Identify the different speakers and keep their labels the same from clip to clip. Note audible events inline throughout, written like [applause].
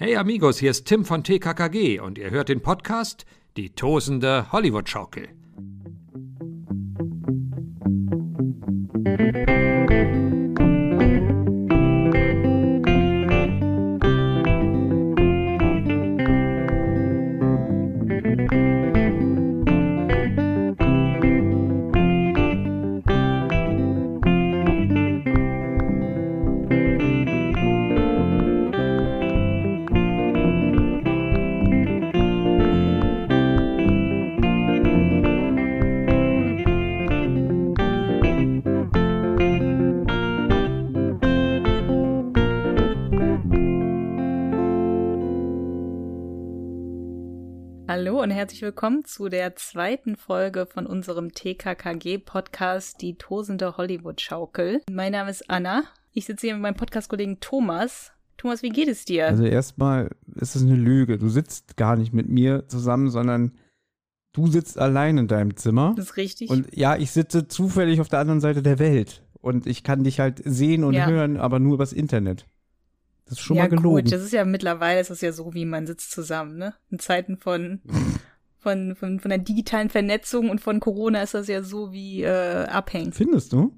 Speaker 1: Hey amigos, hier ist Tim von TKKG und ihr hört den Podcast Die tosende Hollywood-Schaukel.
Speaker 2: Herzlich willkommen zu der zweiten Folge von unserem TKKG-Podcast Die tosende Hollywood-Schaukel. Mein Name ist Anna. Ich sitze hier mit meinem Podcast-Kollegen Thomas. Thomas, wie geht es dir?
Speaker 3: Also erstmal ist es eine Lüge. Du sitzt gar nicht mit mir zusammen, sondern du sitzt allein in deinem Zimmer.
Speaker 2: das ist richtig.
Speaker 3: Und ja, ich sitze zufällig auf der anderen Seite der Welt. Und ich kann dich halt sehen und
Speaker 2: Ja.
Speaker 3: hören, aber nur übers Internet. Das ist schon
Speaker 2: ja
Speaker 3: mal gelogen.
Speaker 2: gut, das ist ja mittlerweile ist das ja so, wie man sitzt zusammen, ne? In Zeiten von [laughs] von, von, von der digitalen Vernetzung und von Corona ist das ja so wie äh, abhängen.
Speaker 3: Findest du?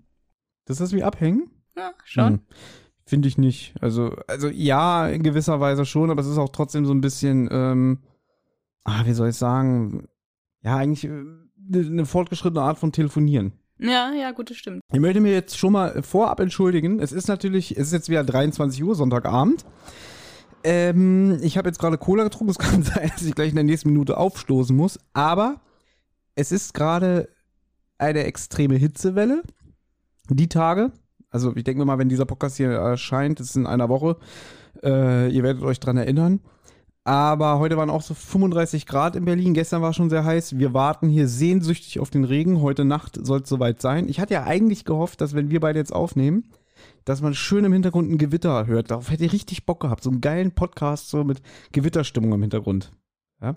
Speaker 3: Das ist wie abhängen?
Speaker 2: Ja, schon.
Speaker 3: Hm. Finde ich nicht. Also, also ja, in gewisser Weise schon, aber es ist auch trotzdem so ein bisschen, ähm, ah, wie soll ich sagen, ja, eigentlich äh, eine fortgeschrittene Art von Telefonieren.
Speaker 2: Ja, ja, gut, das stimmt.
Speaker 3: Ich möchte mir jetzt schon mal vorab entschuldigen. Es ist natürlich, es ist jetzt wieder 23 Uhr, Sonntagabend. Ähm, ich habe jetzt gerade Cola getrunken. [laughs] Es kann sein, dass ich gleich in der nächsten Minute aufstoßen muss. Aber es ist gerade eine extreme Hitzewelle. Die Tage. Also ich denke mal, wenn dieser Podcast hier erscheint, ist in einer Woche. Äh, ihr werdet euch dran erinnern. Aber heute waren auch so 35 Grad in Berlin. Gestern war schon sehr heiß. Wir warten hier sehnsüchtig auf den Regen. Heute Nacht soll es soweit sein. Ich hatte ja eigentlich gehofft, dass wenn wir beide jetzt aufnehmen, dass man schön im Hintergrund ein Gewitter hört. Darauf hätte ich richtig Bock gehabt. So einen geilen Podcast so mit Gewitterstimmung im Hintergrund. Ja?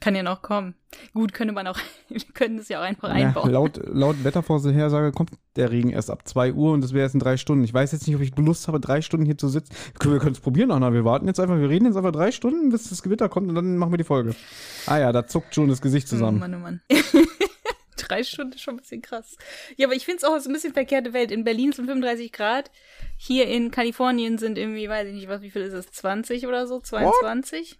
Speaker 2: Kann ja noch kommen. Gut, könnte man auch, [laughs] wir können es ja auch einfach
Speaker 3: Ja,
Speaker 2: einbauen.
Speaker 3: laut, laut Wettervorhersage kommt der Regen erst ab 2 Uhr und das wäre erst in drei Stunden. Ich weiß jetzt nicht, ob ich Lust habe, drei Stunden hier zu sitzen. Wir können es probieren, Anna. Wir warten jetzt einfach, wir reden jetzt einfach drei Stunden, bis das Gewitter kommt und dann machen wir die Folge. Ah ja, da zuckt schon das Gesicht
Speaker 2: Oh
Speaker 3: zusammen.
Speaker 2: Mann, oh Mann. [laughs] Drei Stunden schon ein bisschen krass. Ja, aber ich finde es auch so ein bisschen verkehrte Welt. In Berlin sind 35 Grad. Hier in Kalifornien sind irgendwie, weiß ich nicht, was, wie viel ist es? 20 oder so? 22?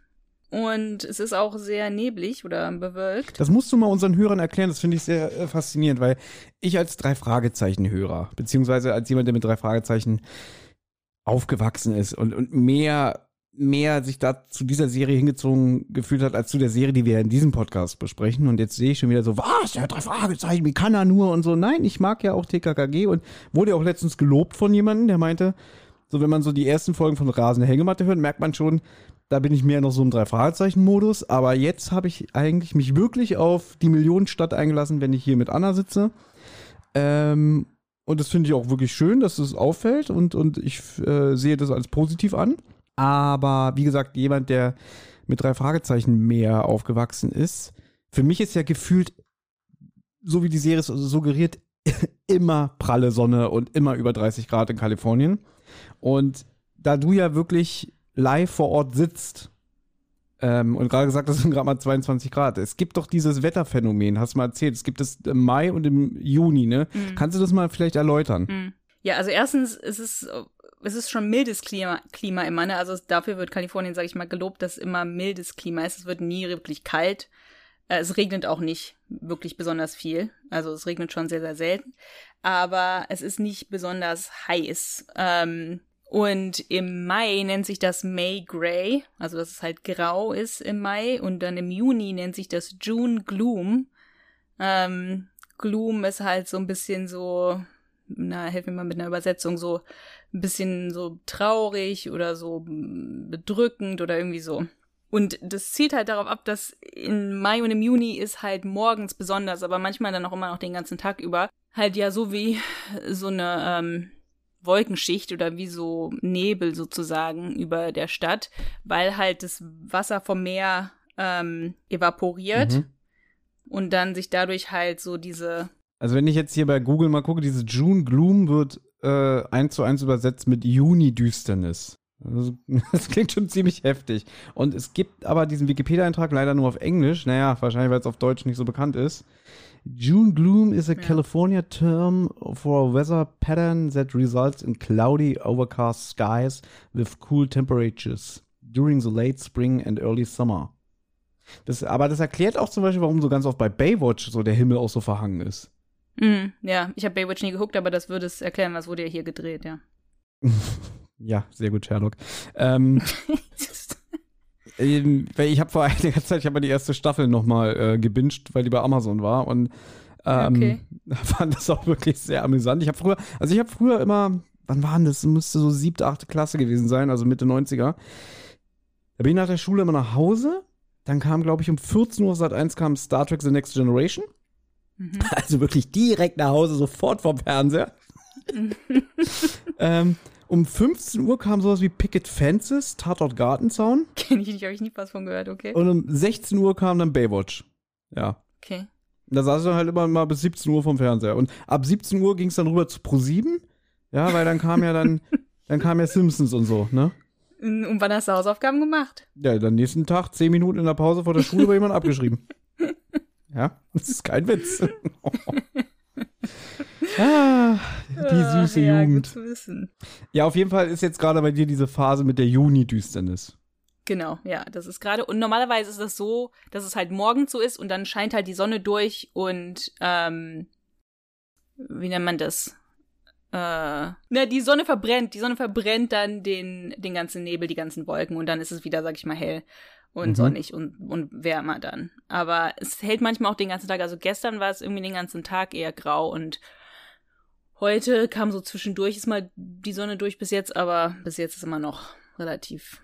Speaker 2: Und es ist auch sehr neblig oder bewölkt.
Speaker 3: Das musst du mal unseren Hörern erklären, das finde ich sehr äh, faszinierend, weil ich als Drei-Fragezeichen-Hörer, beziehungsweise als jemand, der mit drei Fragezeichen aufgewachsen ist und, und mehr, mehr sich da zu dieser Serie hingezogen gefühlt hat, als zu der Serie, die wir in diesem Podcast besprechen. Und jetzt sehe ich schon wieder so, was, ja, drei Fragezeichen, wie kann er nur und so. Nein, ich mag ja auch TKKG und wurde ja auch letztens gelobt von jemandem, der meinte, so wenn man so die ersten Folgen von Rasende Hängematte hört, merkt man schon, da bin ich mehr noch so im Drei-Fragezeichen-Modus. Aber jetzt habe ich eigentlich mich wirklich auf die Millionenstadt eingelassen, wenn ich hier mit Anna sitze. Ähm, und das finde ich auch wirklich schön, dass es auffällt und, und ich äh, sehe das als positiv an. Aber wie gesagt, jemand, der mit drei Fragezeichen mehr aufgewachsen ist, für mich ist ja gefühlt, so wie die Serie es suggeriert, [laughs] immer pralle Sonne und immer über 30 Grad in Kalifornien. Und da du ja wirklich live vor Ort sitzt ähm, und gerade gesagt, das sind [laughs] gerade mal 22 Grad. Es gibt doch dieses Wetterphänomen, hast du mal erzählt. Es gibt es im Mai und im Juni, ne?
Speaker 2: Mhm.
Speaker 3: Kannst du das mal vielleicht erläutern?
Speaker 2: Hm. Ja, also erstens ist es, es ist schon mildes Klima, Klima immer, ne? Also dafür wird Kalifornien, sage ich mal, gelobt, dass immer mildes Klima ist. Es wird nie wirklich kalt. Äh, Es regnet auch nicht wirklich besonders viel. Also es regnet schon sehr, sehr selten. Aber es ist nicht besonders heiß. Ähm, und im Mai nennt sich das May Gray, also dass es halt grau ist im Mai. Und dann im Juni nennt sich das June Gloom. Ähm, Gloom ist halt so ein bisschen so, na, helf mir mal mit einer Übersetzung, so ein bisschen so traurig oder so bedrückend oder irgendwie so. Und das zielt halt darauf ab, dass im Mai und im Juni ist halt morgens besonders, aber manchmal dann auch immer noch den ganzen Tag über, halt ja so wie so eine ähm, Wolkenschicht oder wie so Nebel sozusagen über der Stadt, weil halt das Wasser vom Meer ähm, evaporiert
Speaker 3: Mhm.
Speaker 2: und dann sich dadurch halt so diese
Speaker 3: Also wenn ich jetzt hier bei Google mal gucke, diese June Gloom wird äh, eins zu eins übersetzt mit Juni-Düsternis. Das, [laughs] das klingt schon ziemlich heftig. Und es gibt aber diesen Wikipedia-Eintrag leider nur auf Englisch. Naja, wahrscheinlich, weil es auf Deutsch nicht so bekannt ist. June gloom is a
Speaker 2: Ja.
Speaker 3: California term for a weather pattern that results in cloudy, overcast skies with cool temperatures during the late spring and early summer. Das, aber das erklärt auch zum Beispiel, warum so ganz oft bei Baywatch so der Himmel auch so verhangen ist.
Speaker 2: Mhm, ja, ich habe Baywatch nie geguckt, aber das würde es erklären, was wurde ja hier gedreht, ja. [laughs]
Speaker 3: Ja, sehr gut, Sherlock. Ähm, [laughs] ähm, ich habe vor [laughs] einiger Zeit, ich habe die erste Staffel nochmal äh, gebinged, weil die bei Amazon war und ähm,
Speaker 2: Okay.
Speaker 3: fand das auch wirklich sehr amüsant. Ich habe früher, also ich habe früher immer, wann waren das? Müsste so siebte, achte Klasse gewesen sein, also Mitte 90er. Da bin ich nach der Schule immer nach Hause. Dann kam, glaube ich, um 14 Uhr Sat 1 kam Star Trek The Next Generation.
Speaker 2: Mhm. [laughs]
Speaker 3: Also wirklich direkt nach Hause, sofort vom Fernseher. [laughs] ähm, um 15 Uhr kam sowas wie Picket Fences, Tatort Gartenzaun. [laughs]
Speaker 2: Kenn ich nicht, habe ich nie was von gehört, okay.
Speaker 3: Und um 16 Uhr kam dann Baywatch. Ja.
Speaker 2: Okay.
Speaker 3: Da saß ich dann halt immer mal bis 17 Uhr vom Fernseher. Und ab 17 Uhr ging es dann rüber zu Pro7. Ja, weil dann kam ja dann, dann kam ja Simpsons und so, ne?
Speaker 2: Und wann hast du Hausaufgaben gemacht?
Speaker 3: Ja, dann nächsten Tag, 10 Minuten in der Pause vor der Schule, war jemand abgeschrieben. Ja, [laughs] das ist kein Witz. [laughs] ah, die süße
Speaker 2: ja,
Speaker 3: Jugend. Ja, auf jeden Fall ist jetzt gerade bei dir diese Phase mit der Juni-Düsternis.
Speaker 2: Genau, ja, das ist gerade. Und normalerweise ist das so, dass es halt morgens so ist und dann scheint halt die Sonne durch und ähm, wie nennt man das? Äh, na, die Sonne verbrennt, die Sonne verbrennt dann den, den ganzen Nebel, die ganzen Wolken und dann ist es wieder, sag ich mal, hell und
Speaker 3: Mhm.
Speaker 2: sonnig und, und wärmer dann. Aber es hält manchmal auch den ganzen Tag. Also gestern war es irgendwie den ganzen Tag eher grau und heute kam so zwischendurch, ist mal die Sonne durch bis jetzt, aber bis jetzt ist immer noch relativ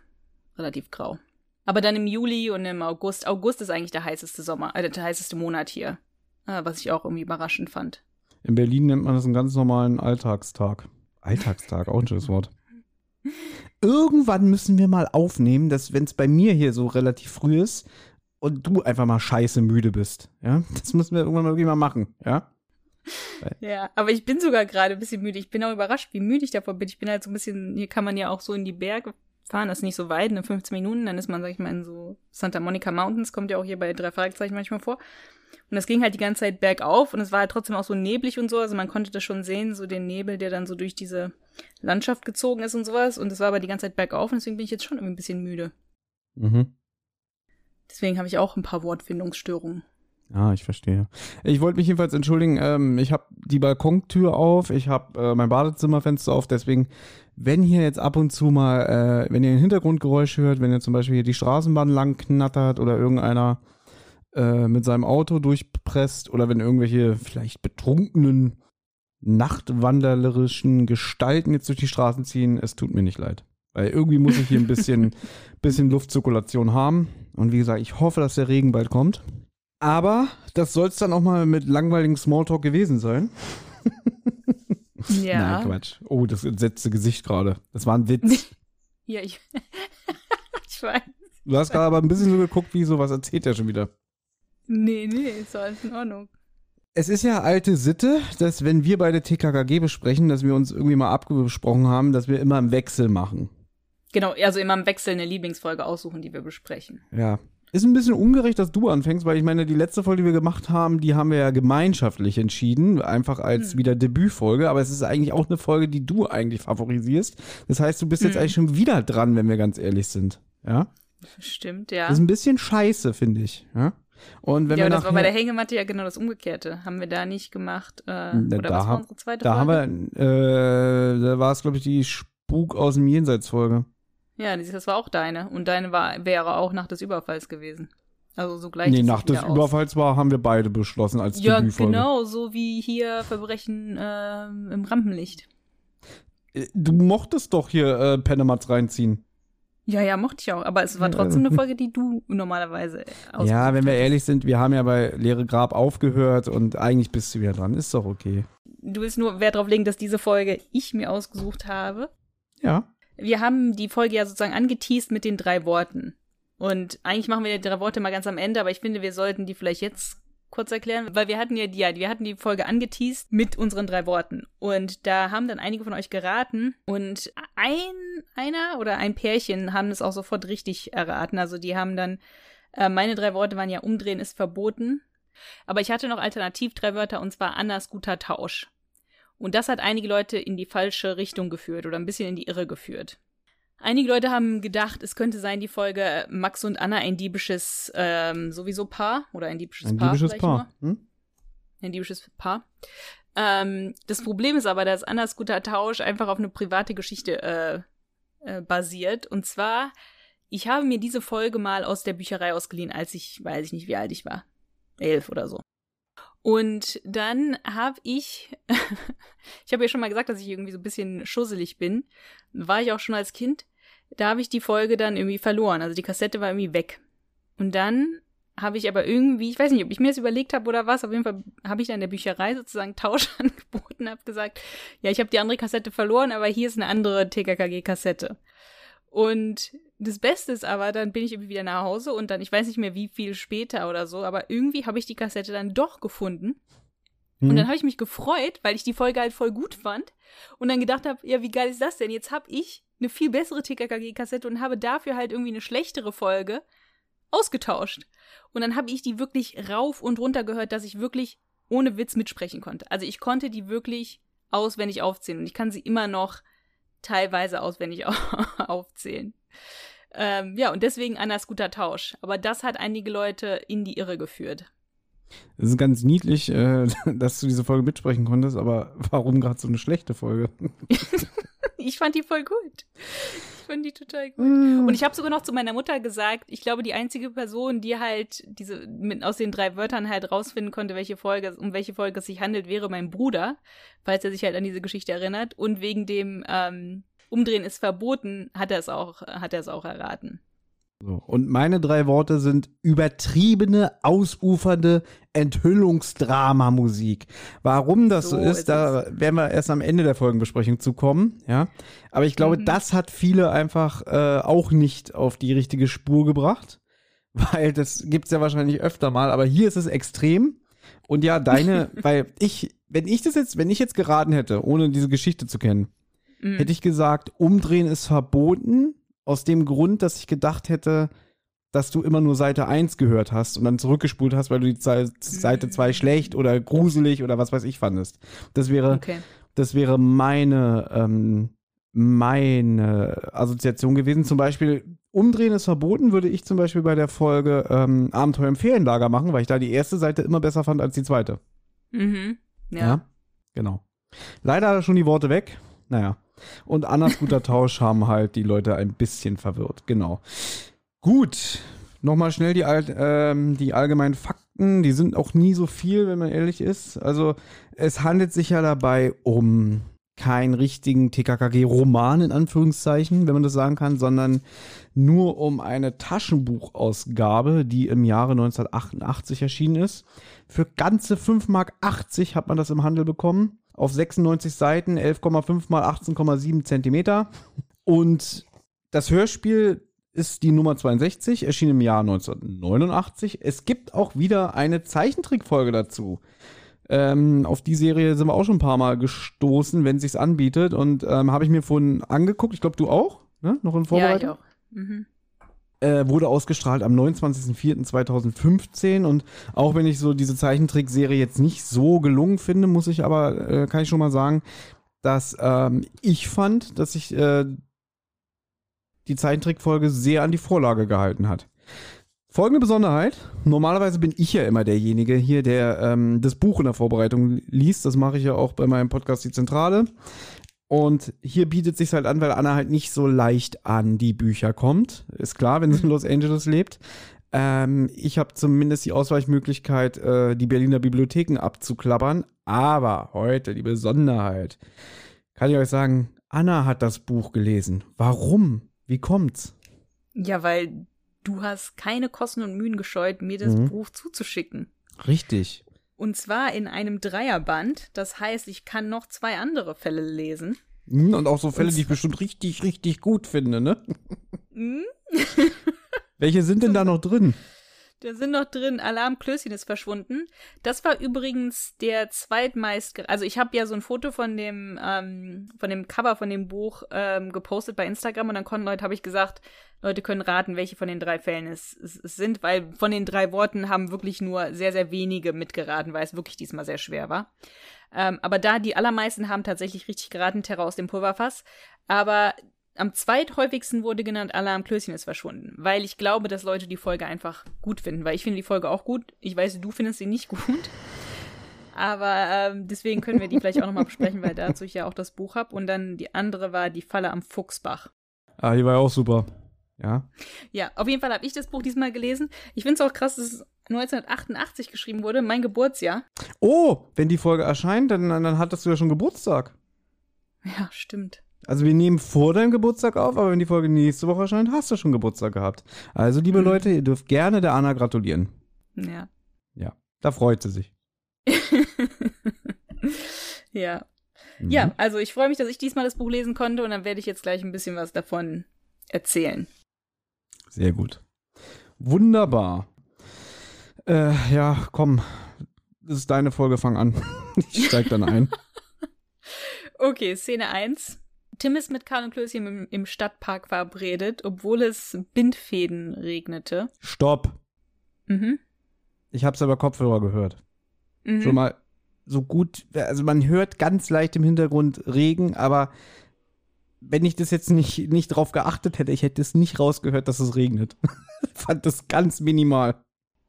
Speaker 2: relativ grau. Aber dann im Juli und im August, August ist eigentlich der heißeste Sommer, äh, der heißeste Monat hier, äh, was ich auch irgendwie überraschend fand.
Speaker 3: In Berlin nennt man das einen ganz normalen Alltagstag. Alltagstag, auch ein schönes Wort. Irgendwann müssen wir mal aufnehmen, dass wenn es bei mir hier so relativ früh ist und du einfach mal scheiße müde bist, ja, das müssen wir irgendwann mal wirklich mal machen, ja. [laughs]
Speaker 2: Ja, aber ich bin sogar gerade ein bisschen müde. Ich bin auch überrascht, wie müde ich davon bin. Ich bin halt so ein bisschen, hier kann man ja auch so in die Berge fahren, das ist nicht so weit, in 15 Minuten, dann ist man, sag ich mal, in so Santa Monica Mountains, kommt ja auch hier bei drei Fragezeichen manchmal vor. Und das ging halt die ganze Zeit bergauf und es war halt trotzdem auch so neblig und so, also man konnte das schon sehen, so den Nebel, der dann so durch diese Landschaft gezogen ist und sowas. Und es war aber die ganze Zeit bergauf und deswegen bin ich jetzt schon ein bisschen müde.
Speaker 3: Mhm.
Speaker 2: Deswegen habe ich auch ein paar Wortfindungsstörungen.
Speaker 3: Ah, ich verstehe. Ich wollte mich jedenfalls entschuldigen. Ähm, ich habe die Balkontür auf, ich habe äh, mein Badezimmerfenster auf. Deswegen, wenn hier jetzt ab und zu mal, äh, wenn ihr ein Hintergrundgeräusch hört, wenn ihr zum Beispiel hier die Straßenbahn lang knattert oder irgendeiner äh, mit seinem Auto durchpresst oder wenn irgendwelche vielleicht betrunkenen, nachtwanderlerischen Gestalten jetzt durch die Straßen ziehen, es tut mir nicht leid. Weil irgendwie muss ich hier ein bisschen, [laughs] bisschen Luftzirkulation haben. Und wie gesagt, ich hoffe, dass der Regen bald kommt. Aber das soll es dann auch mal mit langweiligem Smalltalk gewesen sein.
Speaker 2: Ja.
Speaker 3: Nein, Quatsch. Oh, das entsetzte Gesicht gerade. Das war ein Witz. [laughs]
Speaker 2: Ja, ich. [laughs] ich weiß.
Speaker 3: Du hast gerade aber ein bisschen so geguckt, wie so, was erzählt er schon wieder.
Speaker 2: Nee, nee, ist alles in Ordnung.
Speaker 3: Es ist ja alte Sitte, dass wenn wir beide TKKG besprechen, dass wir uns irgendwie mal abgesprochen haben, dass wir immer im Wechsel machen.
Speaker 2: Genau, also immer im Wechsel eine Lieblingsfolge aussuchen, die wir besprechen.
Speaker 3: Ja. Ist ein bisschen ungerecht, dass du anfängst, weil ich meine, die letzte Folge, die wir gemacht haben, die haben wir ja gemeinschaftlich entschieden, einfach als
Speaker 2: Hm.
Speaker 3: wieder Debütfolge, aber es ist eigentlich auch eine Folge, die du eigentlich favorisierst. Das heißt, du bist jetzt
Speaker 2: Hm.
Speaker 3: eigentlich schon wieder dran, wenn wir ganz ehrlich sind. Ja?
Speaker 2: Stimmt, ja.
Speaker 3: Das ist ein bisschen scheiße, finde ich. Ja? Und wenn
Speaker 2: ja,
Speaker 3: wir
Speaker 2: das war bei der Hängematte ja genau das Umgekehrte. Haben wir da nicht gemacht? Äh,
Speaker 3: Na,
Speaker 2: oder
Speaker 3: da
Speaker 2: was war unsere zweite
Speaker 3: da haben
Speaker 2: Folge?
Speaker 3: wir, äh, da war es, glaube ich, die Spuk aus dem Jenseits-Folge.
Speaker 2: Ja, das war auch deine. Und deine war, wäre auch nach des Überfalls gewesen. Also so gleich.
Speaker 3: Nee, nach des
Speaker 2: aus.
Speaker 3: Überfalls war, haben wir beide beschlossen als
Speaker 2: Ja, genau, so wie hier Verbrechen ähm, im Rampenlicht.
Speaker 3: Äh, Du mochtest doch hier äh, Penematz reinziehen.
Speaker 2: Ja, ja, mochte ich auch. Aber es war trotzdem eine Folge, die du normalerweise ausgesucht
Speaker 3: Ja, wenn wir ehrlich sind, wir haben ja bei Leere Grab aufgehört und eigentlich bist du wieder dran. Ist doch okay.
Speaker 2: Du willst nur Wert darauf legen, dass diese Folge ich mir ausgesucht habe.
Speaker 3: Ja.
Speaker 2: Wir haben die Folge ja sozusagen angeteased mit den drei Worten. Und eigentlich machen wir die drei Worte mal ganz am Ende, aber ich finde, wir sollten die vielleicht jetzt kurz erklären, weil wir hatten ja die, ja, wir hatten die Folge angeteased mit unseren drei Worten. Und da haben dann einige von euch geraten und ein, einer oder ein Pärchen haben es auch sofort richtig erraten. Also die haben dann, äh, meine drei Worte waren ja umdrehen ist verboten. Aber ich hatte noch alternativ drei Wörter und zwar Annas guter Tausch. Und das hat einige Leute in die falsche Richtung geführt oder ein bisschen in die Irre geführt. Einige Leute haben gedacht, es könnte sein, die Folge Max und Anna ein diebisches ähm, sowieso Paar oder ein diebisches
Speaker 3: Ein
Speaker 2: Paar.
Speaker 3: diebisches Paar. Hm?
Speaker 2: Ein diebisches Paar. Ähm, das Problem ist aber, dass Annas guter Tausch einfach auf eine private Geschichte äh, äh, basiert. Und zwar, ich habe mir diese Folge mal aus der Bücherei ausgeliehen, als ich, weiß ich nicht, wie alt ich war. Elf oder so. Und dann habe ich, [laughs] ich habe ja schon mal gesagt, dass ich irgendwie so ein bisschen schusselig bin. War ich auch schon als Kind. Da habe ich die Folge dann irgendwie verloren. Also die Kassette war irgendwie weg. Und dann habe ich aber irgendwie, ich weiß nicht, ob ich mir das überlegt habe oder was, auf jeden Fall habe ich dann in der Bücherei sozusagen [laughs] Tausch angeboten, habe gesagt, ja, ich habe die andere Kassette verloren, aber hier ist eine andere TKKG-Kassette. Und das Beste ist aber, dann bin ich irgendwie wieder nach Hause und dann, ich weiß nicht mehr wie viel später oder so, aber irgendwie habe ich die Kassette dann doch gefunden. Und
Speaker 3: Mhm.
Speaker 2: dann habe ich mich gefreut, weil ich die Folge halt voll gut fand und dann gedacht habe, ja, wie geil ist das denn? Jetzt habe ich eine viel bessere TKKG-Kassette und habe dafür halt irgendwie eine schlechtere Folge ausgetauscht. Und dann habe ich die wirklich rauf und runter gehört, dass ich wirklich ohne Witz mitsprechen konnte. Also ich konnte die wirklich auswendig aufzählen und ich kann sie immer noch teilweise auswendig [laughs] aufzählen. Ähm, ja, und deswegen Annas guter Tausch. Aber das hat einige Leute in die Irre geführt.
Speaker 3: Es ist ganz niedlich, äh, [laughs] dass du diese Folge mitsprechen konntest, aber warum gerade so eine schlechte Folge? [laughs]
Speaker 2: Ich fand die voll gut. Ich fand die total gut.
Speaker 3: Und
Speaker 2: Und ich habe sogar noch zu meiner Mutter gesagt, ich glaube, die einzige Person, die halt diese mit, aus den drei Wörtern halt rausfinden konnte, welche Folge, um welche Folge es sich handelt, wäre mein Bruder, falls er sich halt an diese Geschichte erinnert. Und wegen dem ähm, Umdrehen ist verboten, hat er es auch, hat er es auch erraten.
Speaker 3: So. Und meine drei Worte sind übertriebene, ausufernde Enthüllungsdramamusik. Warum das so,
Speaker 2: So
Speaker 3: ist, da werden wir erst am Ende der Folgenbesprechung zu kommen, ja. Aber ich glaube,
Speaker 2: Mhm.
Speaker 3: das hat viele einfach äh, auch nicht auf die richtige Spur gebracht. [laughs] Weil das gibt's ja wahrscheinlich öfter mal, aber hier ist es extrem. Und ja, deine, [laughs] weil ich, wenn ich das jetzt, wenn ich jetzt geraten hätte, ohne diese Geschichte zu kennen,
Speaker 2: Mhm.
Speaker 3: hätte ich gesagt, umdrehen ist verboten, aus dem Grund, dass ich gedacht hätte, dass du immer nur Seite 1 gehört hast und dann zurückgespult hast, weil du die Ze- Seite 2 schlecht oder gruselig oder was weiß ich fandest. Das wäre,
Speaker 2: Okay.
Speaker 3: das wäre meine, ähm, meine Assoziation gewesen. Zum Beispiel, umdrehen ist verboten, würde ich zum Beispiel bei der Folge ähm, Abenteuer im Ferienlager machen, weil ich da die erste Seite immer besser fand als die zweite.
Speaker 2: Mhm. Ja.
Speaker 3: Genau. Leider hat er schon die Worte weg. Naja. Und Annas guter Tausch haben halt die Leute ein bisschen verwirrt. Genau. Gut. Nochmal schnell die, all, ähm, die allgemeinen Fakten. Die sind auch nie so viel, wenn man ehrlich ist. Also, es handelt sich ja dabei um keinen richtigen TKKG-Roman, in Anführungszeichen, wenn man das sagen kann, sondern nur um eine Taschenbuchausgabe, die im Jahre 1988 erschienen ist. Für ganze 5,80 Mark hat man das im Handel bekommen. Auf 96 Seiten, 11,5 mal 18,7 Zentimeter. Und das Hörspiel ist die Nummer 62, erschien im Jahr 1989. Es gibt auch wieder eine Zeichentrickfolge dazu. Ähm, auf die Serie sind wir auch schon ein paar Mal gestoßen, wenn es sich anbietet. Und ähm, habe ich mir vorhin angeguckt. Ich glaube, du auch, ne? Noch in
Speaker 2: Ja, ich
Speaker 3: Vorbereitung?
Speaker 2: auch. Mhm.
Speaker 3: Äh, wurde ausgestrahlt am 29.04.2015 und auch wenn ich so diese Zeichentrickserie jetzt nicht so gelungen finde, muss ich aber, äh, kann ich schon mal sagen, dass ähm, ich fand, dass sich äh, die Zeichentrickfolge sehr an die Vorlage gehalten hat. Folgende Besonderheit. Normalerweise bin ich ja immer derjenige hier, der ähm, das Buch in der Vorbereitung liest. Das mache ich ja auch bei meinem Podcast Die Zentrale. Und hier bietet sich halt an, weil Anna halt nicht so leicht an die Bücher kommt. Ist klar, wenn sie in Los Angeles lebt. Ähm, ich habe zumindest die Ausweichmöglichkeit, äh, die Berliner Bibliotheken abzuklappern. Aber heute die Besonderheit. Kann ich euch sagen, Anna hat das Buch gelesen. Warum? Wie kommt's?
Speaker 2: Ja, weil du hast keine Kosten und Mühen gescheut, mir das
Speaker 3: Mhm.
Speaker 2: Buch zuzuschicken.
Speaker 3: Richtig.
Speaker 2: Und zwar in einem Dreierband. Das heißt, ich kann noch zwei andere Fälle lesen.
Speaker 3: Hm, Und auch so Fälle, die ich bestimmt richtig, richtig gut finde, ne?
Speaker 2: Hm? [laughs]
Speaker 3: Welche sind denn da noch drin?
Speaker 2: Da sind noch drin, Alarm Klößchen ist verschwunden. Das war übrigens der zweitmeist, also ich habe ja so ein Foto von dem, ähm, von dem Cover von dem Buch ähm, gepostet bei Instagram und dann konnten Leute, habe ich gesagt, Leute können raten, welche von den drei Fällen es, es, es sind, weil von den drei Worten haben wirklich nur sehr, sehr wenige mitgeraten, weil es wirklich diesmal sehr schwer war. Ähm, aber da die allermeisten haben tatsächlich richtig geraten, Terror aus dem Pulverfass. Aber am zweithäufigsten wurde genannt, Alarm Klößchen ist verschwunden, weil ich glaube, dass Leute die Folge einfach gut finden, weil ich finde die Folge auch gut. Ich weiß, du findest sie nicht gut. Aber ähm, deswegen können wir die vielleicht auch nochmal besprechen, weil dazu ich ja auch das Buch habe. Und dann die andere war Die Falle am Fuchsbach.
Speaker 3: Ah, die war ja auch super. Ja.
Speaker 2: Ja, auf jeden Fall habe ich das Buch diesmal gelesen. Ich finde es auch krass, dass es 1988 geschrieben wurde, mein Geburtsjahr.
Speaker 3: Oh, wenn die Folge erscheint, dann, dann hattest du ja schon Geburtstag.
Speaker 2: Ja, stimmt.
Speaker 3: Also wir nehmen vor deinem Geburtstag auf, aber wenn die Folge nächste Woche erscheint, hast du schon Geburtstag gehabt. Also, liebe
Speaker 2: Mhm.
Speaker 3: Leute, ihr dürft gerne der Anna gratulieren.
Speaker 2: Ja.
Speaker 3: Ja, da freut sie sich. [laughs]
Speaker 2: ja.
Speaker 3: Mhm.
Speaker 2: Ja, also ich freue mich, dass ich diesmal das Buch lesen konnte und dann werde ich jetzt gleich ein bisschen was davon erzählen.
Speaker 3: Sehr gut. Wunderbar. Äh, ja, komm. Das ist deine Folge, fang an. [laughs] Ich steig dann ein. [laughs]
Speaker 2: Okay, Szene 1. Tim ist mit Karl und Klößchen im, im Stadtpark verabredet, obwohl es Bindfäden regnete.
Speaker 3: Stopp.
Speaker 2: Mhm.
Speaker 3: Ich hab's aber Kopfhörer gehört.
Speaker 2: Mhm.
Speaker 3: Schon mal so gut, also man hört ganz leicht im Hintergrund Regen, aber wenn ich das jetzt nicht, nicht drauf geachtet hätte, ich hätte es nicht rausgehört, dass es regnet. [laughs] Fand das ganz minimal.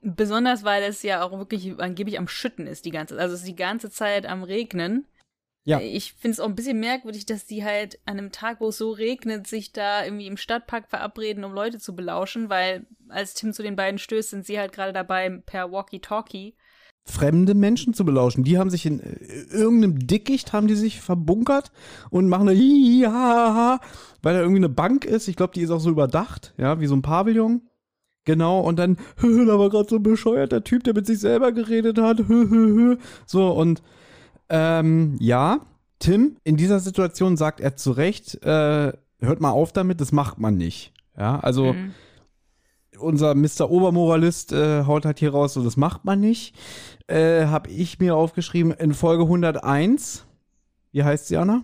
Speaker 2: Besonders, weil es ja auch wirklich angeblich am Schütten ist die ganze Also es ist die ganze Zeit am Regnen.
Speaker 3: Ja.
Speaker 2: Ich finde es auch ein bisschen merkwürdig, dass die halt an einem Tag, wo es so regnet, sich da irgendwie im Stadtpark verabreden, um Leute zu belauschen, weil als Tim zu den beiden stößt, sind sie halt gerade dabei per Walkie-Talkie.
Speaker 3: Fremde Menschen zu belauschen. Die haben sich in äh, irgendeinem Dickicht, haben die sich verbunkert und machen da hi, hi, ha, ha, weil da irgendwie eine Bank ist. Ich glaube, die ist auch so überdacht, ja, wie so ein Pavillon. Genau, und dann, [laughs] da war gerade so ein bescheuerter Typ, der mit sich selber geredet hat. [laughs] So, und ähm, ja, Tim, in dieser Situation sagt er zu Recht, äh, hört mal auf damit, das macht man nicht. Ja, also
Speaker 2: Mhm.
Speaker 3: unser Mr. Obermoralist äh, haut halt hier raus, so das macht man nicht. Äh, hab ich mir aufgeschrieben in Folge 101. Wie heißt sie, Anna?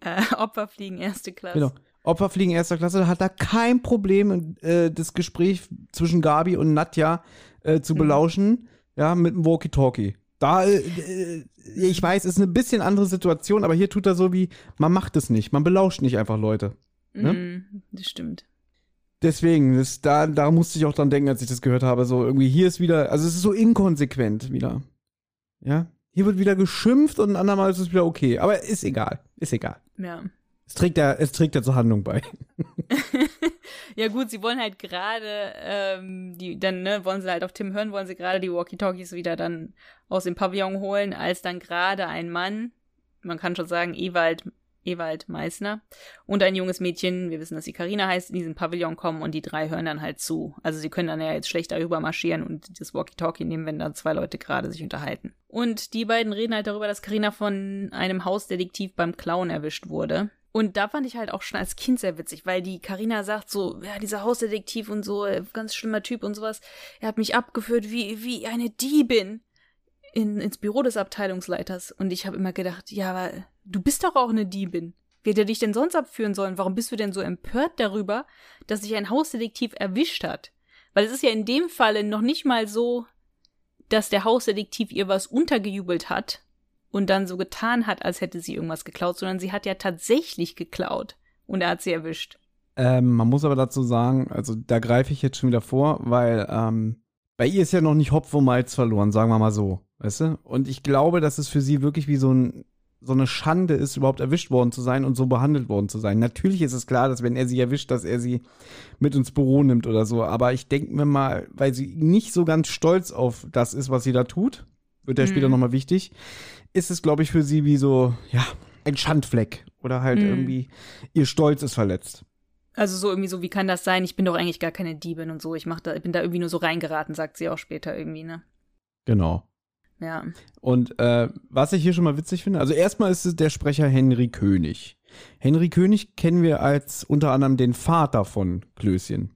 Speaker 2: Äh, Opfer fliegen erste Klasse.
Speaker 3: Genau. Opferfliegen erster Klasse hat da kein Problem, äh, das Gespräch zwischen Gabi und Nadja äh, zu
Speaker 2: Mhm.
Speaker 3: belauschen, ja, mit dem Walkie-Talkie. Da, äh, ich weiß, ist eine bisschen andere Situation, aber hier tut er so wie, man macht es nicht, man belauscht nicht einfach Leute. ne?
Speaker 2: Mhm, das stimmt.
Speaker 3: Deswegen, das, da, da musste ich auch dran denken, als ich das gehört habe. So irgendwie, hier ist wieder, also es ist so inkonsequent wieder. Ja? Hier wird wieder geschimpft und ein andermal ist es wieder okay. Aber ist egal. Ist egal.
Speaker 2: Ja.
Speaker 3: Es trägt ja, es trägt ja zur Handlung bei. [laughs]
Speaker 2: ja gut, sie wollen halt gerade, ähm, die, dann, ne, wollen sie halt auf Tim hören, wollen sie gerade die Walkie-Talkies wieder dann aus dem Pavillon holen, als dann gerade ein Mann, man kann schon sagen, Ewald, Ewald Meissner und ein junges Mädchen, wir wissen, dass sie Karina heißt, in diesen Pavillon kommen und die drei hören dann halt zu. Also sie können dann ja jetzt schlecht darüber marschieren und das Walkie-Talkie nehmen, wenn da zwei Leute gerade sich unterhalten. Und die beiden reden halt darüber, dass Karina von einem Hausdetektiv beim Klauen erwischt wurde. Und da fand ich halt auch schon als Kind sehr witzig, weil die Karina sagt so, ja, dieser Hausdetektiv und so, äh, ganz schlimmer Typ und sowas, er hat mich abgeführt wie, wie eine Diebin in, ins Büro des Abteilungsleiters. Und ich habe immer gedacht, ja, aber du bist doch auch eine Diebin. Wie hätte er dich denn sonst abführen sollen? Warum bist du denn so empört darüber, dass sich ein Hausdetektiv erwischt hat? Weil es ist ja in dem Falle noch nicht mal so, dass der Hausdetektiv ihr was untergejubelt hat und dann so getan hat, als hätte sie irgendwas geklaut, sondern sie hat ja tatsächlich geklaut und er hat sie erwischt.
Speaker 3: Ähm, man muss aber dazu sagen, also da greife ich jetzt schon wieder vor, weil ähm, bei ihr ist ja noch nicht Hopf und Malz verloren, sagen wir mal so. Weißt du? Und ich glaube, dass es für sie wirklich wie so, ein, so eine Schande ist, überhaupt erwischt worden zu sein und so behandelt worden zu sein. Natürlich ist es klar, dass wenn er sie erwischt, dass er sie mit ins Büro nimmt oder so. Aber ich denke mir mal, weil sie nicht so ganz stolz auf das ist, was sie da tut, wird ja
Speaker 2: Mhm.
Speaker 3: später nochmal wichtig, ist es, glaube ich, für sie wie so, ja, ein Schandfleck. Oder halt
Speaker 2: Mhm.
Speaker 3: irgendwie, ihr Stolz ist verletzt.
Speaker 2: Also so irgendwie so, wie kann das sein? Ich bin doch eigentlich gar keine Diebin und so. Ich mach da, ich bin da irgendwie nur so reingeraten, sagt sie auch später irgendwie, ne?
Speaker 3: Genau.
Speaker 2: Ja.
Speaker 3: Und äh, was ich hier schon mal witzig finde, also erstmal ist es der Sprecher Henry König. Henry König kennen wir als unter anderem den Vater von Klößchen.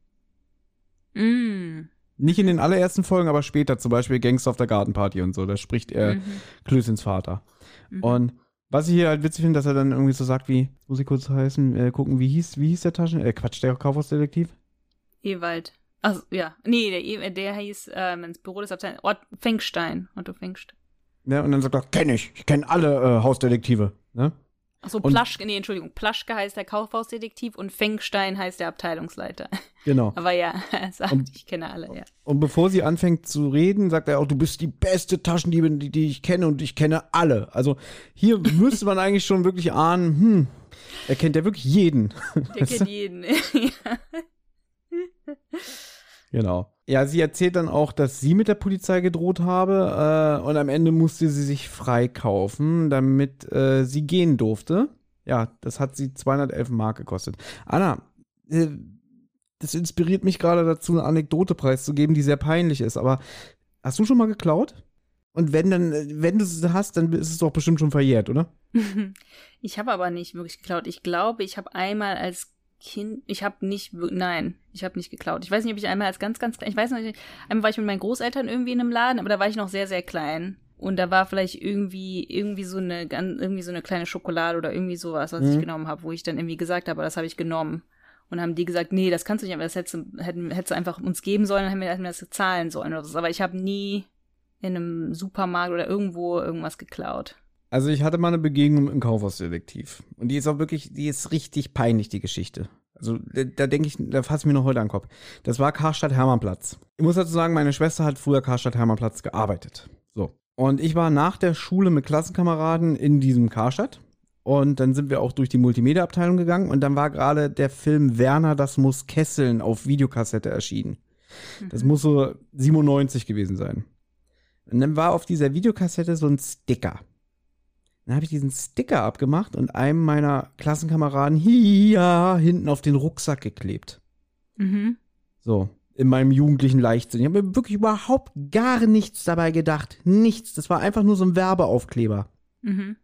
Speaker 2: Mm.
Speaker 3: Nicht in den allerersten Folgen, aber später, zum Beispiel Gangster auf der Gartenparty und so. Da spricht er
Speaker 2: Mhm.
Speaker 3: Klößins Vater.
Speaker 2: Mhm.
Speaker 3: Und was ich hier halt witzig finde, dass er dann irgendwie so sagt, wie, muss ich kurz heißen, äh, gucken, wie hieß, wie hieß der Taschen, äh, Quatsch, der Kaufhausdetektiv?
Speaker 2: Ewald. Also, ja. Nee, der, E- der hieß, ähm, ins Büro des Abteilung, Ort Fengstein. Otto Fengstein.
Speaker 3: Ja, und dann sagt er, kenn ich, ich kenne alle äh, Hausdetektive. Ne?
Speaker 2: Achso, Plaschke, nee, Entschuldigung. Plaschke heißt der Kaufhausdetektiv und Fengstein heißt der Abteilungsleiter.
Speaker 3: Genau.
Speaker 2: Aber ja, [laughs] er sagt,
Speaker 3: Und-
Speaker 2: ich kenne alle, ja.
Speaker 3: Und bevor sie anfängt zu reden, sagt er auch, du bist die beste Taschendiebin, die, die ich kenne und ich kenne alle. Also hier [laughs] müsste man eigentlich schon wirklich ahnen, hm, er kennt ja wirklich jeden.
Speaker 2: Der kennt [laughs] jeden. ja.
Speaker 3: Genau. Ja, sie erzählt dann auch, dass sie mit der Polizei gedroht habe äh, und am Ende musste sie sich freikaufen, damit äh, sie gehen durfte. Ja, das hat sie 211 Mark gekostet. Anna, äh, das inspiriert mich gerade dazu, eine Anekdote preiszugeben, die sehr peinlich ist. Aber hast du schon mal geklaut? Und wenn dann, äh, wenn du es hast, dann ist es doch bestimmt schon verjährt, oder? [laughs]
Speaker 2: Ich habe aber nicht wirklich geklaut. Ich glaube, ich habe einmal als Kind, ich habe nicht, nein, ich habe nicht geklaut. Ich weiß nicht, ob ich einmal als ganz, ganz klein, ich weiß noch nicht, einmal war ich mit meinen Großeltern irgendwie in einem Laden, aber da war ich noch sehr, sehr klein. Und da war vielleicht irgendwie, irgendwie so eine, irgendwie so eine kleine Schokolade oder irgendwie sowas, was ich
Speaker 3: Mhm.
Speaker 2: genommen habe, wo ich dann irgendwie gesagt habe, das habe ich genommen. Und haben die gesagt, nee, das kannst du nicht, aber das hättest du, hätten, hättest du einfach uns geben sollen, dann hätten wir, hätten wir das zahlen sollen oder so. Aber ich habe nie in einem Supermarkt oder irgendwo irgendwas geklaut.
Speaker 3: Also ich hatte mal eine Begegnung mit einem Kaufhausdetektiv. Und die ist auch wirklich, die ist richtig peinlich, die Geschichte. Also da, da denke ich, da fasse ich mir noch heute an den Kopf. Das war Karstadt Hermannplatz. Ich muss dazu sagen, meine Schwester hat früher Karstadt Hermannplatz gearbeitet. So. Und ich war nach der Schule mit Klassenkameraden in diesem Karstadt. Und dann sind wir auch durch die Multimedia-Abteilung gegangen. Und dann war gerade der Film Werner, das muss kesseln auf Videokassette erschienen. Das muss so 97 gewesen sein. Und dann war auf dieser Videokassette so ein Sticker. Dann habe ich diesen Sticker abgemacht und einem meiner Klassenkameraden hier hinten auf den Rucksack geklebt.
Speaker 2: Mhm.
Speaker 3: So, in meinem jugendlichen Leichtsinn. Ich habe mir wirklich überhaupt gar nichts dabei gedacht. Nichts. Das war einfach nur so ein Werbeaufkleber.
Speaker 2: Mhm.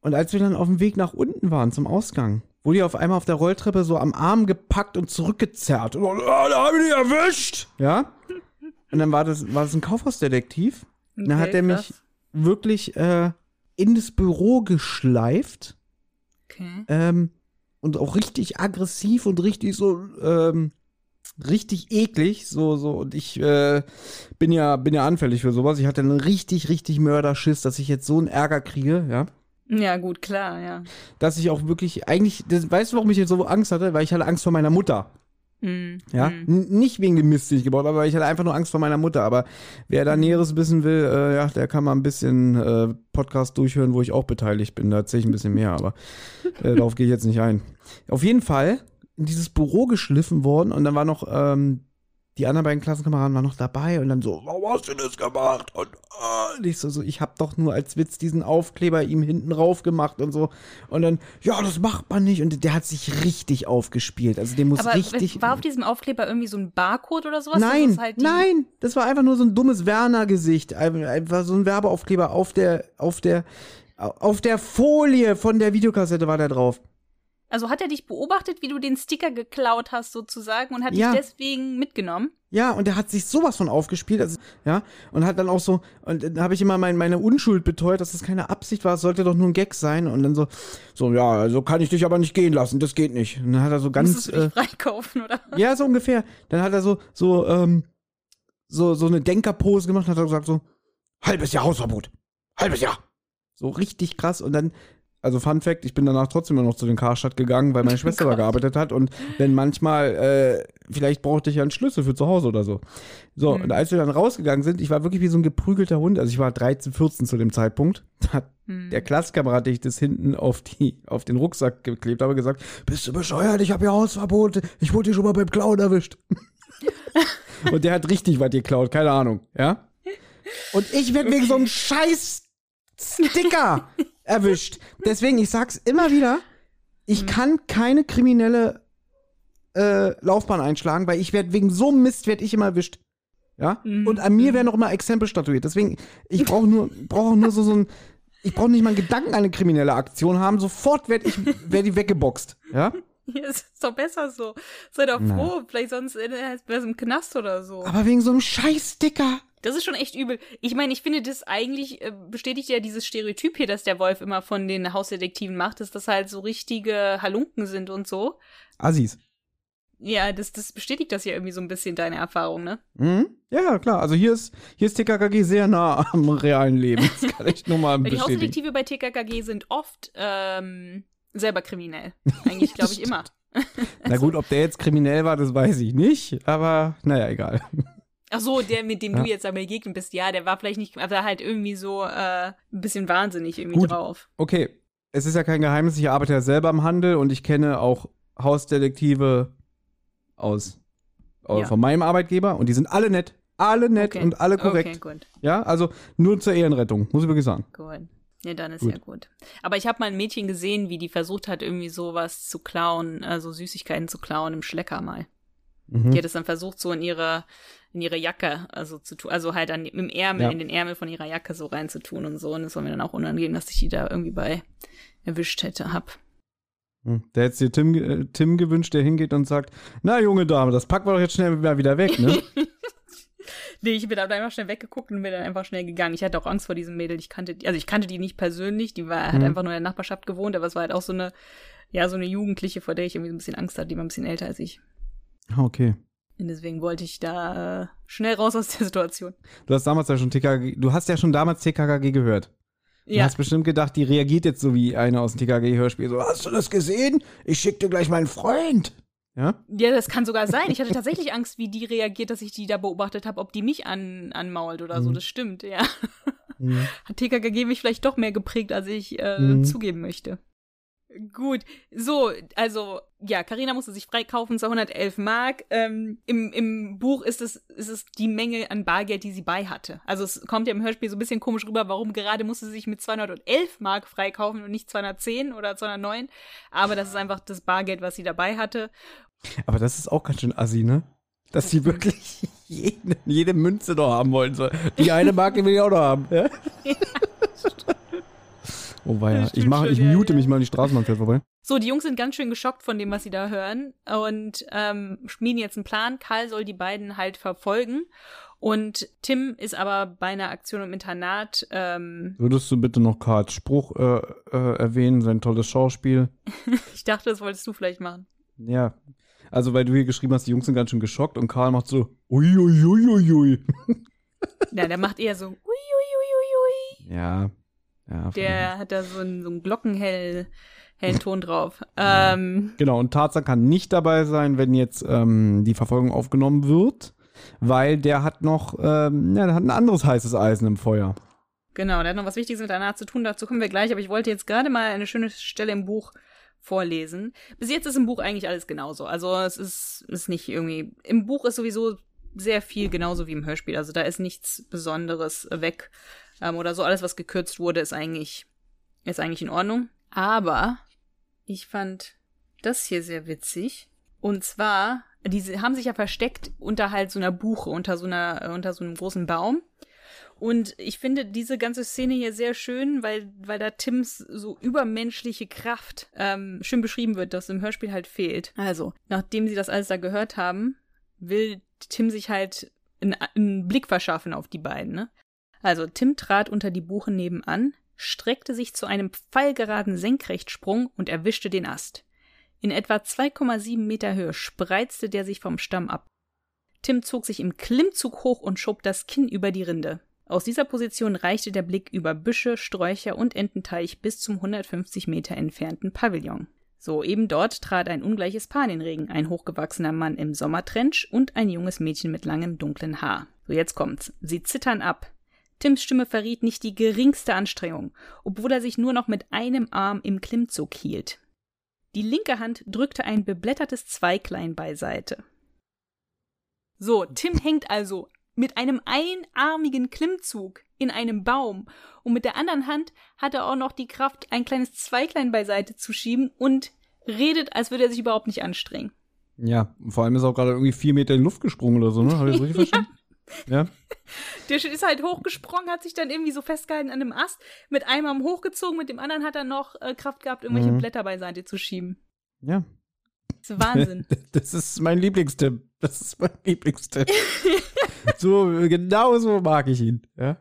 Speaker 3: Und als wir dann auf dem Weg nach unten waren zum Ausgang, wurde ich auf einmal auf der Rolltreppe so am Arm gepackt und zurückgezerrt. Und, ah, da habe ich dich erwischt. Ja? Und dann war das, war das ein Kaufhausdetektiv. Dann hat er mich
Speaker 2: krass.
Speaker 3: wirklich äh, in das Büro geschleift
Speaker 2: Okay.
Speaker 3: ähm, und auch richtig aggressiv und richtig so ähm, richtig eklig so so und ich äh, bin ja bin ja anfällig für sowas ich hatte einen richtig richtig Mörderschiss dass ich jetzt so einen Ärger kriege ja
Speaker 2: Ja, gut, klar, ja.
Speaker 3: dass ich auch wirklich eigentlich das, weißt du warum ich jetzt so Angst hatte weil ich hatte Angst vor meiner Mutter
Speaker 2: Mhm.
Speaker 3: ja,
Speaker 2: Mhm.
Speaker 3: N nicht wegen dem Mist, den ich gebaut habe, aber ich hatte einfach nur Angst vor meiner Mutter. Aber wer da Näheres wissen will, äh, ja, der kann mal ein bisschen äh, Podcast durchhören, wo ich auch beteiligt bin. Da erzähle ich ein bisschen mehr, aber äh, darauf gehe ich jetzt nicht ein. Auf jeden Fall in dieses Büro geschliffen worden und dann war noch ähm, die anderen beiden Klassenkameraden waren noch dabei und dann so, warum hast du das gemacht? Und, äh, und ich so, so, ich hab doch nur als Witz diesen Aufkleber ihm hinten rauf gemacht und so. Und dann, ja, das macht man nicht. Und der hat sich richtig aufgespielt. Also dem muss
Speaker 2: Aber
Speaker 3: richtig.
Speaker 2: war auf diesem Aufkleber irgendwie so ein Barcode oder sowas?
Speaker 3: Nein,
Speaker 2: halt
Speaker 3: nein, das war einfach nur so ein dummes Werner-Gesicht. Ein- Einfach so ein Werbeaufkleber auf der, auf der, auf der Folie von der Videokassette war der drauf.
Speaker 2: Also hat er dich beobachtet, wie du den Sticker geklaut hast sozusagen und hat
Speaker 3: Ja.
Speaker 2: dich deswegen mitgenommen?
Speaker 3: Ja, und der hat sich sowas von aufgespielt, also, ja, und hat dann auch so, und dann habe ich immer mein, meine Unschuld beteuert, dass das keine Absicht war, es sollte doch nur ein Gag sein, und dann so, so, ja, so kann ich dich aber nicht gehen lassen, das geht nicht. Und dann hat er so ganz,
Speaker 2: Musstest du
Speaker 3: äh,
Speaker 2: dich freikaufen, oder?
Speaker 3: Ja, so ungefähr. Dann hat er so, so, ähm, so, so eine Denkerpose gemacht und hat er gesagt so, halbes Jahr Hausverbot. Halbes Jahr. So richtig krass. Und dann, also Fun Fact, ich bin danach trotzdem immer noch zu den Karstadt gegangen, weil meine [laughs] Schwester da gearbeitet hat und wenn manchmal, äh, vielleicht brauchte ich ja einen Schlüssel für zu Hause oder so. So,
Speaker 2: Hm.
Speaker 3: und als wir dann rausgegangen sind, ich war wirklich wie so ein geprügelter Hund, also ich war 13, 14 zu dem Zeitpunkt, da [laughs] hat
Speaker 2: Hm.
Speaker 3: der Klassenkamerad, den ich das hinten auf, die, auf den Rucksack geklebt habe, gesagt, bist du bescheuert, ich habe hier Hausverbot, ich wurde hier schon mal beim Klauen erwischt. [laughs] Und der hat richtig was geklaut, keine Ahnung, ja? Und ich werde wegen so einem scheiß Sticker erwischt. [laughs] Deswegen, ich sag's immer wieder, ich kann keine kriminelle äh, Laufbahn einschlagen, weil ich werde wegen so Mist werd ich immer erwischt. Ja?
Speaker 2: Mhm.
Speaker 3: Und an mir werden auch immer Exempel statuiert. Deswegen, ich brauche nur, [laughs] brauche nur so, so ein, ich brauche nicht mal einen Gedanken an eine kriminelle Aktion haben. Sofort werd ich, werd die weggeboxt. Ja? [laughs]
Speaker 2: Ja, es ist doch besser so. Sei doch
Speaker 3: Na.
Speaker 2: froh, vielleicht sonst wäre es im Knast oder so.
Speaker 3: Aber wegen so einem Scheißsticker.
Speaker 2: Das ist schon echt übel. Ich meine, ich finde, das eigentlich äh, bestätigt ja dieses Stereotyp hier, das der Wolf immer von den Hausdetektiven macht, dass das halt so richtige Halunken sind und so.
Speaker 3: Assis.
Speaker 2: Ja, das, das bestätigt das ja irgendwie so ein bisschen deine Erfahrung, ne?
Speaker 3: Mhm. Ja, klar. Also hier ist, hier ist TKKG sehr nah [laughs] am realen Leben. Das kann ich nur mal [laughs]
Speaker 2: Die
Speaker 3: bestätigen.
Speaker 2: Hausdetektive bei TKKG sind oft ähm, selber kriminell. Eigentlich glaube ich [laughs] immer.
Speaker 3: Na gut, ob der jetzt kriminell war, das weiß ich nicht. Aber naja, egal.
Speaker 2: Ach so, der, mit dem
Speaker 3: Ja.
Speaker 2: du jetzt am begegnet bist, ja, der war vielleicht nicht, aber halt irgendwie so äh, ein bisschen wahnsinnig irgendwie
Speaker 3: Gut.
Speaker 2: drauf.
Speaker 3: Okay, es ist ja kein Geheimnis, ich arbeite ja selber im Handel und ich kenne auch Hausdetektive aus,
Speaker 2: Ja.
Speaker 3: von meinem Arbeitgeber und die sind alle nett. Alle nett
Speaker 2: Okay.
Speaker 3: und alle korrekt.
Speaker 2: Okay, gut,
Speaker 3: Ja, also nur zur Ehrenrettung, muss ich wirklich sagen.
Speaker 2: gut. Ja, dann ist
Speaker 3: Gut.
Speaker 2: ja gut. Aber ich habe mal ein Mädchen gesehen, wie die versucht hat, irgendwie sowas zu klauen, also Süßigkeiten zu klauen im Schlecker mal.
Speaker 3: Mhm.
Speaker 2: Die hat es dann versucht, so in ihre, in ihre Jacke, also zu tun, also halt an, im Ärmel,
Speaker 3: Ja.
Speaker 2: in den Ärmel von ihrer Jacke so reinzutun und so. Und es war mir dann auch unangenehm, dass ich die da irgendwie bei erwischt hätte, hab.
Speaker 3: Hm. Der hätte dir Tim, äh, Tim gewünscht, der hingeht und sagt, na junge Dame, das packen wir doch jetzt schnell mal wieder weg, ne? [laughs]
Speaker 2: Nee, ich bin da einfach schnell weggeguckt und bin dann einfach schnell gegangen. Ich hatte auch Angst vor diesem Mädel. Ich kannte, also ich kannte die nicht persönlich. Die war, hat
Speaker 3: Mhm.
Speaker 2: einfach nur in der Nachbarschaft gewohnt, aber es war halt auch so eine, ja, so eine Jugendliche, vor der ich irgendwie so ein bisschen Angst hatte. Die war ein bisschen älter als ich.
Speaker 3: Ah, okay.
Speaker 2: Und deswegen wollte ich da äh, schnell raus aus der Situation.
Speaker 3: Du hast damals ja schon TKKG, du hast ja schon damals TKKG gehört. Du
Speaker 2: Ja,
Speaker 3: hast bestimmt gedacht, die reagiert jetzt so wie eine aus dem TKG-Hörspiel. So, hast du das gesehen? Ich schick dir gleich meinen Freund. Ja?
Speaker 2: ja, das kann sogar sein. Ich hatte tatsächlich [laughs] Angst, wie die reagiert, dass ich die da beobachtet habe, ob die mich an, anmault oder so.
Speaker 3: Mhm.
Speaker 2: Das stimmt, ja.
Speaker 3: Mhm. [laughs]
Speaker 2: Hat TKKG mich vielleicht doch mehr geprägt, als ich äh,
Speaker 3: Mhm.
Speaker 2: zugeben möchte. Gut, so, also, ja, Karina musste sich freikaufen, 211 Mark. Ähm, im, Im Buch ist es, ist es die Menge an Bargeld, die sie bei hatte. Also es kommt ja im Hörspiel so ein bisschen komisch rüber, warum gerade musste sie sich mit 211 Mark freikaufen und nicht 210 oder 209. Aber das ist einfach das Bargeld, was sie dabei hatte.
Speaker 3: Aber das ist auch ganz schön assi, ne? Dass sie wirklich [laughs] jede, jede Münze noch haben wollen soll. Die eine Marke will ich auch noch haben. Ja? [laughs] oh weia. Ich, mache, ich mute mich mal, die Straßenbahn fährt vorbei.
Speaker 2: So, die Jungs sind ganz schön geschockt von dem, was sie da hören und ähm, schmieden jetzt einen Plan. Karl soll die beiden halt verfolgen und Tim ist aber bei einer Aktion im Internat. Ähm,
Speaker 3: Würdest du bitte noch Karls Spruch äh, äh, erwähnen, sein tolles Schauspiel? [laughs]
Speaker 2: ich dachte, das wolltest du vielleicht machen.
Speaker 3: Ja. Also, weil du hier geschrieben hast, die Jungs sind ganz schön geschockt und Karl macht so, ui, ui, ui, ui, ui.
Speaker 2: Ja, der macht eher so ui, ui, ui, ui, ui.
Speaker 3: Ja. Ja.
Speaker 2: Der hat da so einen, so einen glockenhell hellen Ton [laughs] drauf. Ähm,
Speaker 3: Genau, und Tarzan kann nicht dabei sein, wenn jetzt ähm, die Verfolgung aufgenommen wird, weil der hat noch, ähm, ja, der hat ein anderes heißes Eisen im Feuer.
Speaker 2: genau, der hat noch was Wichtiges mit Internat zu tun, dazu kommen wir gleich, aber ich wollte jetzt gerade mal eine schöne Stelle im Buch vorlesen. Bis jetzt ist im Buch eigentlich alles genauso. Also es ist, ist nicht irgendwie. Im Buch ist sowieso sehr viel genauso wie im Hörspiel. Also da ist nichts Besonderes weg ähm, oder so. Alles, was gekürzt wurde, ist eigentlich, ist eigentlich in Ordnung. Aber ich fand das hier sehr witzig. Und zwar, diese haben sich ja versteckt unter halt so einer Buche, unter so einer, äh, unter so einem großen Baum. Und ich finde diese ganze Szene hier sehr schön, weil, weil da Tims so übermenschliche Kraft ähm, schön beschrieben wird, das im Hörspiel halt fehlt. Also, nachdem sie das alles da gehört haben, will Tim sich halt einen, einen Blick verschaffen auf die beiden. Ne? Also, Tim trat unter die Buche nebenan, streckte sich zu einem pfeilgeraden Senkrechtsprung und erwischte den Ast. In etwa 2,7 Meter Höhe spreizte der sich vom Stamm ab. Tim zog sich im Klimmzug hoch und schob das Kinn über die Rinde. Aus dieser Position reichte der Blick über Büsche, Sträucher und Ententeich bis zum 150 Meter entfernten Pavillon. So, eben dort trat ein ungleiches Paar in den Regen, ein hochgewachsener Mann im Sommertrench und ein junges Mädchen mit langem dunklen Haar. So, jetzt kommt's. Sie zittern ab. Tims Stimme verriet nicht die geringste Anstrengung, obwohl er sich nur noch mit einem Arm im Klimmzug hielt. Die linke Hand drückte ein beblättertes Zweiglein beiseite. So, Tim hängt also mit einem einarmigen Klimmzug in einem Baum und mit der anderen Hand hat er auch noch die Kraft, ein kleines Zweiglein beiseite zu schieben und redet, als würde er sich überhaupt nicht anstrengen.
Speaker 3: Ja, vor allem ist er auch gerade irgendwie vier Meter in die Luft gesprungen oder so, ne? Habe ich das richtig [laughs] verstanden? Ja. [laughs]
Speaker 2: Der ist halt hochgesprungen, hat sich dann irgendwie so festgehalten an einem Ast, mit einem Arm hochgezogen, mit dem anderen hat er noch äh, Kraft gehabt, irgendwelche
Speaker 3: Mhm.
Speaker 2: Blätter beiseite zu schieben.
Speaker 3: Ja.
Speaker 2: Das ist Wahnsinn. [laughs]
Speaker 3: Das ist mein Lieblingstipp. Das ist mein Lieblingstipp. [laughs] so, genau so mag ich ihn. Ja?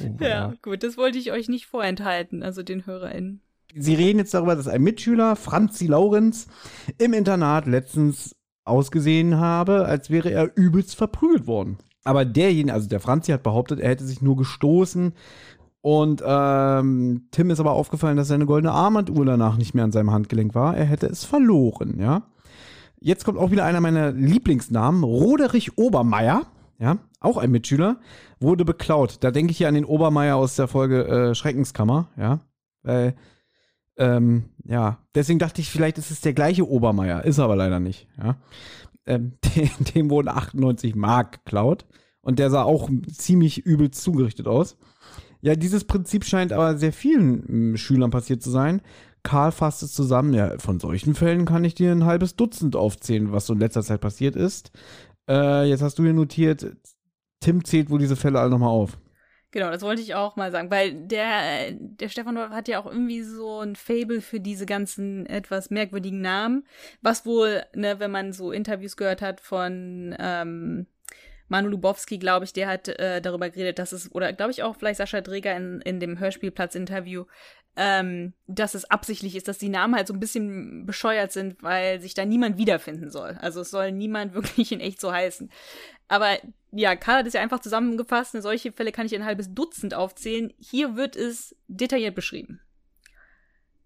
Speaker 2: Oh, ja, ja, gut, das wollte ich euch nicht vorenthalten, also den HörerInnen.
Speaker 3: Sie reden jetzt darüber, dass ein Mitschüler, Franzi Laurenz, im Internat letztens ausgesehen habe, als wäre er übelst verprügelt worden. Aber derjenige, also der Franzi hat behauptet, er hätte sich nur gestoßen. Und ähm, Tim ist aber aufgefallen, dass seine goldene Armbanduhr danach nicht mehr an seinem Handgelenk war. Er hätte es verloren, ja. Jetzt kommt auch wieder einer meiner Lieblingsnamen, Roderich Obermeier, ja, auch ein Mitschüler, wurde beklaut. Da denke ich hier an den Obermeier aus der Folge äh, Schreckenskammer, ja. Weil, ähm, ja, deswegen dachte ich, vielleicht ist es der gleiche Obermeier, ist aber leider nicht, ja. Ähm, [laughs] dem, wurden 98 Mark geklaut und der sah auch ziemlich übel zugerichtet aus. Ja, dieses Prinzip scheint aber sehr vielen äh, Schülern passiert zu sein. Karl fasst es zusammen. Ja, von solchen Fällen kann ich dir ein halbes Dutzend aufzählen, was so in letzter Zeit passiert ist. Äh, jetzt hast du hier notiert, Tim zählt wohl diese Fälle alle nochmal auf.
Speaker 2: Genau, das wollte ich auch mal sagen, weil der, der Stefan hat ja auch irgendwie so ein Fable für diese ganzen etwas merkwürdigen Namen, was wohl, ne, wenn man so Interviews gehört hat von ähm, Manu Lubowski, glaube ich, der hat äh, darüber geredet, dass es, oder glaube ich auch vielleicht Sascha Dreger in, in dem Hörspielplatz-Interview, ähm, dass es absichtlich ist, dass die Namen halt so ein bisschen bescheuert sind, weil sich da niemand wiederfinden soll. Also es soll niemand [laughs] wirklich in echt so heißen. Aber ja, Karl hat es ja einfach zusammengefasst. Und solche Fälle kann ich ein halbes Dutzend aufzählen. Hier wird es detailliert beschrieben.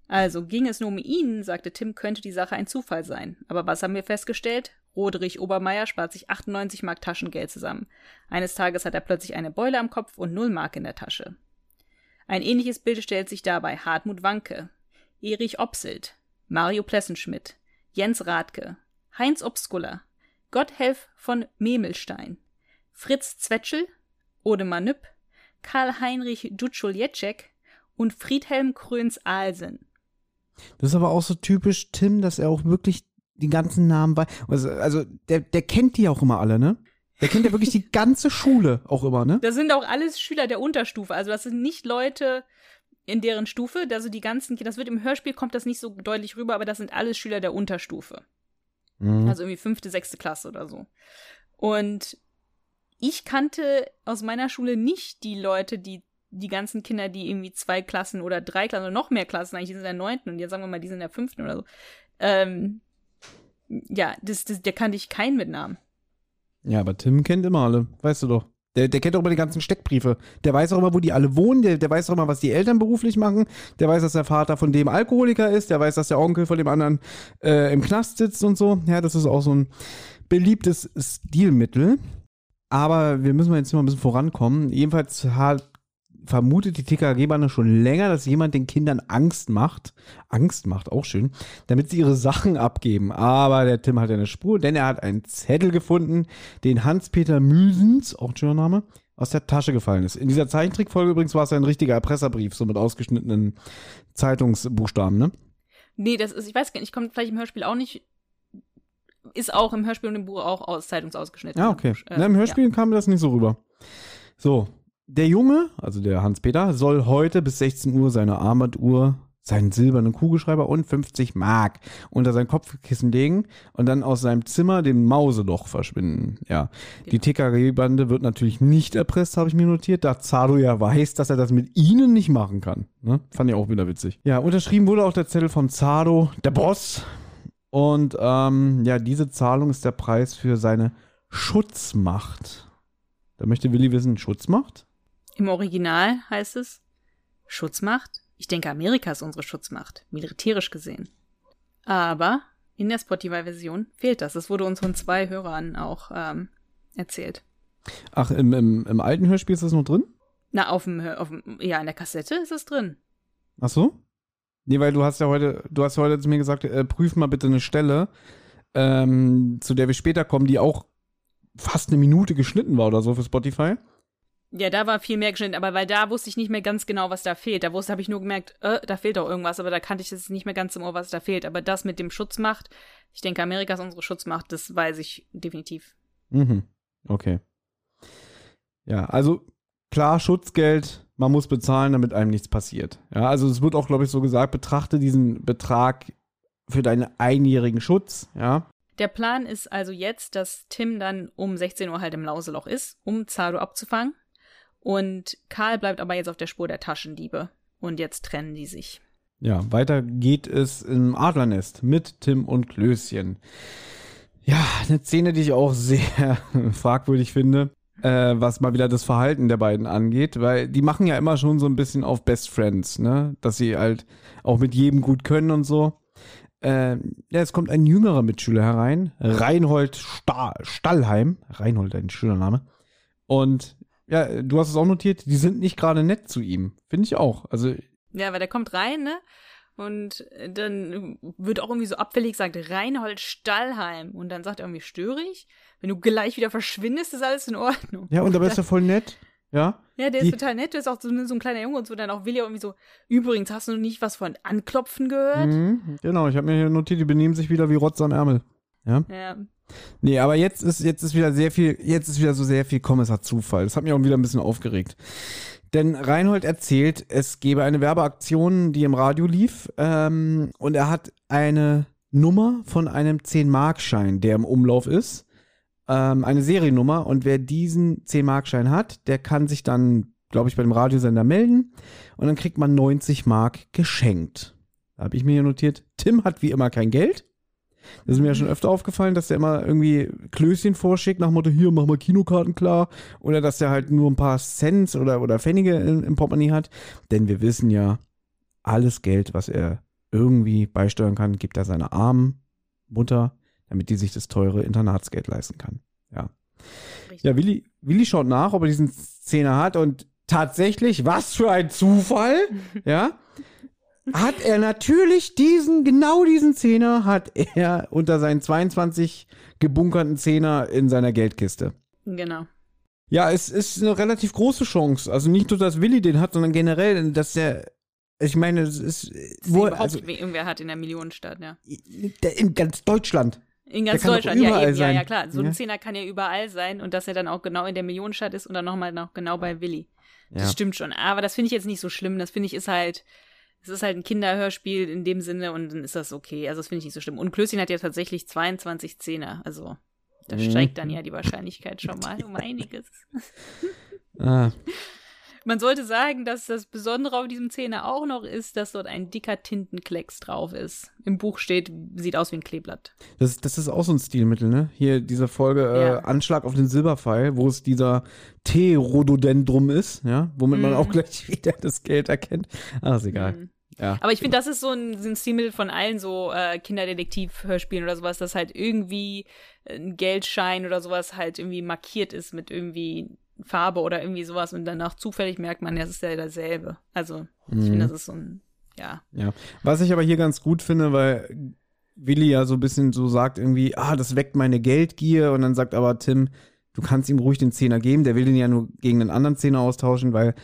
Speaker 2: Also ging es nur um ihn, sagte Tim, könnte die Sache ein Zufall sein. Aber was haben wir festgestellt? Roderich Obermeier spart sich 98 Mark Taschengeld zusammen. Eines Tages hat er plötzlich eine Beule am Kopf und null Mark in der Tasche. Ein ähnliches Bild stellt sich dabei Hartmut Wanke, Erich Opselt, Mario Plessenschmidt, Jens Radke, Heinz Obskuller, Gotthelf von Memelstein, Fritz Zwetschel, Odemar Nüpp, Karl-Heinrich Dutschul-Jetschek und Friedhelm Kröns-Ahlsen.
Speaker 3: Das ist aber auch so typisch Tim, dass er auch wirklich die ganzen Namen weiß. Also, also der, der kennt die auch immer alle, ne? Der kennt ja wirklich die [laughs] ganze Schule auch immer, ne?
Speaker 2: Das sind auch alles Schüler der Unterstufe. Also das sind nicht Leute in deren Stufe. Also die ganzen, das wird im Hörspiel kommt das nicht so deutlich rüber, aber das sind alles Schüler der Unterstufe. Mhm. Also irgendwie fünfte, sechste Klasse oder so. Und ich kannte aus meiner Schule nicht die Leute, die die ganzen Kinder, die irgendwie zwei Klassen oder drei Klassen oder noch mehr Klassen, eigentlich die sind in der neunten und jetzt sagen wir mal, die sind in der fünften oder so. Ähm, ja, das, das, der kannte ich keinen mit Namen.
Speaker 3: Ja, aber Tim kennt immer alle, weißt du doch. Der, der kennt auch immer die ganzen Steckbriefe. Der weiß auch immer, wo die alle wohnen. Der, der weiß auch immer, was die Eltern beruflich machen. Der weiß, dass der Vater von dem Alkoholiker ist. Der weiß, dass der Onkel von dem anderen äh, im Knast sitzt und so. Ja, das ist auch so ein beliebtes Stilmittel. Aber wir müssen jetzt mal ein bisschen vorankommen. Jedenfalls hat vermutet die TKG-Bande schon länger, dass jemand den Kindern Angst macht. Angst macht, auch schön, damit sie ihre Sachen abgeben. Aber der Tim hat eine Spur, denn er hat einen Zettel gefunden, den Hans-Peter Müsens, auch ein schöner Name, aus der Tasche gefallen ist. In dieser Zeichentrickfolge übrigens war es ein richtiger Erpresserbrief, so mit ausgeschnittenen Zeitungsbuchstaben, ne?
Speaker 2: Nee, das ist, ich weiß gar nicht, kommt vielleicht im Hörspiel auch nicht ist auch im Hörspiel und im Buch auch aus Zeitungsausgeschnitten.
Speaker 3: Ja, okay. Äh, Na, Im Hörspiel ja. kam mir das nicht so rüber. So, der Junge, also der Hans-Peter, soll heute bis 16 Uhr seine Armbanduhr, seinen silbernen Kugelschreiber und 50 Mark unter sein Kopfkissen legen und dann aus seinem Zimmer den Mauseloch verschwinden. Ja, die TKG-Bande wird natürlich nicht erpresst, habe ich mir notiert, da Zado ja weiß, dass er das mit ihnen nicht machen kann. Ne? Fand ich auch wieder witzig. Ja, unterschrieben wurde auch der Zettel von Zado, der Boss. Und ähm, ja, diese Zahlung ist der Preis für seine Schutzmacht. Da möchte Willi wissen, Schutzmacht?
Speaker 2: Im Original heißt es Schutzmacht. Ich denke, Amerika ist unsere Schutzmacht, militärisch gesehen. Aber in der Spotify-Version fehlt das. Das wurde uns von zwei Hörern auch ähm, erzählt.
Speaker 3: Ach, im, im, im alten Hörspiel ist das noch drin?
Speaker 2: Na, auf dem, auf dem, ja, in der Kassette ist es drin.
Speaker 3: Ach so? Nee, weil du hast ja heute, du hast heute zu mir gesagt, äh, prüf mal bitte eine Stelle, ähm, zu der wir später kommen, die auch fast eine Minute geschnitten war oder so für Spotify.
Speaker 2: Ja, da war viel mehr geschnitten, aber weil da wusste ich nicht mehr ganz genau, was da fehlt. Da wusste, habe ich nur gemerkt, äh, da fehlt doch irgendwas, aber da kannte ich jetzt nicht mehr ganz im Ohr, was da fehlt. Aber das mit dem Schutzmacht, ich denke, Amerika ist unsere Schutzmacht, das weiß ich definitiv.
Speaker 3: Mhm. Okay. Ja, also klar, Schutzgeld, man muss bezahlen, damit einem nichts passiert. Ja, also es wird auch, glaube ich, so gesagt, betrachte diesen Betrag für deinen einjährigen Schutz, ja.
Speaker 2: Der Plan ist also jetzt, dass Tim dann um 16 Uhr halt im Lauseloch ist, um Zado abzufangen. Und Karl bleibt aber jetzt auf der Spur der Taschendiebe. Und jetzt trennen die sich.
Speaker 3: Ja, weiter geht es im Adlernest mit Tim und Klößchen. Ja, eine Szene, die ich auch sehr [laughs] fragwürdig finde, äh, was mal wieder das Verhalten der beiden angeht, weil die machen ja immer schon so ein bisschen auf Best Friends, ne? Dass sie halt auch mit jedem gut können und so. Äh, ja, es kommt ein jüngerer Mitschüler herein, Reinhold Sta Stallheim. Reinhold, ein schöner Name. Und ja, du hast es auch notiert, die sind nicht gerade nett zu ihm. Finde ich auch. Also
Speaker 2: Ja, weil der kommt rein, ne? Und dann wird auch irgendwie so abfällig gesagt, Reinhold Stallheim. Und dann sagt er irgendwie, störig? Wenn du gleich wieder verschwindest, ist alles in Ordnung.
Speaker 3: Ja, und dabei ist er voll nett. Ja.
Speaker 2: Ja, der
Speaker 3: Die-
Speaker 2: ist total nett. Der ist auch so, so ein kleiner Junge und so. Dann auch Willi irgendwie so, übrigens, hast du noch nicht was von Anklopfen gehört?
Speaker 3: Mhm, genau, ich habe mir hier notiert, die benehmen sich wieder wie Rotz am Ärmel. Ja.
Speaker 2: Ja.
Speaker 3: Nee, aber jetzt ist, jetzt ist wieder sehr viel, jetzt ist wieder so sehr viel Kommissar Zufall. Das hat mich auch wieder ein bisschen aufgeregt. Denn Reinhold erzählt, es gebe eine Werbeaktion, die im Radio lief, ähm, und er hat eine Nummer von einem 10-Mark-Schein, der im Umlauf ist. Ähm, eine Seriennummer. Und wer diesen 10-Mark-Schein hat, der kann sich dann, glaube ich, bei dem Radiosender melden. Und dann kriegt man 90 Mark geschenkt. Da habe ich mir hier notiert, Tim hat wie immer kein Geld. Das ist mir ja schon öfter aufgefallen, dass der immer irgendwie Klößchen vorschickt, nach dem Motto, hier, mach mal Kinokarten klar. Oder dass der halt nur ein paar Cents oder, oder Pfennige im, im Portemonnaie hat. Denn wir wissen ja, alles Geld, was er irgendwie beisteuern kann, gibt er seiner armen Mutter, damit die sich das teure Internatsgeld leisten kann. Ja.
Speaker 2: Richtig.
Speaker 3: Ja, Willi, Willi schaut nach, ob er diesen Zehner hat und tatsächlich, was für ein Zufall, [laughs] ja, hat er natürlich diesen, genau diesen Zehner hat er unter seinen 22 gebunkerten Zehner in seiner Geldkiste.
Speaker 2: Genau.
Speaker 3: Ja, es ist eine relativ große Chance. Also nicht nur, dass Willi den hat, sondern generell, dass der, ich meine, es ist,
Speaker 2: Das
Speaker 3: wo,
Speaker 2: überhaupt
Speaker 3: also,
Speaker 2: irgendwer hat in der Millionenstadt, ja.
Speaker 3: in ganz Deutschland.
Speaker 2: In ganz Deutschland, ja, eben, ja, ja, klar. So
Speaker 3: Ja.
Speaker 2: ein Zehner kann ja überall sein und dass er dann auch genau in der Millionenstadt ist und dann nochmal noch genau bei Willi. Das stimmt schon. Aber das finde ich jetzt nicht so schlimm. Das finde ich ist halt, es ist halt ein Kinderhörspiel in dem Sinne und dann ist das okay. Also das finde ich nicht so schlimm. Und Klößchen hat ja tatsächlich 22 Zehner. Also da
Speaker 3: Mhm.
Speaker 2: steigt dann ja die Wahrscheinlichkeit schon mal um einiges.
Speaker 3: Ah, [laughs]
Speaker 2: Man sollte sagen, dass das Besondere auf diesem Zehner auch noch ist, dass dort ein dicker Tintenklecks drauf ist. Im Buch steht, sieht aus wie ein Kleeblatt.
Speaker 3: Das, das ist auch so ein Stilmittel, ne? Hier diese Folge
Speaker 2: Ja.
Speaker 3: äh, Anschlag auf den Silberpfeil, wo es dieser T-Rhododendrum ist, ja, womit man
Speaker 2: Mhm.
Speaker 3: auch gleich [laughs] wieder das Geld erkennt. Ah, ist egal.
Speaker 2: Mhm.
Speaker 3: Ja.
Speaker 2: Aber ich finde, das ist so ein, ein Stilmittel von allen so äh, Kinderdetektiv-Hörspielen oder sowas, dass halt irgendwie ein Geldschein oder sowas halt irgendwie markiert ist mit irgendwie Farbe oder irgendwie sowas und danach zufällig merkt man, ja, es ist ja derselbe. Also, ich
Speaker 3: Mhm.
Speaker 2: finde, das ist so ein, ja.
Speaker 3: Ja. Was ich aber hier ganz gut finde, weil Willi ja so ein bisschen so sagt irgendwie, ah, das weckt meine Geldgier und dann sagt aber Tim, du kannst ihm ruhig den Zehner geben, der will den ja nur gegen einen anderen Zehner austauschen, weil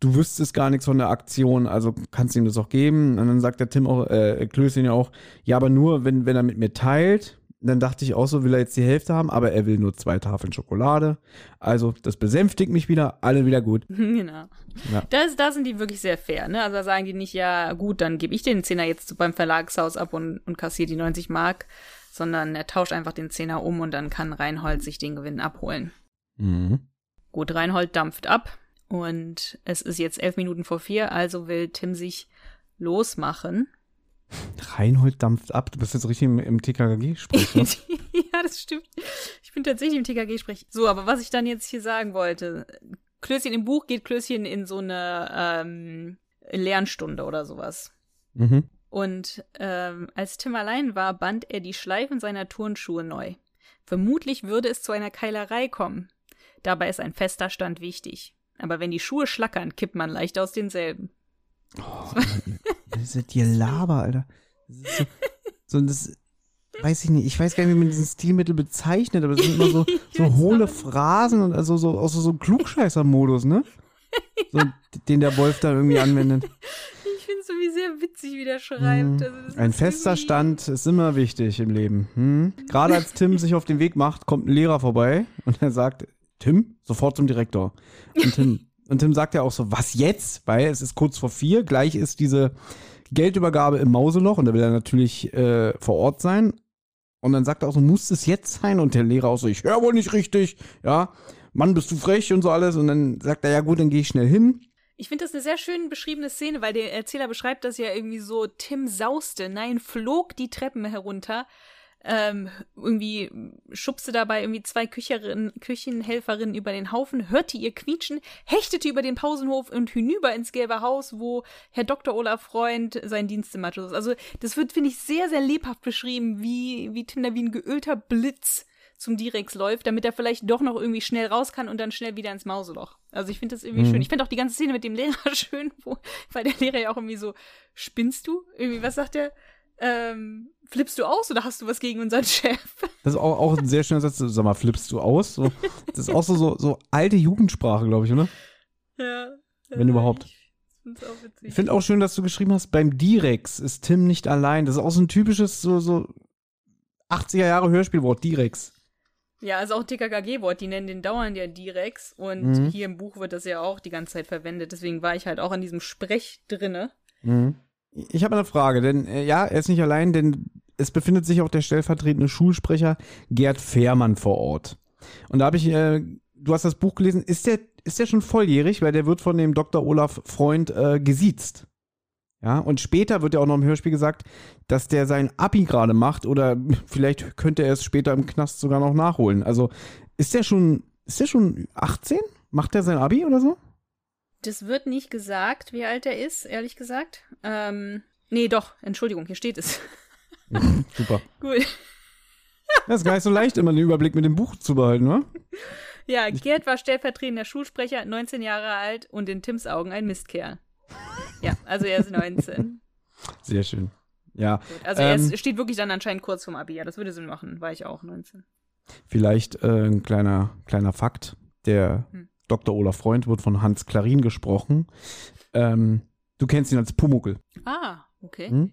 Speaker 3: du wüsstest gar nichts von der Aktion, also kannst du ihm das auch geben. Und dann sagt der Tim auch, äh, Klößchen ja auch, ja, aber nur, wenn, wenn er mit mir teilt. Dann dachte ich auch so, will er jetzt die Hälfte haben, aber er will nur zwei Tafeln Schokolade. Also, das besänftigt mich wieder, alle wieder gut. [laughs]
Speaker 2: genau.
Speaker 3: Ja.
Speaker 2: Das, da sind die wirklich sehr fair, ne? Also da sagen die nicht, ja, gut, dann gebe ich den Zehner jetzt beim Verlagshaus ab und, und kassiere die 90 Mark, sondern er tauscht einfach den Zehner um und dann kann Reinhold sich den Gewinn abholen.
Speaker 3: Mhm.
Speaker 2: Gut, Reinhold dampft ab und es ist jetzt elf Minuten vor vier, also will Tim sich losmachen.
Speaker 3: Reinhold dampft ab. Du bist jetzt richtig im, im TKKG-Sprech, ne? [laughs]
Speaker 2: ja, das stimmt. Ich bin tatsächlich im TKG-Sprech. So, aber was ich dann jetzt hier sagen wollte. Klößchen im Buch geht Klößchen in so eine ähm, Lernstunde oder sowas.
Speaker 3: Mhm.
Speaker 2: Und ähm, als Tim allein war, band er die Schleifen seiner Turnschuhe neu. Vermutlich würde es zu einer Keilerei kommen. Dabei ist ein fester Stand wichtig. Aber wenn die Schuhe schlackern, kippt man leicht aus denselben.
Speaker 3: Das ist dir Laber, Alter. Das ist so, so das, weiß ich nicht, ich weiß gar nicht, wie man diesen Stilmittel bezeichnet, aber das sind immer so, so hohle Phrasen und also so, auch so, so Klugscheißer-Modus, ne? So, den der Wolf da irgendwie anwendet.
Speaker 2: Ich finde es irgendwie sehr witzig, wie der schreibt. Also das
Speaker 3: Hm. Ein fester
Speaker 2: irgendwie-
Speaker 3: Stand ist immer wichtig im Leben. Hm? Gerade als Tim sich auf den Weg macht, kommt ein Lehrer vorbei und er sagt, Tim, sofort zum Direktor. Und Tim, und Tim sagt ja auch so, was jetzt? Weil es ist kurz vor vier, gleich ist diese Geldübergabe im Mauseloch und da will er natürlich äh, vor Ort sein. Und dann sagt er auch so, muss es jetzt sein? Und der Lehrer auch so, ich höre wohl nicht richtig, ja. Mann, bist du frech und so alles. Und dann sagt er, ja gut, dann gehe ich schnell hin.
Speaker 2: Ich finde das eine sehr schön beschriebene Szene, weil der Erzähler beschreibt das ja irgendwie so, Tim sauste, nein, flog die Treppen herunter, ähm, irgendwie schubste dabei irgendwie zwei Kücherin, Küchenhelferinnen über den Haufen, hörte ihr quietschen, hechtete über den Pausenhof und hinüber ins gelbe Haus, wo Herr Dr. Olaf Freund sein Dienst im Matsch ist. Also das wird, finde ich, sehr, sehr lebhaft beschrieben, wie, wie Tim da wie ein geölter Blitz zum Direx läuft, damit er vielleicht doch noch irgendwie schnell raus kann und dann schnell wieder ins Mauseloch. Also ich finde das irgendwie mhm. schön. Ich finde auch die ganze Szene mit dem Lehrer [laughs] schön, wo, weil der Lehrer ja auch irgendwie so, spinnst du? Irgendwie, was sagt der? Ähm, flippst du aus oder hast du was gegen unseren [laughs] Chef?
Speaker 3: Das ist auch, auch ein sehr schöner Satz. Sag mal, flippst du aus? So, das ist auch so, so, so alte Jugendsprache, glaube ich, oder?
Speaker 2: Ja.
Speaker 3: Wenn überhaupt.
Speaker 2: Ich,
Speaker 3: finde auch schön, dass du geschrieben hast, beim Direx ist Tim nicht allein. Das ist auch so ein typisches, so, so 80er Jahre Hörspielwort, Direx.
Speaker 2: Ja, also auch TKKG-Wort, die nennen den dauernd ja Direx und mhm. hier im Buch wird das ja auch die ganze Zeit verwendet, deswegen war ich halt auch an diesem Sprech drinne.
Speaker 3: Mhm. Ich habe eine Frage, denn äh, ja, er ist nicht allein, denn es befindet sich auch der stellvertretende Schulsprecher Gerd Fehrmann vor Ort. Und da habe ich, äh, du hast das Buch gelesen, ist der, ist der schon volljährig, weil der wird von dem Dr. Olaf Freund äh, gesiezt. Ja, und später wird ja auch noch im Hörspiel gesagt, dass der sein Abi gerade macht oder [laughs] vielleicht könnte er es später im Knast sogar noch nachholen. Also ist der schon, ist der schon 18? Macht er sein Abi oder so?
Speaker 2: Das wird nicht gesagt, wie alt er ist, ehrlich gesagt. Ähm, nee, doch, Entschuldigung, hier steht es. [laughs]
Speaker 3: Super.
Speaker 2: Gut.
Speaker 3: Das ist gar nicht so leicht, immer den Überblick mit dem Buch zu behalten, wa?
Speaker 2: Ja, Gerd war stellvertretender Schulsprecher, 19 Jahre alt und in Tims Augen ein Mistkerl. Ja, also er ist 19.
Speaker 3: Sehr schön. Ja.
Speaker 2: Gut, also ähm, er steht wirklich dann anscheinend kurz vorm Abi. Ja, das würde Sinn machen, war ich auch 19.
Speaker 3: Vielleicht äh, ein kleiner, kleiner Fakt. Der hm. Dr. Olaf Freund wird von Hans Klarin gesprochen. Ähm, du kennst ihn als Pumuckel.
Speaker 2: Ah, okay. Hm?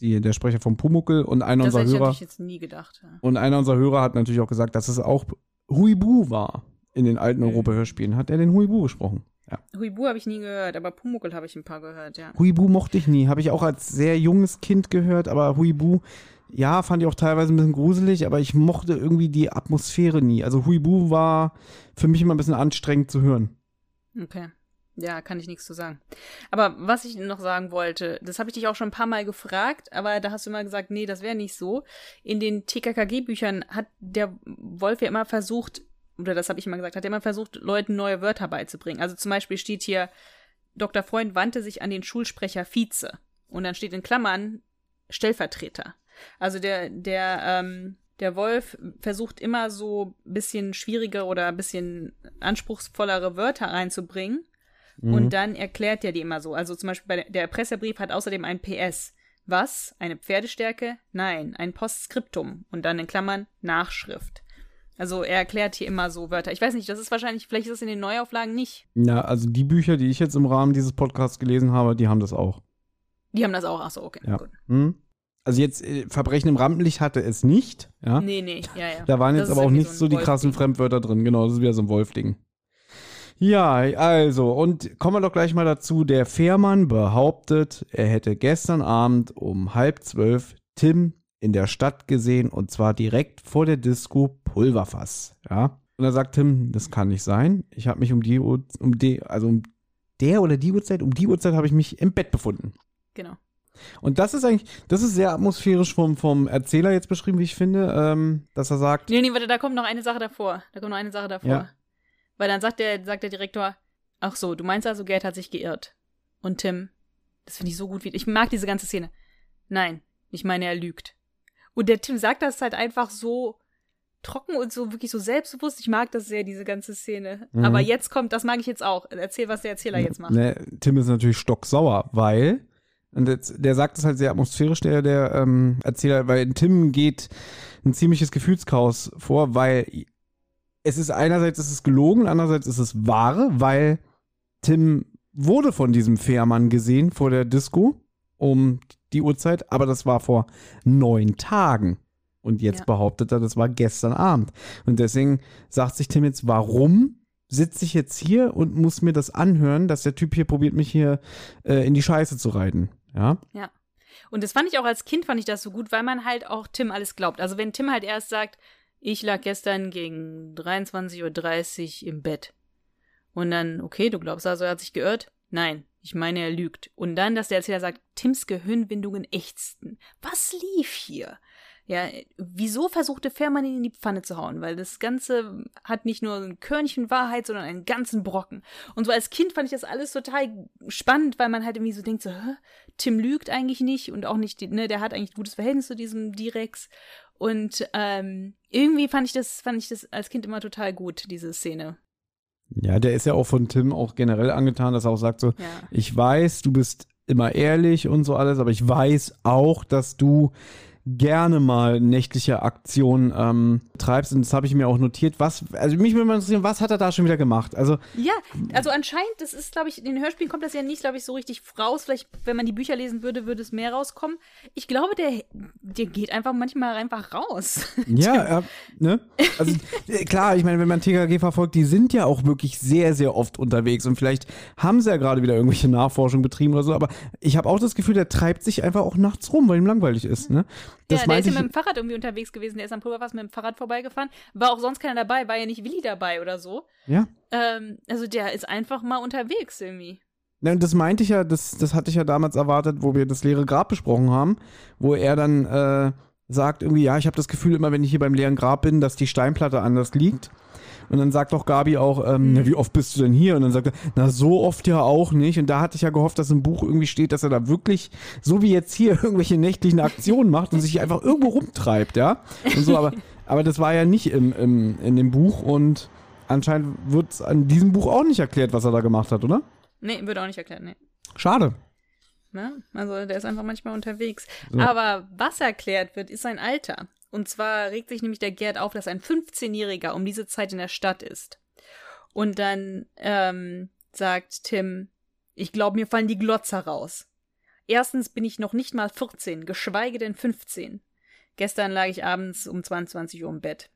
Speaker 3: Die, der Sprecher von Pumuckel und einer
Speaker 2: das
Speaker 3: unserer Hörer.
Speaker 2: Ich jetzt nie gedacht. Ja.
Speaker 3: Und einer unserer Hörer hat natürlich auch gesagt, dass es auch Huibu war in den alten mhm. Europa-Hörspielen. Hat er den Huibu gesprochen? Ja.
Speaker 2: Huibu habe ich nie gehört, aber Pumuckel habe ich ein paar gehört, ja.
Speaker 3: Huibu mochte ich nie, habe ich auch als sehr junges Kind gehört, aber Huibu, ja, fand ich auch teilweise ein bisschen gruselig, aber ich mochte irgendwie die Atmosphäre nie. Also Huibu war für mich immer ein bisschen anstrengend zu hören.
Speaker 2: Okay. Ja, kann ich nichts zu sagen. Aber was ich noch sagen wollte, das habe ich dich auch schon ein paar Mal gefragt, aber da hast du immer gesagt, nee, das wäre nicht so. In den TKKG-Büchern hat der Wolf ja immer versucht, oder das habe ich immer gesagt, hat er immer versucht, Leuten neue Wörter beizubringen. Also zum Beispiel steht hier, Dr. Freund wandte sich an den Schulsprecher Vize. Und dann steht in Klammern Stellvertreter. Also der, der, ähm, der Wolf versucht immer so ein bisschen schwierige oder ein bisschen anspruchsvollere Wörter reinzubringen. Mhm. Und dann erklärt er die immer so. Also zum Beispiel bei der Erpresserbrief hat außerdem ein PS. Was? Eine Pferdestärke? Nein, ein Postskriptum. Und dann in Klammern Nachschrift. Also er erklärt hier immer so Wörter. Ich weiß nicht, das ist wahrscheinlich, vielleicht ist es in den Neuauflagen nicht.
Speaker 3: Ja, also die Bücher, die ich jetzt im Rahmen dieses Podcasts gelesen habe, die haben das auch.
Speaker 2: Die haben das auch, achso, okay,
Speaker 3: ja. gut. Hm? Also jetzt, äh, Verbrechen im Rampenlicht hatte es nicht, ja.
Speaker 2: Nee, nee, ja, ja.
Speaker 3: Da waren jetzt aber auch nicht so, so die krassen Fremdwörter drin, genau, das ist wieder so ein Wolf-Ding. Ja, also, und kommen wir doch gleich mal dazu. Der Fährmann behauptet, er hätte gestern Abend um halb zwölf Tim in der Stadt gesehen und zwar direkt vor der Disco Pulverfass. Ja. Und da sagt Tim, das kann nicht sein. Ich habe mich um die, um die, also um der oder die Uhrzeit, um die Uhrzeit habe ich mich im Bett befunden.
Speaker 2: Genau.
Speaker 3: Und das ist eigentlich, das ist sehr atmosphärisch vom, vom Erzähler jetzt beschrieben, wie ich finde, ähm, dass er sagt.
Speaker 2: Nee, nee, warte, da kommt noch eine Sache davor. Da kommt noch eine Sache davor. Ja. Weil dann sagt der, sagt der Direktor, ach so, du meinst also, Gerd hat sich geirrt. Und Tim, das finde ich so gut wie. Ich mag diese ganze Szene. Nein, ich meine, er lügt. Und der Tim sagt das halt einfach so trocken und so wirklich so selbstbewusst. Ich mag das sehr, diese ganze Szene. Mhm. Aber jetzt kommt, das mag ich jetzt auch. Erzähl, was der Erzähler jetzt macht.
Speaker 3: Ne, Tim ist natürlich stocksauer, weil, und jetzt, der sagt es halt sehr atmosphärisch, der, der ähm, Erzähler, weil in Tim geht ein ziemliches Gefühlschaos vor, weil es ist einerseits ist es gelogen, andererseits ist es wahr, weil Tim wurde von diesem Fährmann gesehen vor der Disco um die Uhrzeit, aber das war vor neun Tagen. Und jetzt ja. behauptet er, das war gestern Abend. Und deswegen sagt sich Tim jetzt, warum sitze ich jetzt hier und muss mir das anhören, dass der Typ hier probiert, mich hier äh, in die Scheiße zu reiten? Ja.
Speaker 2: Ja. Und das fand ich auch als Kind, fand ich das so gut, weil man halt auch Tim alles glaubt. Also wenn Tim halt erst sagt, ich lag gestern gegen 23.30 Uhr im Bett. Und dann, okay, du glaubst also, er hat sich geirrt? Nein, ich meine, er lügt. Und dann, dass der Erzähler sagt, Tims Gehirnwindungen ächzten. Was lief hier? Ja, wieso versuchte Fährmann ihn in die Pfanne zu hauen? Weil das Ganze hat nicht nur ein Körnchen Wahrheit, sondern einen ganzen Brocken. Und so als Kind fand ich das alles total spannend, weil man halt irgendwie so denkt, so, Hä? Tim lügt eigentlich nicht und auch nicht, ne, der hat eigentlich ein gutes Verhältnis zu diesem Direx. Und ähm, irgendwie fand ich das, fand ich das als Kind immer total gut, diese Szene.
Speaker 3: Ja, der ist ja auch von Tim auch generell angetan, dass er auch sagt so,
Speaker 2: Ja.
Speaker 3: ich weiß, du bist immer ehrlich und so alles, aber ich weiß auch, dass du gerne mal nächtliche Aktionen ähm, treibst und das habe ich mir auch notiert. Was, also mich würde mal interessieren, was hat er da schon wieder gemacht? Also
Speaker 2: Ja, also anscheinend, das ist, glaube ich, in den Hörspielen kommt das ja nicht, glaube ich, so richtig raus. Vielleicht, wenn man die Bücher lesen würde, würde es mehr rauskommen. Ich glaube, der, der geht einfach manchmal einfach raus. [laughs]
Speaker 3: Ja, äh, ne? Also äh, klar, ich meine, wenn man TKG verfolgt, die sind ja auch wirklich sehr, sehr oft unterwegs und vielleicht haben sie ja gerade wieder irgendwelche Nachforschung betrieben oder so, aber ich habe auch das Gefühl, der treibt sich einfach auch nachts rum, weil ihm langweilig ist, ne? Das
Speaker 2: ja, der ist ja mit dem Fahrrad irgendwie unterwegs gewesen. Der ist am Pulverfass mit dem Fahrrad vorbeigefahren. War auch sonst keiner dabei, war ja nicht Willi dabei oder so.
Speaker 3: ja.
Speaker 2: Ähm, also der ist einfach mal unterwegs irgendwie.
Speaker 3: Ne, und das meinte ich ja, das, das hatte ich ja damals erwartet, wo wir das leere Grab besprochen haben, wo er dann äh, sagt irgendwie, ja, ich habe das Gefühl immer, wenn ich hier beim leeren Grab bin, dass die Steinplatte anders liegt. Und dann sagt doch Gabi auch, ähm, na, wie oft bist du denn hier? Und dann sagt er, na, so oft ja auch nicht. Und da hatte ich ja gehofft, dass im Buch irgendwie steht, dass er da wirklich, so wie jetzt hier, [laughs] irgendwelche nächtlichen Aktionen macht und sich einfach irgendwo rumtreibt, ja. Und so, aber, [laughs] aber das war ja nicht im, im, in dem Buch und anscheinend wird es an diesem Buch auch nicht erklärt, was er da gemacht hat, oder?
Speaker 2: Nee, würde auch nicht erklären, nee.
Speaker 3: Schade.
Speaker 2: Ne? Also der ist einfach manchmal unterwegs.
Speaker 3: So.
Speaker 2: Aber was erklärt wird, ist sein Alter. Und zwar regt sich nämlich der Gerd auf, dass ein 15-Jähriger um diese Zeit in der Stadt ist. Und dann ähm, sagt Tim, ich glaube, mir fallen die Glotzer raus. Erstens bin ich noch nicht mal 14, geschweige denn 15. Gestern lag ich abends um 22 Uhr im Bett.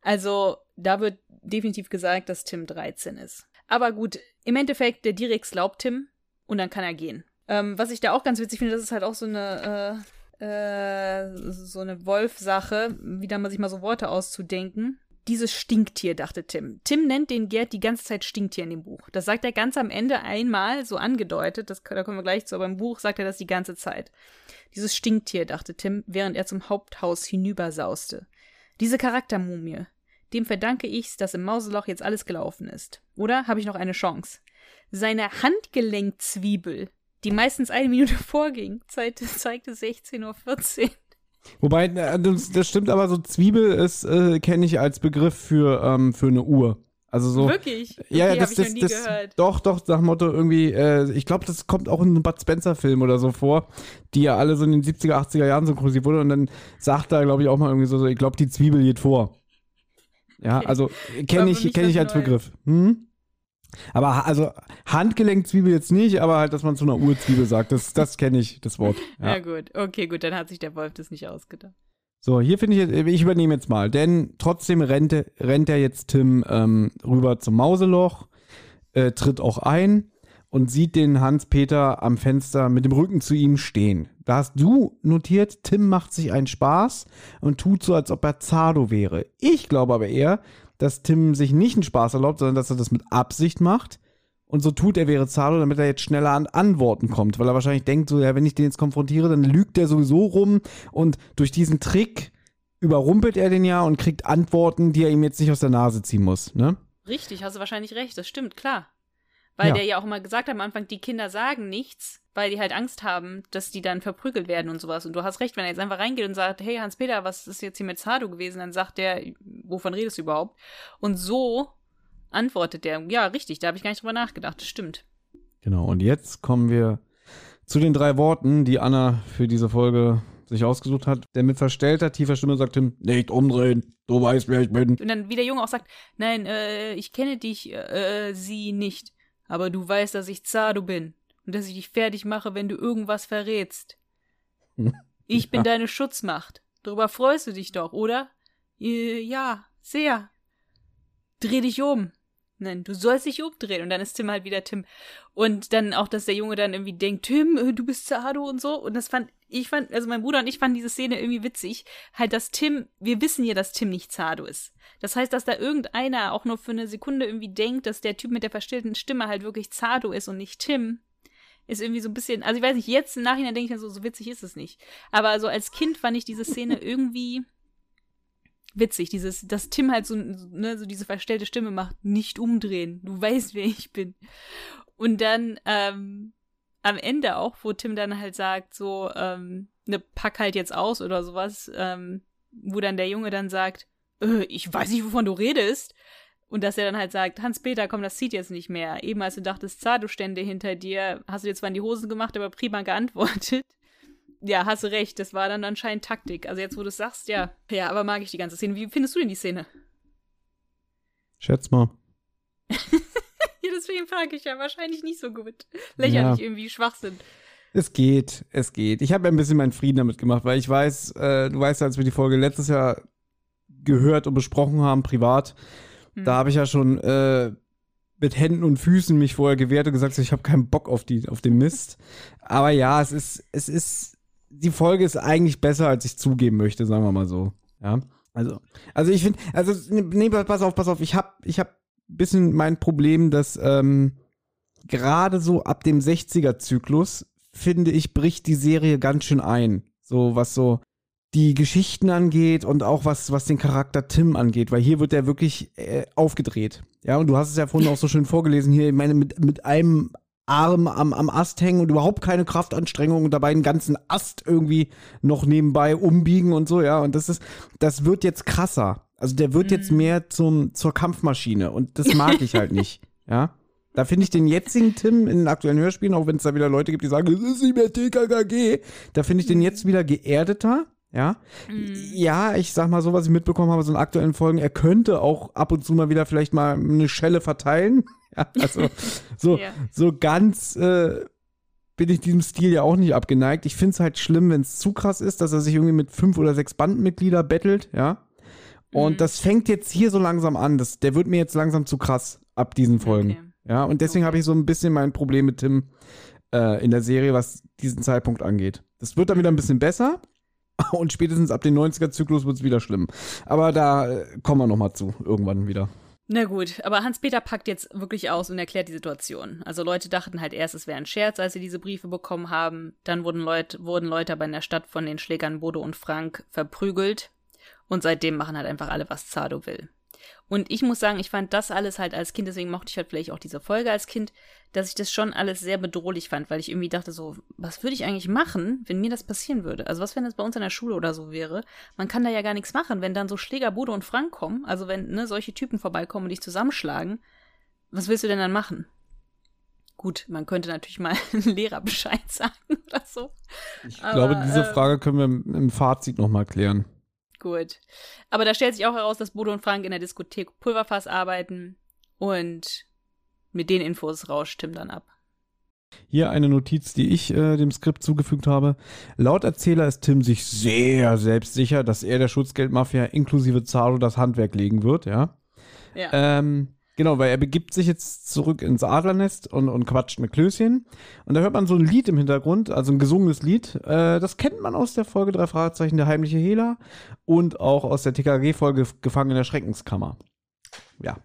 Speaker 2: Also, da wird definitiv gesagt, dass Tim 13 ist. Aber gut, im Endeffekt, der Direx glaubt Tim und dann kann er gehen. Ähm, was ich da auch ganz witzig finde, das ist halt auch so eine, äh, äh, so eine Wolf-Sache, wieder mal sich mal so Worte auszudenken. Dieses Stinktier, dachte Tim. Tim nennt den Gerd die ganze Zeit Stinktier in dem Buch. Das sagt er ganz am Ende einmal so angedeutet, das, da kommen wir gleich zu, aber im Buch sagt er das die ganze Zeit. Dieses Stinktier, dachte Tim, während er zum Haupthaus hinübersauste. Diese Charaktermumie. Dem verdanke ich's, dass im Mauseloch jetzt alles gelaufen ist. Oder habe ich noch eine Chance? Seine Handgelenkzwiebel, die meistens eine Minute [laughs] vorging, zeigte, zeigte 16.14 Uhr.
Speaker 3: Wobei, das, das stimmt aber so, Zwiebel ist, äh, kenne ich als Begriff für, ähm, für eine Uhr. Also so.
Speaker 2: Wirklich? Okay,
Speaker 3: Ja, das,
Speaker 2: ich
Speaker 3: das,
Speaker 2: noch nie
Speaker 3: das,
Speaker 2: gehört.
Speaker 3: doch, doch, nach Motto irgendwie, äh, ich glaube, das kommt auch in einem Bud Spencer-Film oder so vor, die ja alle so in den 70er, 80er Jahren synchronisiert wurde und dann sagt er, glaube ich, auch mal irgendwie so, so, ich glaube, die Zwiebel geht vor. Ja, also kenne ich, kenn ich als. Begriff. Hm? Aber also Handgelenkzwiebel jetzt nicht, aber halt, dass man zu einer Urzwiebel sagt, das, das kenne ich, das Wort. [laughs]
Speaker 2: Ja.
Speaker 3: Ja.
Speaker 2: gut. Okay, gut, dann hat sich der Wolf das nicht ausgedacht.
Speaker 3: So, hier finde ich, jetzt- ich übernehme jetzt mal, denn trotzdem rennt, er- rennt er jetzt Tim ähm, rüber zum Mauseloch, äh, tritt auch ein und sieht den Hans-Peter am Fenster mit dem Rücken zu ihm stehen. Da hast du notiert, Tim macht sich einen Spaß und tut so, als ob er Zardo wäre. Ich glaube aber eher, dass Tim sich nicht einen Spaß erlaubt, sondern dass er das mit Absicht macht. Und so tut er wäre Zardo, damit er jetzt schneller an Antworten kommt, weil er wahrscheinlich denkt, so, ja, wenn ich den jetzt konfrontiere, dann lügt er sowieso rum und durch diesen Trick überrumpelt er den ja und kriegt Antworten, die er ihm jetzt nicht aus der Nase ziehen muss, ne?
Speaker 2: Richtig, hast du wahrscheinlich recht, das stimmt, klar. Weil
Speaker 3: Ja.
Speaker 2: der ja auch immer gesagt hat am Anfang, die Kinder sagen nichts, weil die halt Angst haben, dass die dann verprügelt werden und sowas. Und du hast recht, wenn er jetzt einfach reingeht und sagt, hey Hans-Peter, was ist jetzt hier mit Zardo gewesen? Dann sagt der, wovon redest du überhaupt? Und so antwortet der, ja, richtig, da habe ich gar nicht drüber nachgedacht, das stimmt.
Speaker 3: Genau, und jetzt kommen wir zu den drei Worten, die Anna für diese Folge sich ausgesucht hat. Der mit verstellter, tiefer Stimme sagt ihm, nicht umdrehen, du weißt, wer ich bin.
Speaker 2: Und dann wie der Junge auch sagt, nein, äh, ich kenne dich, äh, sie nicht. Aber du weißt, dass ich Zardo bin. Und dass ich dich fertig mache, wenn du irgendwas verrätst. [laughs] Ich bin
Speaker 3: Ja.
Speaker 2: deine Schutzmacht. Darüber freust du dich doch, oder? Äh, ja, sehr. Dreh dich um. Nein, du sollst dich umdrehen. Und dann ist Tim halt wieder Tim. Und dann auch, dass der Junge dann irgendwie denkt, Tim, äh, du bist Zado und so. Und das fand, ich fand, also mein Bruder und ich fanden diese Szene irgendwie witzig. Halt, dass Tim, wir wissen ja, dass Tim nicht Zado ist. Das heißt, dass da irgendeiner auch nur für eine Sekunde irgendwie denkt, dass der Typ mit der verstillten Stimme halt wirklich Zado ist und nicht Tim. Ist irgendwie so ein bisschen, also ich weiß nicht, jetzt im Nachhinein denke ich mir so, so witzig ist es nicht. Aber also als Kind fand ich diese Szene [laughs] irgendwie witzig, dieses, dass Tim halt so, ne, so diese verstellte Stimme macht, nicht umdrehen, du weißt, wer ich bin. Und dann ähm, am Ende auch, wo Tim dann halt sagt, so, ähm, ne, pack halt jetzt aus oder sowas, ähm, wo dann der Junge dann sagt, äh, ich weiß nicht, wovon du redest. Und dass er dann halt sagt, Hans-Peter, komm, das zieht jetzt nicht mehr. Eben als du dachtest, Zado stände hinter dir, hast du dir zwar in die Hosen gemacht, aber prima geantwortet [laughs] ja, hast du recht, das war dann anscheinend Taktik. Also jetzt, wo du es sagst, ja. Ja, aber mag ich die ganze Szene. Wie findest du denn die Szene?
Speaker 3: Schätz mal. [laughs]
Speaker 2: ja, deswegen frage ich ja wahrscheinlich nicht so gut. Lächerlich ja. irgendwie Schwachsinn.
Speaker 3: Es geht, es geht. Ich habe ein bisschen meinen Frieden damit gemacht, weil ich weiß, äh, du weißt, als wir die Folge letztes Jahr gehört und besprochen haben, privat, hm. da habe ich ja schon äh, mit Händen und Füßen mich vorher gewehrt und gesagt, ich habe keinen Bock auf, die, auf den Mist. Aber ja, es ist, es ist die Folge ist eigentlich besser, als ich zugeben möchte, sagen wir mal so. Ja. Also, also ich finde, also, nee, pass auf, pass auf, ich hab, ich hab ein bisschen mein Problem, dass ähm, gerade so ab dem 60er-Zyklus, finde ich, bricht die Serie ganz schön ein. So, was so die Geschichten angeht und auch was, was den Charakter Tim angeht, weil hier wird er wirklich äh, aufgedreht. Ja, und du hast es ja vorhin auch so schön vorgelesen hier, ich meine, mit, mit einem Arm am, am Ast hängen und überhaupt keine Kraftanstrengung und dabei einen ganzen Ast irgendwie noch nebenbei umbiegen und so, ja. Und das ist, das wird jetzt krasser. Also der wird mhm. jetzt mehr zum, zur Kampfmaschine und das mag ich halt [laughs] nicht, ja. Da finde ich den jetzigen Tim in den aktuellen Hörspielen, auch wenn es da wieder Leute gibt, die sagen, das ist nicht mehr TKKG, da finde ich den jetzt wieder geerdeter, ja. Mhm. Ja, ich sag mal so, was ich mitbekommen habe, so in aktuellen Folgen, er könnte auch ab und zu mal wieder vielleicht mal eine Schelle verteilen, [laughs] ja, also so, ja. so ganz äh, bin ich diesem Stil ja auch nicht abgeneigt. Ich finde es halt schlimm, wenn es zu krass ist, dass er sich irgendwie mit fünf oder sechs Bandenmitglieder bettelt, ja. Und mhm. das fängt jetzt hier so langsam an. Das, der wird mir jetzt langsam zu krass ab diesen Folgen. Okay. Ja, und deswegen okay. habe ich so ein bisschen mein Problem mit Tim äh, in der Serie, was diesen Zeitpunkt angeht. Das wird dann wieder ein bisschen besser. [laughs] Und spätestens ab dem 90er-Zyklus wird es wieder schlimm. Aber da äh, kommen wir nochmal zu, irgendwann wieder.
Speaker 2: Na gut, aber Hans-Peter packt jetzt wirklich aus und erklärt die Situation. Also Leute dachten halt erst, es wäre ein Scherz, als sie diese Briefe bekommen haben. Dann wurden Leute, wurden Leute aber in der Stadt von den Schlägern Bodo und Frank verprügelt. Und seitdem machen halt einfach alle, was Zado will. Und ich muss sagen, ich fand das alles halt als Kind, deswegen mochte ich halt vielleicht auch diese Folge als Kind, dass ich das schon alles sehr bedrohlich fand, weil ich irgendwie dachte so, was würde ich eigentlich machen, wenn mir das passieren würde? Also was, wenn das bei uns in der Schule oder so wäre? Man kann da ja gar nichts machen, wenn dann so Schläger Bude und Frank kommen, also wenn ne, solche Typen vorbeikommen und dich zusammenschlagen, was willst du denn dann machen? Gut, man könnte natürlich mal [laughs] einen Lehrer Bescheid sagen oder so.
Speaker 3: Ich Aber, glaube, diese äh, Frage können wir im, im Fazit nochmal klären.
Speaker 2: Gut. Aber da stellt sich auch heraus, dass Bodo und Frank in der Diskothek Pulverfass arbeiten und mit den Infos rauscht Tim dann ab.
Speaker 3: Hier eine Notiz, die ich äh, dem Skript zugefügt habe. Laut Erzähler ist Tim sich sehr selbstsicher, dass er der Schutzgeldmafia inklusive Zaro das Handwerk legen wird, ja. Ja. Ähm, Genau, weil er begibt sich jetzt zurück ins Adlernest und, und quatscht mit Klößchen. Und da hört man so ein Lied im Hintergrund, also ein gesungenes Lied. Äh, das kennt man aus der Folge drei Fragezeichen, der heimliche Hehler und auch aus der TKG-Folge Gefangen in der Schreckenskammer. Ja.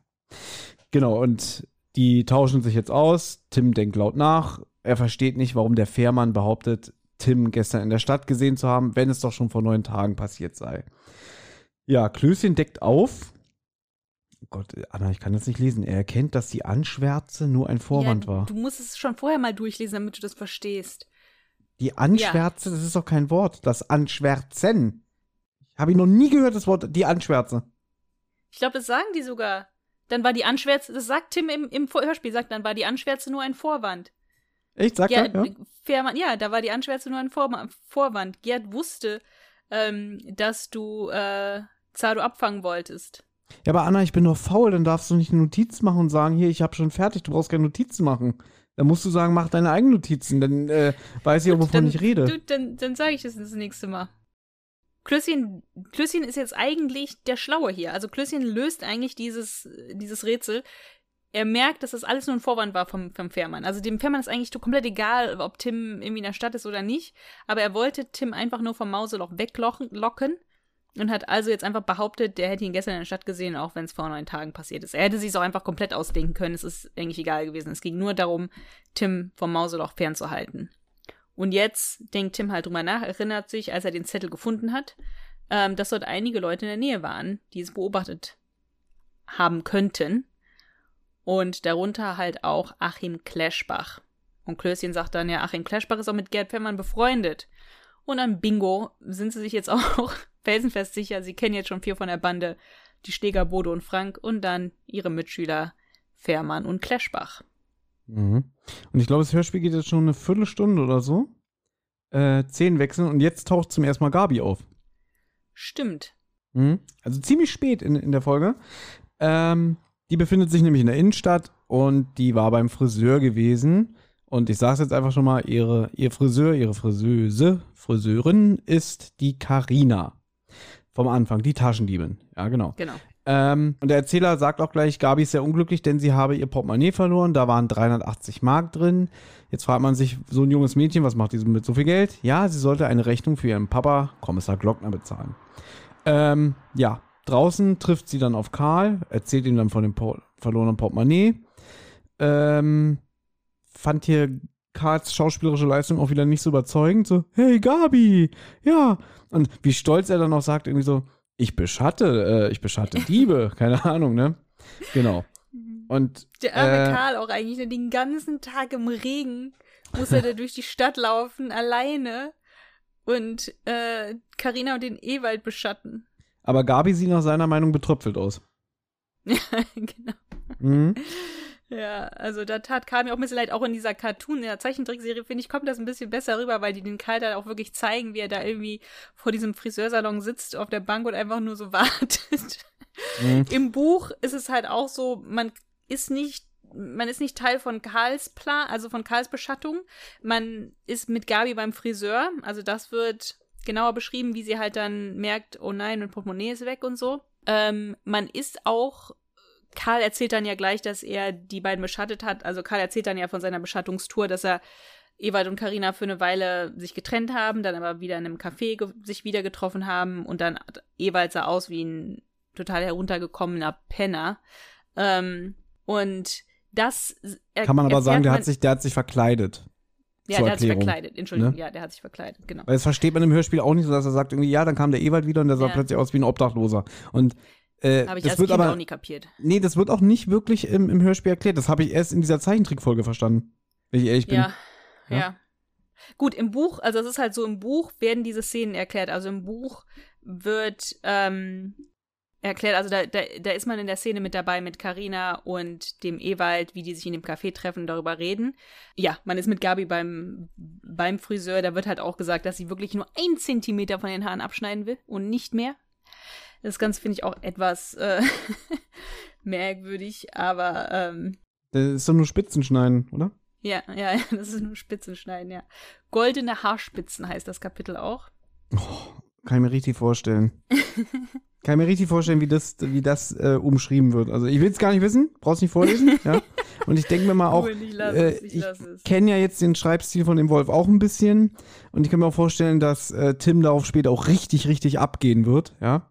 Speaker 3: Genau, und die tauschen sich jetzt aus. Tim denkt laut nach. Er versteht nicht, warum der Fährmann behauptet, Tim gestern in der Stadt gesehen zu haben, wenn es doch schon vor neun Tagen passiert sei. Ja, Klößchen deckt auf Gott, Anna, ich kann das nicht lesen. Er erkennt, dass die Anschwärze nur ein Vorwand ja, war.
Speaker 2: Du musst es schon vorher mal durchlesen, damit du das verstehst.
Speaker 3: Die Anschwärze, ja. das ist doch kein Wort. Das Anschwärzen. Habe ich noch nie gehört, das Wort, die Anschwärze.
Speaker 2: Ich glaube, das sagen die sogar. Dann war die Anschwärze, das sagt Tim im, im Hörspiel, sagt dann war die Anschwärze nur ein Vorwand.
Speaker 3: Echt, sagt
Speaker 2: ja,
Speaker 3: er? Ja?
Speaker 2: Fährmann, ja, da war die Anschwärze nur ein Vor Vorwand. Gerd wusste, ähm, dass du äh, Zado abfangen wolltest.
Speaker 3: Ja, aber Anna, ich bin doch faul, dann darfst du nicht eine Notiz machen und sagen, hier, ich habe schon fertig, du brauchst keine Notizen machen. Dann musst du sagen, mach deine eigenen Notizen, dann äh, weiß ich auch, wovon dann, ich rede.
Speaker 2: Du, dann dann sage ich das das nächste Mal. Klößchen, Klößchen ist jetzt eigentlich der Schlaue hier. Also Klößchen löst eigentlich dieses, dieses Rätsel, er merkt, dass das alles nur ein Vorwand war vom, vom Fährmann. Also dem Fährmann ist eigentlich komplett egal, ob Tim irgendwie in der Stadt ist oder nicht. Aber er wollte Tim einfach nur vom Mauseloch weglocken und hat also jetzt einfach behauptet, der hätte ihn gestern in der Stadt gesehen, auch wenn es vor neun Tagen passiert ist. Er hätte sich auch einfach komplett ausdenken können. Es ist eigentlich egal gewesen. Es ging nur darum, Tim vom Mauseloch fernzuhalten. Und jetzt denkt Tim halt drüber nach, erinnert sich, als er den Zettel gefunden hat, ähm, dass dort einige Leute in der Nähe waren, die es beobachtet haben könnten. Und darunter halt auch Achim Kleschbach. Und Klößchen sagt dann, ja, Achim Kleschbach ist auch mit Gerd Fährmann befreundet. Und am Bingo sind sie sich jetzt [laughs] auch felsenfest sicher, sie kennen jetzt schon vier von der Bande, die Schläger Bodo und Frank und dann ihre Mitschüler Fährmann und Kleschbach.
Speaker 3: Mhm. Und ich glaube, das Hörspiel geht jetzt schon eine Viertelstunde oder so. Äh, zehn wechseln und jetzt taucht zum ersten Mal Gabi auf.
Speaker 2: Stimmt.
Speaker 3: Mhm. Also ziemlich spät in, in der Folge. Ähm, die befindet sich nämlich in der Innenstadt und die war beim Friseur gewesen. Und ich sage es jetzt einfach schon mal, ihre, ihr Friseur, ihre Friseuse, Friseurin ist die Karina. Vom Anfang, die Taschendiebin. Ja, genau.
Speaker 2: Genau.
Speaker 3: Ähm, und der Erzähler sagt auch gleich, Gabi ist sehr unglücklich, denn sie habe ihr Portemonnaie verloren. Da waren 380 Mark drin. Jetzt fragt man sich, so ein junges Mädchen, was macht die mit so viel Geld? Ja, sie sollte eine Rechnung für ihren Papa, Kommissar Glockner, bezahlen. Ähm, ja, draußen trifft sie dann auf Karl, erzählt ihm dann von dem Por verlorenen Portemonnaie. Ähm, fand hier Karls schauspielerische Leistung auch wieder nicht so überzeugend. So, hey Gabi, ja. Und wie stolz er dann auch sagt, irgendwie so, ich beschatte, äh, ich beschatte [laughs] Diebe, keine Ahnung, ne? Genau. Und
Speaker 2: Der arme
Speaker 3: äh,
Speaker 2: Karl auch eigentlich ne, den ganzen Tag im Regen muss er da [laughs] durch die Stadt laufen, alleine und äh, Carina und den Ewald beschatten.
Speaker 3: aber Gabi sieht nach seiner Meinung betröpfelt aus.
Speaker 2: Ja, [laughs] genau.
Speaker 3: Mhm.
Speaker 2: Ja, also da tat Karl mir auch ein bisschen leid, auch in dieser Cartoon, in der Zeichentrickserie, finde ich, kommt das ein bisschen besser rüber, weil die den Karl dann auch wirklich zeigen, wie er da irgendwie vor diesem Friseursalon sitzt auf der Bank und einfach nur so [laughs] wartet.
Speaker 3: Mhm.
Speaker 2: Im Buch ist es halt auch so, man ist nicht man ist nicht Teil von Karls Plan, also von Karls Beschattung. Man ist mit Gabi beim Friseur. Also das wird genauer beschrieben, wie sie halt dann merkt, oh nein, mein Portemonnaie ist weg und so. Ähm, man ist auch Karl erzählt dann ja gleich, dass er die beiden beschattet hat. Also Karl erzählt dann ja von seiner Beschattungstour, dass er Ewald und Karina für eine Weile sich getrennt haben, dann aber wieder in einem Café sich wieder getroffen haben und dann Ewald sah aus wie ein total heruntergekommener Penner. Ähm, und das
Speaker 3: Kann man aber sagen, der hat sich, der hat sich verkleidet.
Speaker 2: ja, der hat sich
Speaker 3: Erklärung,
Speaker 2: verkleidet. Entschuldigung,
Speaker 3: ne?
Speaker 2: ja, der hat sich verkleidet, genau.
Speaker 3: Weil das versteht man im Hörspiel auch nicht so, dass er sagt irgendwie, ja, dann kam der Ewald wieder und der sah
Speaker 2: Ja.
Speaker 3: plötzlich aus wie ein Obdachloser. Und äh,
Speaker 2: Habe ich
Speaker 3: das
Speaker 2: als
Speaker 3: wird
Speaker 2: Kind
Speaker 3: aber,
Speaker 2: auch nie kapiert.
Speaker 3: nee, das wird auch nicht wirklich im, im Hörspiel erklärt. Das habe ich erst in dieser Zeichentrickfolge verstanden. Wenn ich ehrlich bin.
Speaker 2: Ja,
Speaker 3: Ja.
Speaker 2: ja. Gut, im Buch, also es ist halt so, im Buch werden diese Szenen erklärt. Also im Buch wird ähm, erklärt, also da, da, da ist man in der Szene mit dabei mit Karina und dem Ewald, wie die sich in dem Café treffen und darüber reden. Ja, man ist mit Gabi beim, beim Friseur, da wird halt auch gesagt, dass sie wirklich nur ein Zentimeter von den Haaren abschneiden will und nicht mehr. Das Ganze finde ich auch etwas äh, [laughs] merkwürdig, aber ähm,
Speaker 3: Das ist doch nur Spitzen schneiden, oder?
Speaker 2: ja, ja, [laughs] das ist nur Spitzenschneiden, ja. Goldene Haarspitzen heißt das Kapitel auch.
Speaker 3: Kann ich mir richtig vorstellen. [laughs] Kann ich mir richtig vorstellen, wie das, wie das äh, umschrieben wird. Also ich will es gar nicht wissen, brauchst nicht vorlesen, ja. Und ich denke mir mal auch,
Speaker 2: Cool, ich
Speaker 3: äh,
Speaker 2: ich
Speaker 3: kenne ja jetzt den Schreibstil von dem Wolf auch ein bisschen. Und ich kann mir auch vorstellen, dass äh, Tim darauf später auch richtig, richtig abgehen wird, ja.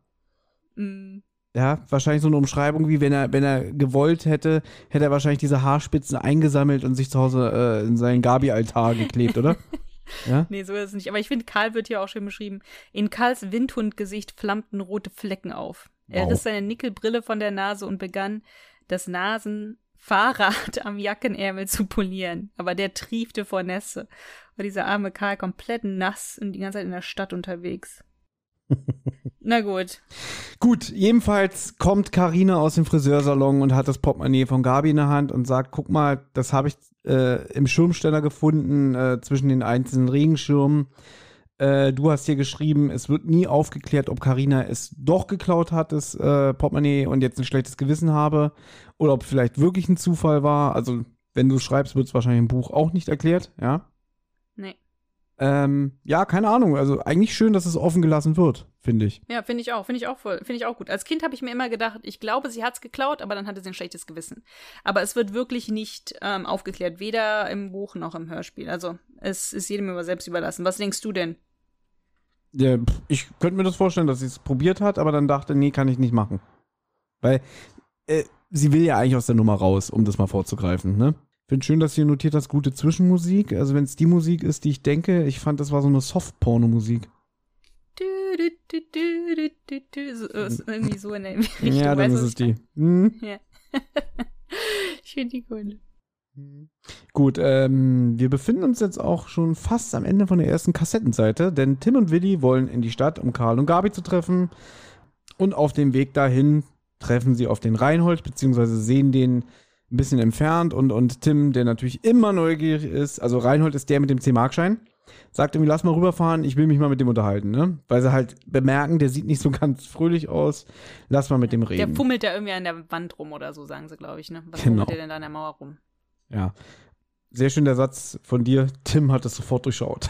Speaker 2: Mm,
Speaker 3: Ja, wahrscheinlich so eine Umschreibung, wie wenn er, wenn er gewollt hätte, hätte er wahrscheinlich diese Haarspitzen eingesammelt und sich zu Hause äh, in seinen Gabi-Altar geklebt, oder? [laughs] Ja?
Speaker 2: nee, so ist es nicht. Aber ich finde, Karl wird hier auch schön beschrieben. In Karls Windhundgesicht flammten rote Flecken auf. Er
Speaker 3: Wow.
Speaker 2: riss seine Nickelbrille von der Nase und begann, das Nasenfahrrad [laughs] am Jackenärmel zu polieren. Aber der triefte vor Nässe. War dieser arme Karl komplett nass und die ganze Zeit in der Stadt unterwegs. Na gut.
Speaker 3: Gut, jedenfalls kommt Karina aus dem Friseursalon und hat das Portemonnaie von Gabi in der Hand und sagt, guck mal, das habe ich äh, im Schirmständer gefunden, äh, zwischen den einzelnen Regenschirmen. Äh, du hast hier geschrieben, es wird nie aufgeklärt, ob Karina es doch geklaut hat, das äh, Portemonnaie, und jetzt ein schlechtes Gewissen habe, oder ob vielleicht wirklich ein Zufall war. Also, wenn du schreibst, wird es wahrscheinlich im Buch auch nicht erklärt, ja. Ähm, ja, keine Ahnung. Also eigentlich schön, dass es offen gelassen wird. finde ich.
Speaker 2: Ja, finde ich auch, finde ich auch voll, finde ich auch gut. Als Kind habe ich mir immer gedacht, ich glaube, sie hat es geklaut, aber dann hatte sie ein schlechtes Gewissen. Aber es wird wirklich nicht ähm, aufgeklärt, weder im Buch noch im Hörspiel. Also es ist jedem über selbst überlassen. Was denkst du denn?
Speaker 3: Ja, ich könnte mir das vorstellen, dass sie es probiert hat, aber dann dachte, nee, kann ich nicht machen. Weil äh, sie will ja eigentlich aus der Nummer raus, um das mal vorzugreifen, ne? Finde schön, dass sie notiert hast, gute Zwischenmusik. Also wenn es die Musik ist, die ich denke, ich fand, das war so eine Soft-Porno-Musik.
Speaker 2: Du, du, du, du, du, du, so, so, irgendwie so in der [laughs] Richtung.
Speaker 3: Ja, dann ist es die. Hm?
Speaker 2: Ja. [laughs] ich finde die cool.
Speaker 3: Gut, ähm, wir befinden uns jetzt auch schon fast am Ende von der ersten Kassettenseite, denn Tim und Willi wollen in die Stadt, um Karl und Gabi zu treffen. Und auf dem Weg dahin treffen sie auf den Reinhold, beziehungsweise sehen den ein bisschen entfernt und, und Tim, der natürlich immer neugierig ist, also Reinhold ist der mit dem 10-Markschein, sagt irgendwie, lass mal rüberfahren, ich will mich mal mit dem unterhalten, ne? Weil sie halt bemerken, der sieht nicht so ganz fröhlich aus, lass mal mit dem reden.
Speaker 2: Der fummelt da irgendwie an der Wand rum oder so, sagen sie, glaube ich, ne? Was
Speaker 3: Genau.
Speaker 2: fummelt der denn da an der Mauer rum?
Speaker 3: Ja. Sehr schön der Satz von dir, Tim hat es sofort durchschaut.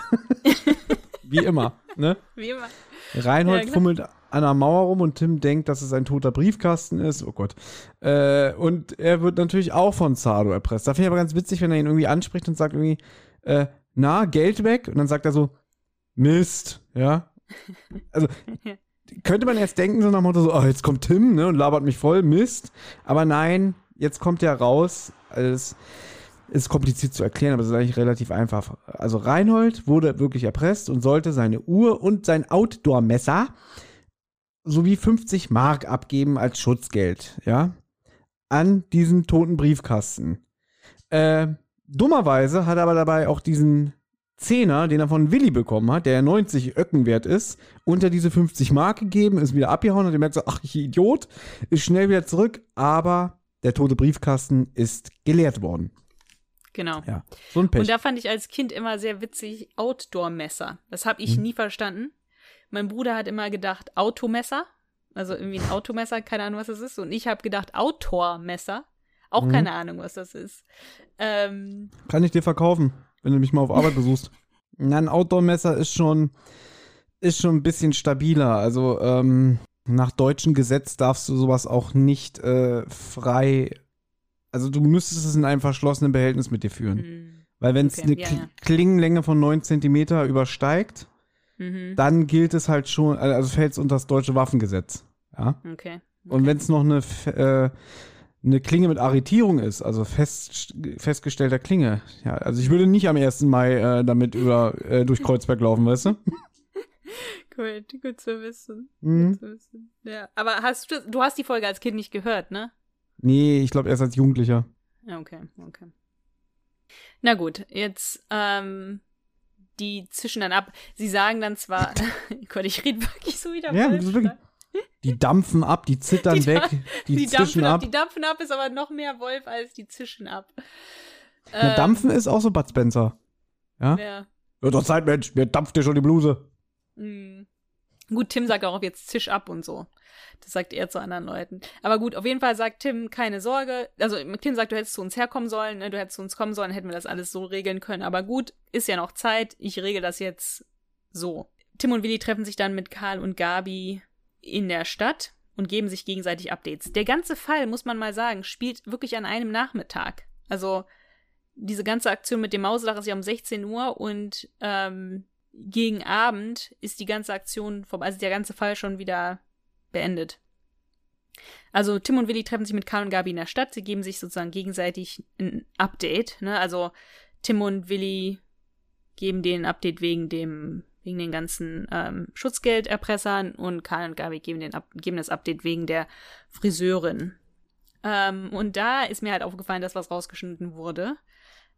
Speaker 3: [laughs] Wie immer, ne?
Speaker 2: Wie immer.
Speaker 3: Reinhold
Speaker 2: Ja,
Speaker 3: fummelt an der Mauer rum und Tim denkt, dass es ein toter Briefkasten ist. Oh Gott. Äh, und er wird natürlich auch von Zardo erpresst. Da finde ich aber ganz witzig, wenn er ihn irgendwie anspricht und sagt irgendwie, äh, na, Geld weg? Und dann sagt er so, Mist, ja. Also, [laughs] könnte man jetzt denken, so nach dem Motto, so, oh, jetzt kommt Tim, ne, und labert mich voll, Mist. Aber nein, jetzt kommt er raus. Es ist kompliziert zu erklären, aber es ist eigentlich relativ einfach. Also Reinhold wurde wirklich erpresst und sollte seine Uhr und sein Outdoor-Messer sowie 50 Mark abgeben als Schutzgeld, ja, an diesen toten Briefkasten. Äh, dummerweise hat er aber dabei auch diesen Zehner, den er von Willi bekommen hat, der 90 Öcken wert ist, unter diese 50 Mark gegeben, ist wieder abgehauen und er merkt so, ach, ich Idiot, ist schnell wieder zurück, aber der tote Briefkasten ist geleert worden.
Speaker 2: Genau.
Speaker 3: Ja, so ein Pech.
Speaker 2: Und da fand ich als Kind immer sehr witzig Outdoor-Messer. Das habe ich
Speaker 3: Mhm.
Speaker 2: nie verstanden. Mein Bruder hat immer gedacht Automesser, also irgendwie ein Automesser, keine Ahnung, was das ist. Und ich habe gedacht Outdoor-Messer, auch
Speaker 3: Mhm.
Speaker 2: keine Ahnung, was das ist. Ähm,
Speaker 3: Kann ich dir verkaufen, wenn du mich mal auf Arbeit besuchst. Na, ein Outdoor-Messer ist schon, ist schon ein bisschen stabiler. Also ähm, nach deutschem Gesetz darfst du sowas auch nicht äh, frei. Also du müsstest es in einem verschlossenen Behältnis mit dir führen.
Speaker 2: hm,
Speaker 3: Weil wenn es
Speaker 2: Okay,
Speaker 3: eine
Speaker 2: ja,
Speaker 3: Kl-
Speaker 2: ja.
Speaker 3: Klingenlänge von 9 Zentimeter übersteigt,
Speaker 2: mhm,
Speaker 3: dann gilt es halt schon, also fällt es unter das deutsche Waffengesetz. Ja.
Speaker 2: okay.
Speaker 3: Und wenn es noch eine, äh, eine Klinge mit Arretierung ist, also fest, festgestellter Klinge, ja, also ich würde nicht am 1. Mai äh, damit über, äh, durch Kreuzberg laufen, weißt du? [laughs]
Speaker 2: Gut, gut zu wissen.
Speaker 3: Mhm.
Speaker 2: Gut zu wissen. Ja, aber hast du, du hast die Folge als Kind nicht gehört, ne?
Speaker 3: Nee, ich glaube erst als Jugendlicher.
Speaker 2: Okay, okay. Na gut, jetzt, ähm, die zischen dann ab. Sie sagen dann zwar, [laughs] Gott, ich rede wirklich so wieder
Speaker 3: Ja, wirklich-? Die dampfen ab, die zittern
Speaker 2: Die
Speaker 3: weg, die,
Speaker 2: Die
Speaker 3: zischen
Speaker 2: dampfen ab.
Speaker 3: ab.
Speaker 2: Die dampfen ab ist aber noch mehr Wolf als die zischen ab.
Speaker 3: Na,
Speaker 2: Ähm,
Speaker 3: dampfen ist auch so Bud Spencer. Ja?
Speaker 2: Ja.
Speaker 3: Wird doch Zeit, Mensch, mir dampft dir schon die Bluse.
Speaker 2: Mm. Gut, Tim sagt auch jetzt Zisch ab und so. Das sagt er zu anderen Leuten. Aber gut, auf jeden Fall sagt Tim, keine Sorge. Also Tim sagt, du hättest zu uns herkommen sollen, ne? du hättest zu uns kommen sollen, hätten wir das alles so regeln können. Aber gut, ist ja noch Zeit. Ich regel das jetzt so. Tim und Willi treffen sich dann mit Karl und Gabi in der Stadt und geben sich gegenseitig Updates. Der ganze Fall, muss man mal sagen, spielt wirklich an einem Nachmittag. Also diese ganze Aktion mit dem Mausedach ist ja um 16 Uhr und ähm, gegen Abend ist die ganze Aktion vorbei, also der ganze Fall schon wieder beendet. Also Tim und Willi treffen sich mit Karl und Gabi in der Stadt. Sie geben sich sozusagen gegenseitig ein Update. Ne? Also Tim und Willi geben ein Update wegen dem wegen den ganzen ähm, Schutzgelderpressern und Karl und Gabi geben, den, geben das Update wegen der Friseurin. Ähm, und da ist mir halt aufgefallen, dass was rausgeschnitten wurde.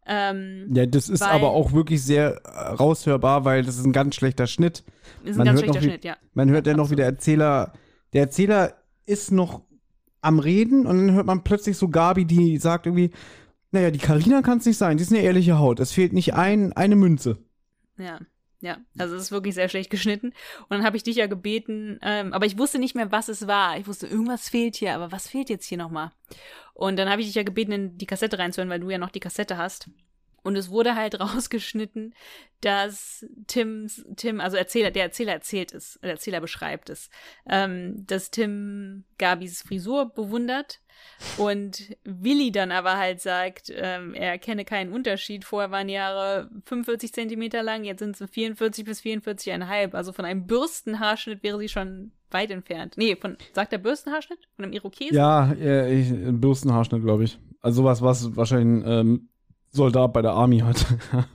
Speaker 2: Ähm,
Speaker 3: Ja, das ist
Speaker 2: Weil-
Speaker 3: aber auch wirklich sehr äh, raushörbar, weil das ist ein ganz schlechter Schnitt.
Speaker 2: ist
Speaker 3: man
Speaker 2: ein ganz
Speaker 3: hört noch
Speaker 2: schlechter
Speaker 3: wie-
Speaker 2: Schnitt, ja.
Speaker 3: Man hört ja noch, wie der Erzähler, der Erzähler ist noch am Reden und dann hört man plötzlich so Gabi, die sagt irgendwie, naja, die Karina kann es nicht sein, die ist eine ehrliche Haut. Es fehlt nicht ein, eine Münze.
Speaker 2: Ja, ja. Also es ist wirklich sehr schlecht geschnitten. Und dann habe ich dich ja gebeten, ähm, aber ich wusste nicht mehr, was es war. Ich wusste, irgendwas fehlt hier, aber was fehlt jetzt hier nochmal? Und dann habe ich dich ja gebeten, in die Kassette reinzuhören, weil du ja noch die Kassette hast. Und es wurde halt [laughs] rausgeschnitten, dass Tims, Tim, also Erzähler, der Erzähler erzählt es, der Erzähler beschreibt es, ähm, dass Tim Gabis Frisur bewundert und Willi dann aber halt sagt, ähm, er erkenne keinen Unterschied. Vorher waren die Haare 45 Zentimeter lang, jetzt sind sie 44 bis 44,5. Also von einem Bürstenhaarschnitt wäre sie schon weit entfernt. Nee, von, sagt der Bürstenhaarschnitt? Von einem Irokesen?
Speaker 3: Ja, äh, ich, Bürstenhaarschnitt, glaube ich. Also sowas, was wahrscheinlich ein ähm, Soldat bei der Army hat. [laughs]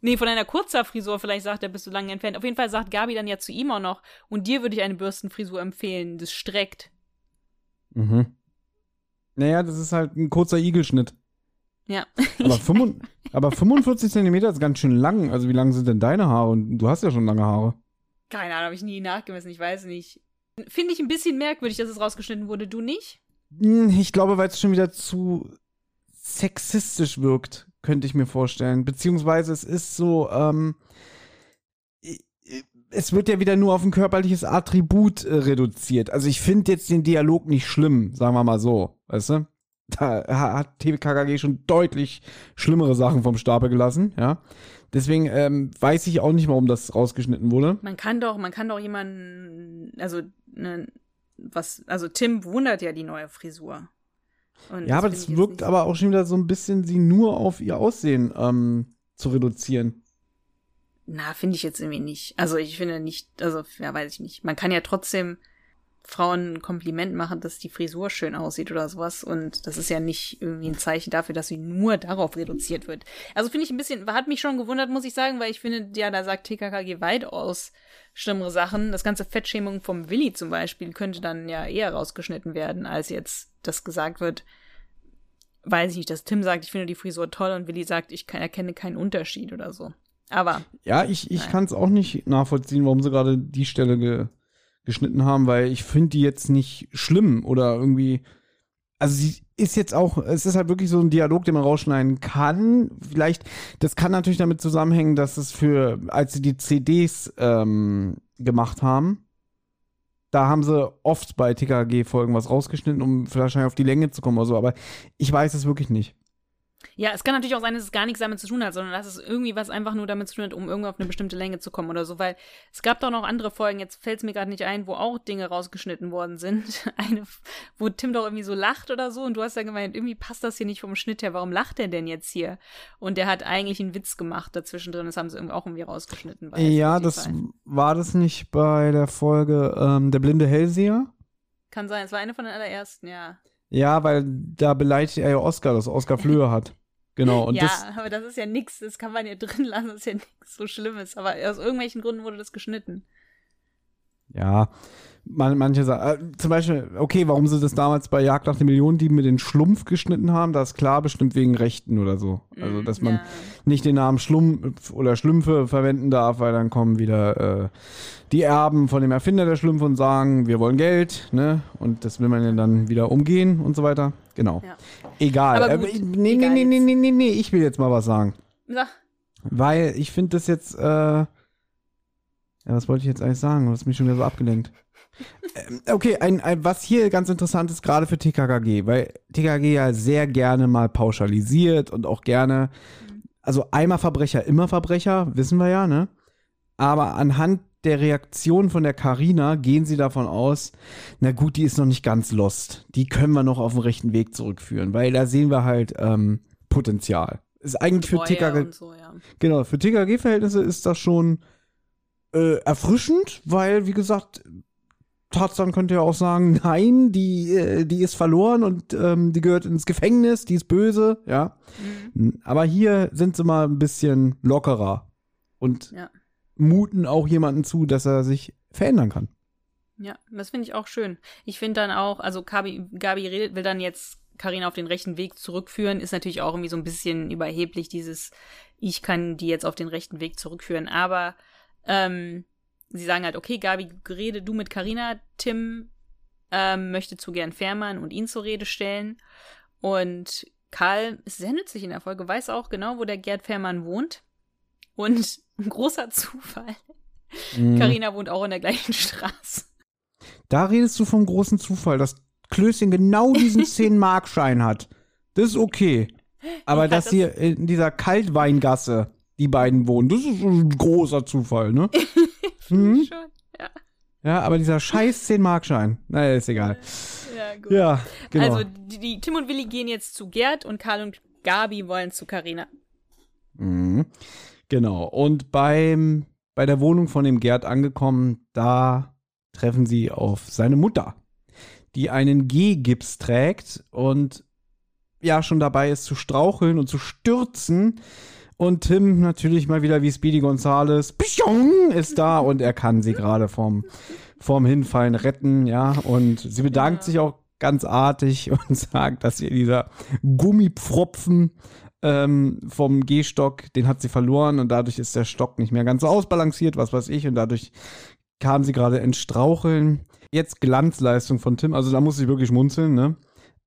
Speaker 2: Nee, von einer Kurzhaarfrisur vielleicht sagt er, bist du lange entfernt. Auf jeden Fall sagt Gabi dann ja zu ihm auch noch, und dir würde ich eine Bürstenfrisur empfehlen. Das streckt.
Speaker 3: Mhm. Naja, das ist halt ein kurzer Igelschnitt.
Speaker 2: Ja.
Speaker 3: Aber, [laughs] 45, aber 45 Zentimeter ist ganz schön lang. Also wie lang sind denn deine Haare? Und du hast ja schon lange Haare.
Speaker 2: Keine Ahnung, habe ich nie nachgemessen, ich weiß nicht. Finde ich ein bisschen merkwürdig, dass es rausgeschnitten wurde. Du nicht?
Speaker 3: Hm, Ich glaube, weil es schon wieder zu sexistisch wirkt, könnte ich mir vorstellen. Beziehungsweise es ist so, ähm, es wird ja wieder nur auf ein körperliches Attribut äh, reduziert. Also ich finde jetzt den Dialog nicht schlimm, sagen wir mal so, weißt du? Da ha- hat TKKG schon deutlich schlimmere Sachen vom Stapel gelassen, ja. Deswegen ähm, weiß ich auch nicht, warum das rausgeschnitten wurde.
Speaker 2: Man kann doch, man kann doch jemanden, also, ne, was, also Tim wundert ja die neue Frisur. Und
Speaker 3: Ja, aber das
Speaker 2: ich jetzt
Speaker 3: wirkt aber auch schon wieder so ein bisschen, sie nur auf ihr Aussehen ähm, zu reduzieren.
Speaker 2: Na, finde ich jetzt irgendwie nicht. Also ich finde nicht, also ja, weiß ich nicht. Man kann ja trotzdem Frauen ein Kompliment machen, dass die Frisur schön aussieht oder sowas. Und das ist ja nicht irgendwie ein Zeichen dafür, dass sie nur darauf reduziert wird. Also finde ich ein bisschen, hat mich schon gewundert, muss ich sagen, weil ich finde, ja, da sagt TKKG weitaus schlimmere Sachen. Das ganze Fettschämung vom Willi zum Beispiel könnte dann ja eher rausgeschnitten werden, als jetzt das gesagt wird. Weiß ich nicht, dass Tim sagt, ich finde die Frisur toll und Willi sagt, ich kann, erkenne keinen Unterschied oder so. Aber
Speaker 3: Ja, ich, ich kann es auch nicht nachvollziehen, warum sie gerade die Stelle ge, geschnitten haben, weil ich finde die jetzt nicht schlimm oder irgendwie. Also sie ist jetzt auch, es ist halt wirklich so ein Dialog, den man rausschneiden kann. Vielleicht, das kann natürlich damit zusammenhängen, dass es für, als sie die CDs ähm, gemacht haben, da haben sie oft bei TKG-Folgen was rausgeschnitten, um wahrscheinlich auf die Länge zu kommen oder so, aber ich weiß es wirklich nicht.
Speaker 2: Ja, es kann natürlich auch sein, dass es gar nichts damit zu tun hat, sondern dass es irgendwie was einfach nur damit zu tun hat, um irgendwo auf eine bestimmte Länge zu kommen oder so, weil es gab doch noch andere Folgen, jetzt fällt es mir gerade nicht ein, wo auch Dinge rausgeschnitten worden sind. [laughs] Eine, wo Tim doch irgendwie so lacht oder so und du hast ja gemeint, irgendwie passt das hier nicht vom Schnitt her, warum lacht er denn jetzt hier? Und der hat eigentlich einen Witz gemacht dazwischen drin, das haben sie irgendwie auch irgendwie rausgeschnitten.
Speaker 3: ja, das
Speaker 2: Fall.
Speaker 3: war das nicht bei der Folge ähm, Der blinde Hellseher?
Speaker 2: Kann sein, es war eine von den allerersten, ja.
Speaker 3: Ja, weil da beleidigt er ja Oscar, dass Oscar Flöhe hat. Genau. Und [laughs]
Speaker 2: ja,
Speaker 3: das,
Speaker 2: aber das ist ja nichts, das kann man ja [laughs] drin lassen, das ist ja nichts so Schlimmes, aber aus irgendwelchen Gründen wurde das geschnitten.
Speaker 3: ja, man, manche sagen, äh, zum Beispiel, okay, warum sie das damals bei Jagd nach den Millionendieben mit den Schlumpf geschnitten haben, das ist klar, bestimmt wegen Rechten oder so. Also,
Speaker 2: Mm,
Speaker 3: dass man
Speaker 2: ja.
Speaker 3: nicht den Namen Schlumpf oder Schlümpfe verwenden darf, weil dann kommen wieder äh, die Erben von dem Erfinder der Schlümpfe und sagen, wir wollen Geld, ne? Und das will man ja dann wieder umgehen und so weiter. Genau.
Speaker 2: Ja.
Speaker 3: Egal.
Speaker 2: Aber
Speaker 3: Äh,
Speaker 2: gut,
Speaker 3: nee,
Speaker 2: egal
Speaker 3: nee, nee, nee, nee, nee, ich will jetzt mal was sagen.
Speaker 2: Sag,
Speaker 3: Weil ich finde das jetzt, äh, ja, was wollte ich jetzt eigentlich sagen? Du hast mich schon wieder so abgelenkt. Ähm, okay, ein, ein, was hier ganz interessant ist, gerade für TKKG, weil TKKG ja sehr gerne mal pauschalisiert und auch gerne, also einmal Verbrecher, immer Verbrecher, wissen wir ja, ne? Aber anhand der Reaktion von der Karina gehen sie davon aus, na gut, die ist noch nicht ganz lost. Die können wir noch auf den rechten Weg zurückführen, weil da sehen wir halt ähm, Potenzial. Ist eigentlich für
Speaker 2: und so, ja.
Speaker 3: Genau, für TKG-Verhältnisse ist das schon äh, erfrischend, weil, wie gesagt, Tarzan könnte ja auch sagen, [laughs] nein, die, äh, die ist verloren und ähm, die gehört ins Gefängnis, die ist böse, ja.
Speaker 2: Mhm.
Speaker 3: Aber hier sind sie mal ein bisschen lockerer und
Speaker 2: Ja.
Speaker 3: muten auch jemanden zu, dass er sich verändern kann.
Speaker 2: Ja, das finde ich auch schön. Ich finde dann auch, also Gabi, Gabi redet, will dann jetzt Karina auf den rechten Weg zurückführen, ist natürlich auch irgendwie so ein bisschen überheblich, dieses, ich kann die jetzt auf den rechten Weg zurückführen. Aber ähm, sie sagen halt, okay, Gabi, rede du mit Karina, Tim ähm, möchte zu gern Fährmann und ihn zur Rede stellen. Und Karl ist sehr nützlich in der Folge, weiß auch genau, wo der Gerd Fährmann wohnt. Und ein [laughs] großer Zufall.
Speaker 3: Mhm.
Speaker 2: Karina wohnt auch in der gleichen Straße.
Speaker 3: Da redest du vom großen Zufall, dass Klößchen genau diesen [laughs] 10-Mark-Schein hat. Das ist okay. Aber
Speaker 2: Ja,
Speaker 3: dass
Speaker 2: das-
Speaker 3: hier in dieser Kaltweingasse die beiden wohnen, das ist ein großer Zufall, ne? [laughs] Mhm.
Speaker 2: Schon. Ja,
Speaker 3: Ja, aber dieser scheiß 10-Markschein, naja, ist egal.
Speaker 2: ja, gut.
Speaker 3: Ja, genau.
Speaker 2: Also, die, die, Tim und Willi gehen jetzt zu Gerd und Karl und Gabi wollen zu Karina.
Speaker 3: Mhm. Genau. Und beim, bei der Wohnung von dem Gerd angekommen, da treffen sie auf seine Mutter, die einen G-Gips trägt und ja schon dabei ist zu straucheln und zu stürzen. Und Tim natürlich mal wieder wie Speedy Gonzales ist da und er kann sie gerade vom, vom Hinfallen retten, ja. Und sie bedankt
Speaker 2: Ja.
Speaker 3: sich auch ganz artig [laughs] und sagt, dass ihr dieser Gummipfropfen ähm, vom Gehstock, den hat sie verloren und dadurch ist der Stock nicht mehr ganz so ausbalanciert, was weiß ich, und dadurch kam sie gerade ins Straucheln. Jetzt Glanzleistung von Tim, also da muss ich wirklich schmunzeln, ne?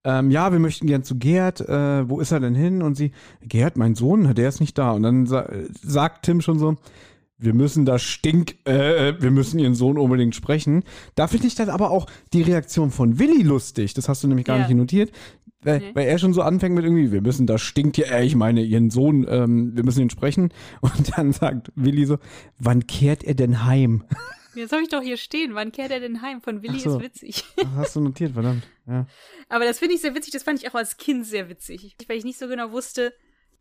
Speaker 3: Ähm, ja, wir möchten gern zu Gerd, äh, wo ist er denn hin? Und sie, Gerd, mein Sohn, der ist nicht da. Und dann sa sagt Tim schon so, wir müssen das Stink, äh, wir müssen ihren Sohn unbedingt sprechen. Da finde ich dann aber auch die Reaktion von Willi lustig. Das hast du nämlich gar
Speaker 2: Ja.
Speaker 3: nicht notiert. Weil,
Speaker 2: Nee.
Speaker 3: weil er schon so anfängt mit irgendwie, wir müssen das stinkt hier, äh, ich meine, ihren Sohn, ähm, wir müssen ihn sprechen. [laughs] Und dann sagt Willi so, wann kehrt er denn heim?
Speaker 2: Jetzt habe ich doch hier stehen. Wann kehrt er denn heim? Von Willi
Speaker 3: so.
Speaker 2: ist witzig.
Speaker 3: Hast du notiert, verdammt. Ja.
Speaker 2: Aber das finde ich sehr witzig. Das fand ich auch als Kind sehr witzig. Weil ich nicht so genau wusste,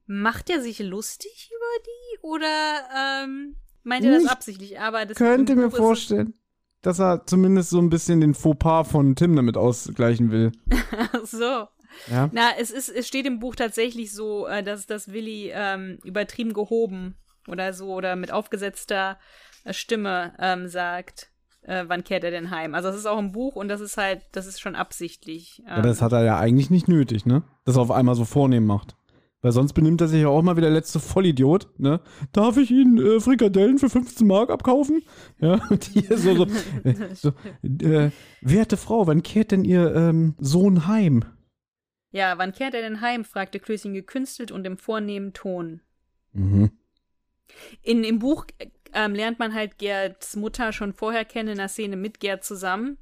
Speaker 2: macht er sich lustig über die oder ähm, meint er das absichtlich? Aber das
Speaker 3: Könnte mir vorstellen, dass er zumindest so ein bisschen den Fauxpas von Tim damit ausgleichen will. [laughs]
Speaker 2: Ach so.
Speaker 3: Ja.
Speaker 2: Na, es ist, es steht im Buch tatsächlich so, äh, dass, dass Willi ähm, übertrieben gehoben oder so oder mit aufgesetzter Stimme ähm, sagt, äh, wann kehrt er denn heim. Also das ist auch im Buch und das ist halt, das ist schon absichtlich. Ähm,
Speaker 3: Aber das hat er ja eigentlich nicht nötig, ne? Dass er auf einmal so vornehm macht. Weil sonst benimmt er sich ja auch mal wie der letzte Vollidiot, ne? Darf ich Ihnen äh, Frikadellen für 15 Mark abkaufen? Ja, [laughs] und hier so, so, äh, [laughs] so äh, werte Frau, wann kehrt denn Ihr ähm, Sohn heim?
Speaker 2: ja, wann kehrt er denn heim? fragte Klößchen gekünstelt und im vornehmen Ton.
Speaker 3: Mhm.
Speaker 2: In, Im Buch ähm, lernt man halt Gerds Mutter schon vorher kennen in einer Szene mit Gerd zusammen,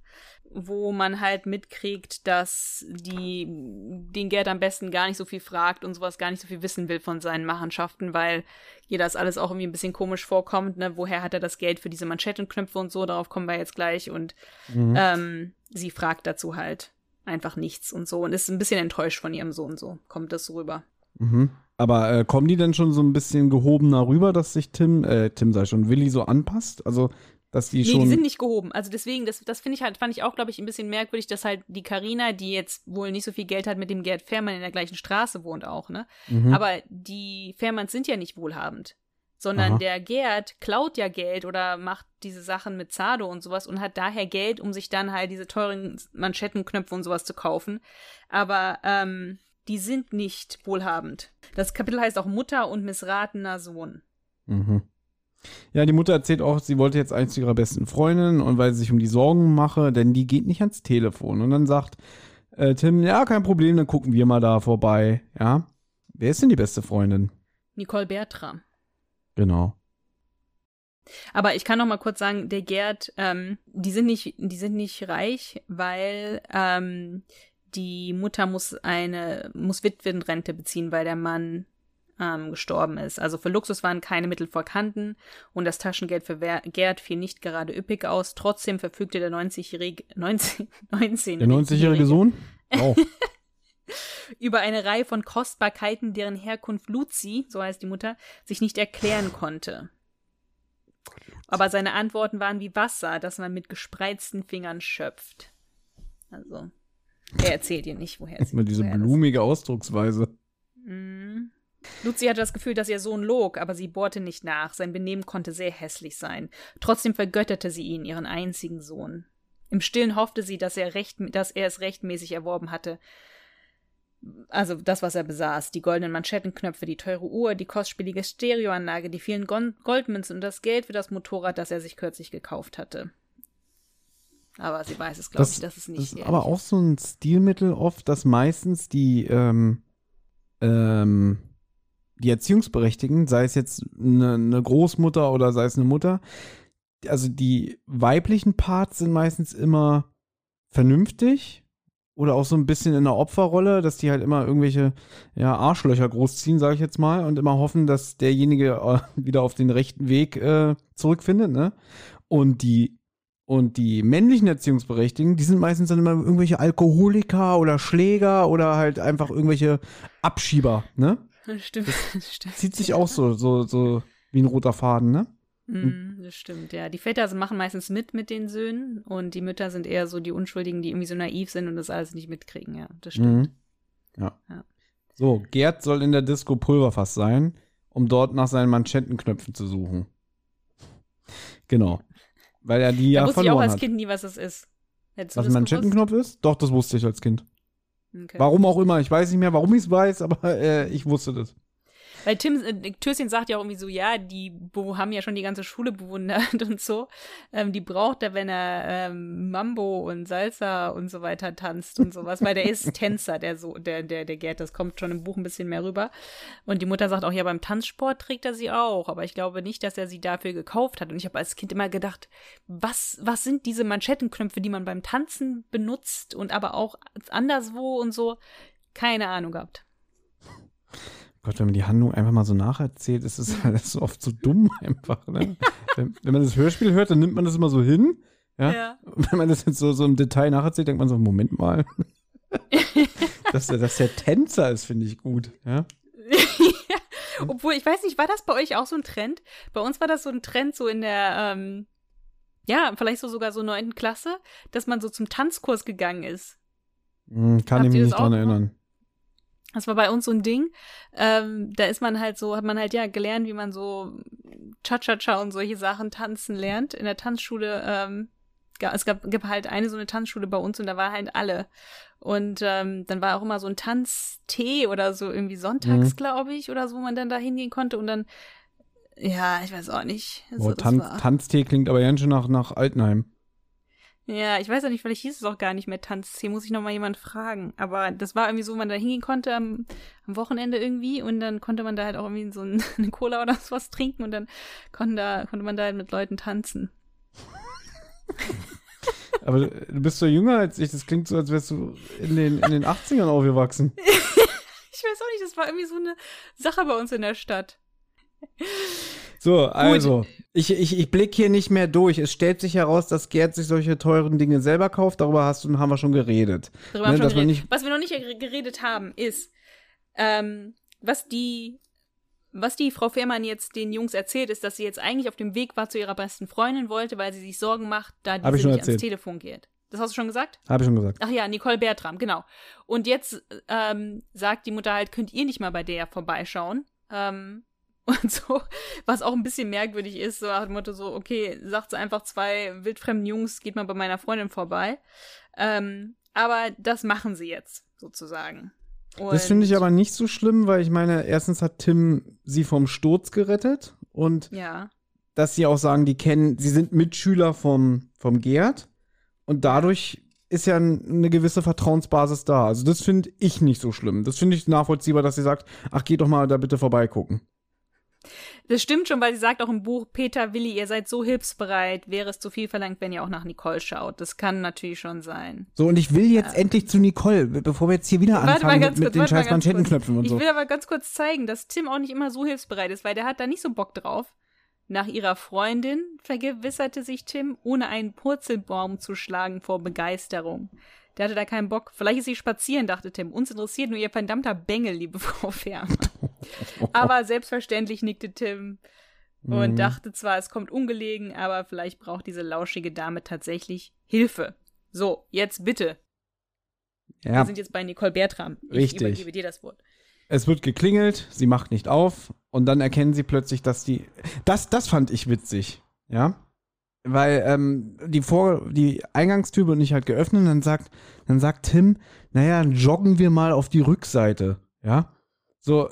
Speaker 2: wo man halt mitkriegt, dass die den Gerd am besten gar nicht so viel fragt und sowas gar nicht so viel wissen will von seinen Machenschaften, weil ihr das alles auch irgendwie ein bisschen komisch vorkommt, ne? Woher hat er das Geld für diese Manschettenknöpfe und so, darauf kommen wir jetzt gleich und
Speaker 3: Mhm.
Speaker 2: ähm, sie fragt dazu halt einfach nichts und so und ist ein bisschen enttäuscht von ihrem Sohn, so kommt das so rüber.
Speaker 3: Mhm. Aber äh, kommen die denn schon so ein bisschen gehobener rüber, dass sich Tim, äh, Tim sei schon, Willi so anpasst? Also, dass die
Speaker 2: Nee,
Speaker 3: schon.
Speaker 2: die sind nicht gehoben. Also deswegen, das, das finde ich halt, fand ich auch, glaube ich, ein bisschen merkwürdig, dass halt die Karina, die jetzt wohl nicht so viel Geld hat, mit dem Gerd Fährmann in der gleichen Straße wohnt auch, ne?
Speaker 3: Mhm.
Speaker 2: Aber die Fährmanns sind ja nicht wohlhabend. Sondern
Speaker 3: Aha.
Speaker 2: der Gerd klaut ja Geld oder macht diese Sachen mit Zado und sowas und hat daher Geld, um sich dann halt diese teuren Manschettenknöpfe und sowas zu kaufen. Aber ähm, die sind nicht wohlhabend. Das Kapitel heißt auch Mutter und missratener Sohn.
Speaker 3: Mhm. Ja, die Mutter erzählt auch, sie wollte jetzt eins zu ihrer besten Freundin und weil sie sich um die Sorgen mache, denn die geht nicht ans Telefon. Und dann sagt äh, Tim, ja, kein Problem, dann gucken wir mal da vorbei. Ja. Wer ist denn die beste Freundin?
Speaker 2: Nicole Bertram.
Speaker 3: Genau.
Speaker 2: Aber ich kann noch mal kurz sagen, der Gerd, ähm, die sind nicht, die sind nicht reich, weil ähm, die Mutter muss eine, muss Witwenrente beziehen, weil der Mann ähm, gestorben ist. Also für Luxus waren keine Mittel vorhanden und das Taschengeld für Gerd fiel nicht gerade üppig aus. Trotzdem verfügte der 90-jährige, 19, 19
Speaker 3: Der 90-jährige Sohn? Oh. [laughs]
Speaker 2: über eine Reihe von Kostbarkeiten, deren Herkunft Luzi, so heißt die Mutter, sich nicht erklären konnte. Aber seine Antworten waren wie Wasser, das man mit gespreizten Fingern schöpft. Also, er erzählt ihr nicht, woher es
Speaker 3: diese blumige Ausdrucksweise.
Speaker 2: Mhm. Luzi hatte das Gefühl, dass ihr Sohn log, aber sie bohrte nicht nach. Sein Benehmen konnte sehr hässlich sein. Trotzdem vergötterte sie ihn, ihren einzigen Sohn. Im Stillen hoffte sie, dass er, recht, dass er es rechtmäßig erworben hatte. Also das, was er besaß. Die goldenen Manschettenknöpfe, die teure Uhr, die kostspielige Stereoanlage, die vielen Goldmünzen und das Geld für das Motorrad, das er sich kürzlich gekauft hatte. Aber sie weiß es, glaube
Speaker 3: Das,
Speaker 2: ich, dass es
Speaker 3: das
Speaker 2: nicht
Speaker 3: ist aber auch so ein Stilmittel oft, dass meistens die, ähm, ähm, die Erziehungsberechtigten, sei es jetzt eine, eine Großmutter oder sei es eine Mutter, also die weiblichen Parts sind meistens immer vernünftig oder auch so ein bisschen in der Opferrolle, dass die halt immer irgendwelche ja, Arschlöcher großziehen, sage ich jetzt mal, und immer hoffen, dass derjenige äh, [laughs] wieder auf den rechten Weg äh, zurückfindet, ne? Und die und die männlichen Erziehungsberechtigten, die sind meistens dann immer irgendwelche Alkoholiker oder Schläger oder halt einfach irgendwelche Abschieber, ne?
Speaker 2: Stimmt, das stimmt.
Speaker 3: Zieht sich auch so, so, so wie ein roter Faden, ne?
Speaker 2: Mm, das stimmt, ja. Die Väter machen meistens mit mit den Söhnen und die Mütter sind eher so die Unschuldigen, die irgendwie so naiv sind und das alles nicht mitkriegen, ja. Das stimmt.
Speaker 3: Mhm. Ja.
Speaker 2: Ja.
Speaker 3: So, Gerd soll in der Disco Pulverfass sein, um dort nach seinen Manschettenknöpfen zu suchen. Genau. Weil er die
Speaker 2: da
Speaker 3: ja
Speaker 2: wusste ich auch
Speaker 3: verloren
Speaker 2: als
Speaker 3: hat.
Speaker 2: Kind nie, was das ist. Hättest
Speaker 3: Was ein
Speaker 2: das
Speaker 3: Manschettenknopf ist? Doch, das wusste ich als Kind.
Speaker 2: Okay.
Speaker 3: Warum auch immer. Ich weiß nicht mehr, warum ich es weiß, aber äh, ich wusste das.
Speaker 2: Weil Tim, äh, Türchen sagt ja auch irgendwie so, ja, die Bo haben ja schon die ganze Schule bewundert [laughs] und so. Ähm, die braucht er, wenn er ähm, Mambo und Salsa und so weiter tanzt und sowas, weil der ist [laughs] Tänzer, der so, der, der, der Gerd, das kommt schon im Buch ein bisschen mehr rüber. Und die Mutter sagt auch, ja, beim Tanzsport trägt er sie auch, aber ich glaube nicht, dass er sie dafür gekauft hat. Und ich habe als Kind immer gedacht, was, was sind diese Manschettenknöpfe, die man beim Tanzen benutzt und aber auch anderswo und so? Keine Ahnung gehabt.
Speaker 3: Gott, wenn man die Handlung einfach mal so nacherzählt, ist es [laughs] so oft so dumm einfach. Ne? wenn, wenn man das Hörspiel hört, dann nimmt man das immer so hin. Ja.
Speaker 2: Ja.
Speaker 3: Wenn man das jetzt so, so im Detail nacherzählt, denkt man so, Moment mal. [laughs] dass, der, dass der Tänzer ist, finde ich gut. Ja. [laughs]
Speaker 2: Obwohl, ich weiß nicht, war das bei euch auch so ein Trend? Bei uns war das so ein Trend so in der, ähm, ja, vielleicht so sogar so neunten Klasse, dass man so zum Tanzkurs gegangen ist.
Speaker 3: Hm, kann
Speaker 2: Habt
Speaker 3: ich mich nicht dran erinnern.
Speaker 2: Das war bei uns so ein Ding. Ähm, da ist man halt so, hat man halt ja gelernt, wie man so Cha-Cha-Cha und solche Sachen tanzen lernt. In der Tanzschule, ähm, es gab, gab halt eine so eine Tanzschule bei uns und da war halt alle. Und ähm, dann war auch immer so ein Tanztee oder so irgendwie sonntags,
Speaker 3: Mhm.
Speaker 2: glaube ich, oder so, wo man dann da hingehen konnte und dann, ja, ich weiß auch nicht. So, das
Speaker 3: Tanz, Tanztee klingt aber ganz schön nach, nach Altenheim.
Speaker 2: Ja, ich weiß ja nicht, vielleicht hieß es auch gar nicht mehr Tanztee, muss ich noch mal jemand fragen. Aber das war irgendwie so, wo man da hingehen konnte am, am Wochenende irgendwie und dann konnte man da halt auch irgendwie so ein, [laughs] eine Cola oder sowas trinken und dann konnte, da, konnte man da halt mit Leuten tanzen. [laughs]
Speaker 3: Aber du du bist so jünger als ich. Das klingt so, als wärst du in den, in den 80ern aufgewachsen. [laughs]
Speaker 2: Ich weiß auch nicht, das war irgendwie so eine Sache bei uns in der Stadt.
Speaker 3: So, also, ich, ich, ich blicke hier nicht mehr durch. Es stellt sich heraus, dass Gerd sich solche teuren Dinge selber kauft. Darüber hast du, haben wir schon geredet.
Speaker 2: Darüber
Speaker 3: Ne,
Speaker 2: haben wir schon geredet. Was wir noch nicht ger- geredet haben, ist, ähm, was die, was die Frau Fehrmann jetzt den Jungs erzählt, ist, dass sie jetzt eigentlich auf dem Weg war zu ihrer besten Freundin wollte, weil sie sich Sorgen macht, da
Speaker 3: schon
Speaker 2: nicht
Speaker 3: erzählt.
Speaker 2: ans Telefon geht. Das hast du schon gesagt?
Speaker 3: Habe ich schon gesagt.
Speaker 2: Ach ja, Nicole Bertram, genau. Und jetzt ähm, sagt die Mutter halt, könnt ihr nicht mal bei der vorbeischauen? Ähm, und so, was auch ein bisschen merkwürdig ist, so nach dem Motto so, okay, sagt sie einfach zwei wildfremden Jungs, geht mal bei meiner Freundin vorbei. Ähm, aber das machen sie jetzt, sozusagen.
Speaker 3: Das finde ich
Speaker 2: Und-
Speaker 3: aber nicht so schlimm, weil ich meine, erstens hat Tim sie vom Sturz gerettet und
Speaker 2: Ja.
Speaker 3: dass sie auch sagen, die kennen, sie sind Mitschüler vom, vom Gerd und dadurch ist ja ein, eine gewisse Vertrauensbasis da. Also das finde ich nicht so schlimm. Das finde ich nachvollziehbar, dass sie sagt, ach, geht doch mal da bitte vorbeigucken.
Speaker 2: Das stimmt schon, weil sie sagt auch im Buch, Peter, Willi, ihr seid so hilfsbereit, wäre es zu viel verlangt, wenn ihr auch nach Nicole schaut. Das kann natürlich schon sein.
Speaker 3: So, und ich will jetzt endlich zu Nicole, be- bevor wir jetzt hier wieder
Speaker 2: Warte mal
Speaker 3: anfangen
Speaker 2: ganz
Speaker 3: mit,
Speaker 2: kurz,
Speaker 3: mit den scheiß. Manschettenknöpfen und
Speaker 2: Ich
Speaker 3: so.
Speaker 2: will aber ganz kurz zeigen, dass Tim auch nicht immer so hilfsbereit ist, weil der hat da nicht so Bock drauf. Nach ihrer Freundin vergewisserte sich Tim, ohne einen Purzelbaum zu schlagen vor Begeisterung. Der hatte da keinen Bock. Vielleicht ist sie spazieren, dachte Tim. Uns interessiert nur ihr verdammter Bengel, liebe [laughs] Frau Färmer. [laughs] aber selbstverständlich nickte Tim und
Speaker 3: Mhm.
Speaker 2: dachte zwar, es kommt ungelegen, aber vielleicht braucht diese lauschige Dame tatsächlich Hilfe. So, jetzt bitte. Wir
Speaker 3: Ja,
Speaker 2: sind jetzt bei Nicole Bertram. Ich
Speaker 3: Richtig.
Speaker 2: übergebe dir das Wort.
Speaker 3: es wird geklingelt, sie macht nicht auf und dann erkennen sie plötzlich, dass die. Das, das fand ich witzig, ja. Weil ähm, die, Vor die Eingangstür wird nicht halt geöffnet und dann sagt, dann sagt Tim, naja, dann joggen wir mal auf die Rückseite, ja. So,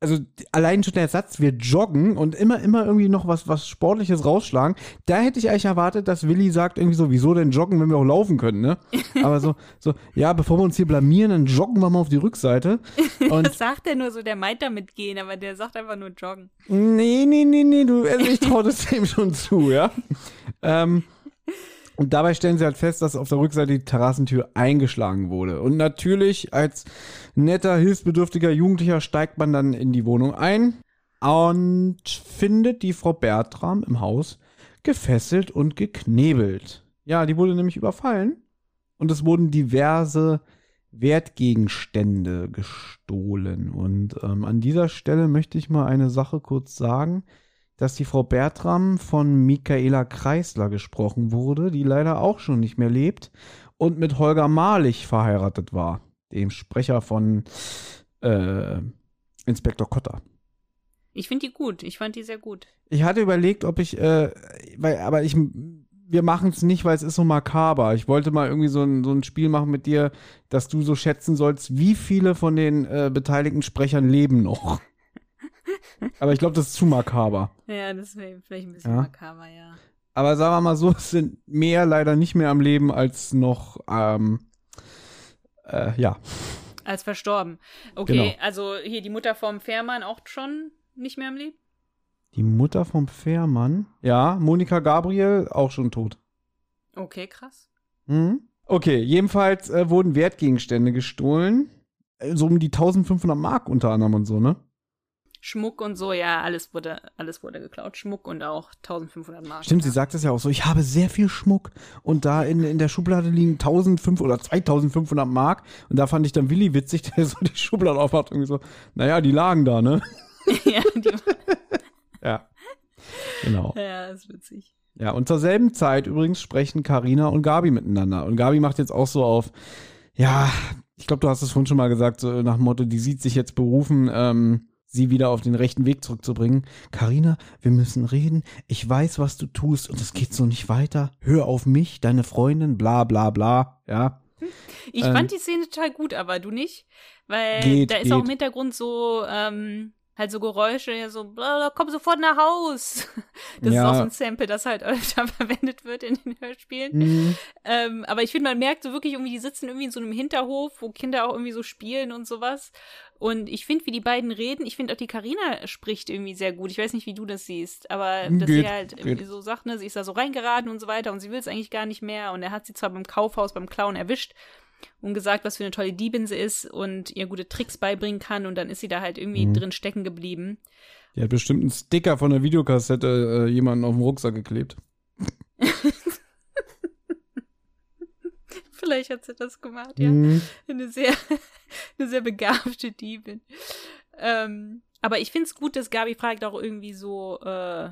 Speaker 3: also allein schon der Satz, wir joggen und immer, immer irgendwie noch was, was Sportliches rausschlagen, da hätte ich eigentlich erwartet, dass Willi sagt irgendwie so, wieso denn joggen, wenn wir auch laufen können, ne? [laughs] Aber so, so, ja, bevor wir uns hier blamieren, dann joggen wir mal auf die Rückseite. [laughs] Und
Speaker 2: Das sagt er nur so, der meint damit gehen, aber der sagt einfach nur joggen.
Speaker 3: Nee, nee, nee, nee, du, also ich traue das [laughs] dem schon zu, ja. Ähm, Und dabei stellen sie halt fest, dass auf der Rückseite die Terrassentür eingeschlagen wurde. Und natürlich als netter, hilfsbedürftiger Jugendlicher steigt man dann in die Wohnung ein und findet die Frau Bertram im Haus gefesselt und geknebelt. Ja, die wurde nämlich überfallen und es wurden diverse Wertgegenstände gestohlen. Und ähm, an dieser Stelle möchte ich mal eine Sache kurz sagen dass die Frau Bertram von Michaela Kreisler gesprochen wurde, die leider auch schon nicht mehr lebt und mit Holger Malich verheiratet war, dem Sprecher von äh, Inspektor Kotter.
Speaker 2: Ich finde die gut. Ich fand die sehr gut.
Speaker 3: Ich hatte überlegt, ob ich, äh, weil, aber ich, wir machen es nicht, weil es ist so makaber. Ich wollte mal irgendwie so ein, so ein Spiel machen mit dir, dass du so schätzen sollst, wie viele von den äh, beteiligten Sprechern leben noch. Aber ich glaube, das ist zu makaber.
Speaker 2: Ja, das wäre vielleicht ein bisschen ja. makaber, ja.
Speaker 3: Aber sagen wir mal so, es sind mehr leider nicht mehr am Leben als noch, ähm, äh, ja.
Speaker 2: Als verstorben. Okay, genau. also hier die Mutter vom Fährmann auch schon nicht mehr am Leben?
Speaker 3: Die Mutter vom Fährmann? Ja, Monika Gabriel auch schon tot.
Speaker 2: Okay, krass.
Speaker 3: Mhm. Okay, jedenfalls äh, wurden Wertgegenstände gestohlen. Äh, so um die 1500 Mark unter anderem und so, ne?
Speaker 2: Schmuck und so, ja, alles wurde, alles wurde geklaut. Schmuck und auch 1500 Mark.
Speaker 3: Stimmt, sie sagt es ja auch so, ich habe sehr viel Schmuck und da in, in der Schublade liegen 1500 oder 2500 Mark und da fand ich dann Willi witzig, [laughs] der so die Schublade aufmacht und so, naja, die lagen da, ne? [laughs] ja, die [laughs] Ja, genau.
Speaker 2: Ja, ist witzig.
Speaker 3: Ja, und zur selben Zeit übrigens sprechen Karina und Gabi miteinander und Gabi macht jetzt auch so auf, ja, ich glaube, du hast es vorhin schon mal gesagt, so nach dem Motto, die sieht sich jetzt berufen, ähm, sie wieder auf den rechten Weg zurückzubringen. Karina, wir müssen reden. Ich weiß, was du tust und es geht so nicht weiter. Hör auf mich, deine Freundin, bla bla bla, ja.
Speaker 2: Ich ähm, fand die Szene total gut, aber du nicht? Weil geht, da ist geht. auch im Hintergrund so, ähm, halt so Geräusche, ja so, komm sofort nach Haus. [laughs] Das ja. ist auch so ein Sample, das halt [laughs] öfter verwendet wird in den Hörspielen. Mhm. Ähm, aber ich finde, man merkt so wirklich irgendwie, die sitzen irgendwie in so einem Hinterhof, wo Kinder auch irgendwie so spielen und sowas. Und ich finde, wie die beiden reden, ich finde auch die Karina spricht irgendwie sehr gut. Ich weiß nicht, wie du das siehst, aber dass geht, sie halt irgendwie so sagt, ne, sie ist da so reingeraten und so weiter und sie will es eigentlich gar nicht mehr. Und er hat sie zwar beim Kaufhaus, beim Clown erwischt, und gesagt, was für eine tolle Diebin sie ist und ihr gute Tricks beibringen kann und dann ist sie da halt irgendwie mhm. drin stecken geblieben.
Speaker 3: Die hat bestimmt einen Sticker von der Videokassette äh, jemanden auf dem Rucksack geklebt. [laughs]
Speaker 2: Vielleicht hat sie das gemacht, ja. Mhm. Eine sehr, [laughs] eine sehr begabte Diebin. Ähm, aber ich finde es gut, dass Gabi fragt auch irgendwie so, äh,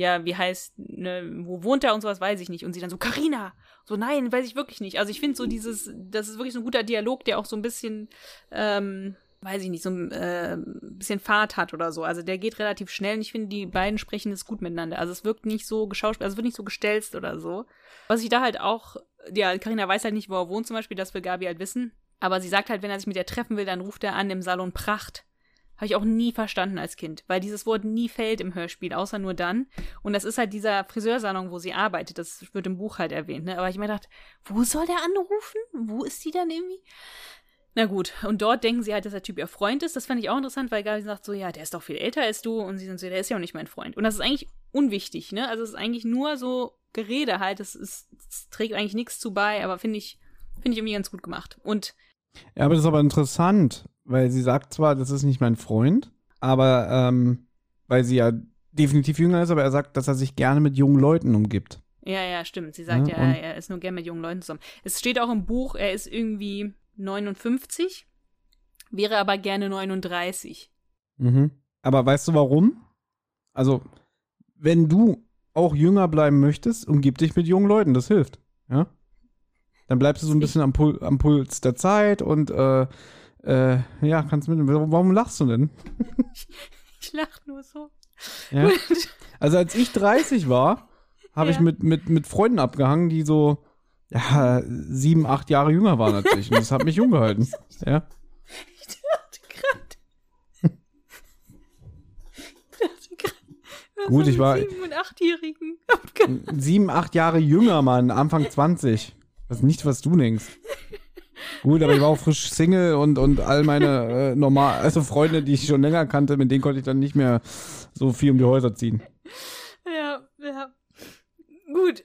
Speaker 2: ja, wie heißt, ne, wo wohnt er und sowas, weiß ich nicht. Und sie dann so, Karina So, nein, weiß ich wirklich nicht. Also ich finde so dieses, das ist wirklich so ein guter Dialog, der auch so ein bisschen, ähm, weiß ich nicht, so ein äh, bisschen Fahrt hat oder so. Also der geht relativ schnell und ich finde, die beiden sprechen es gut miteinander. Also es wirkt nicht so geschauspielt, also es wird nicht so gestelzt oder so. Was ich da halt auch, ja, Karina weiß halt nicht, wo er wohnt zum Beispiel, das will Gabi halt wissen. Aber sie sagt halt, wenn er sich mit ihr treffen will, dann ruft er an im Salon Pracht. Habe ich auch nie verstanden als Kind, weil dieses Wort nie fällt im Hörspiel, außer nur dann. Und das ist halt dieser Friseursalon, wo sie arbeitet. Das wird im Buch halt erwähnt. Ne? Aber ich mir gedacht, wo soll der anrufen? Wo ist die dann irgendwie? Na gut, und dort denken sie halt, dass der Typ ihr Freund ist. Das fand ich auch interessant, weil Gabi sagt so, ja, der ist doch viel älter als du. Und sie sind so, der ist ja auch nicht mein Freund. Und das ist eigentlich unwichtig, ne? Also es ist eigentlich nur so Gerede halt. Das, ist, das trägt eigentlich nichts zu bei, aber finde ich, finde ich irgendwie ganz gut gemacht. Und
Speaker 3: ja, aber das ist aber interessant, weil sie sagt zwar, das ist nicht mein Freund, aber ähm, weil sie ja definitiv jünger ist, aber er sagt, dass er sich gerne mit jungen Leuten umgibt.
Speaker 2: Ja, ja, stimmt. Sie sagt ja, ja er ist nur gerne mit jungen Leuten zusammen. Es steht auch im Buch, er ist irgendwie 59, wäre aber gerne 39.
Speaker 3: Mhm. Aber weißt du warum? Also, wenn du auch jünger bleiben möchtest, umgib dich mit jungen Leuten, das hilft. Ja? Dann bleibst du so ein bisschen am, Pul am Puls der Zeit und äh, äh, ja, kannst mit. Warum lachst du denn?
Speaker 2: ich, [laughs] ich lach nur so.
Speaker 3: Ja. Also als ich 30 war, habe ja. ich mit, mit, mit Freunden abgehangen, die so ja, sieben, acht Jahre jünger waren als ich. Und das hat mich jung gehalten. [laughs] Ja. Ich dachte gerade. Ich dachte gerade. Gut, ich war.
Speaker 2: Sieben- und achtjährigen. [laughs]
Speaker 3: Sieben, acht Jahre jünger, Mann, Anfang 20. Das ist nicht, was du denkst. [laughs] Gut, aber ich war auch frisch Single und, und all meine äh, normal, also Freunde, die ich schon länger kannte, mit denen konnte ich dann nicht mehr so viel um die Häuser ziehen.
Speaker 2: Ja, ja. Gut.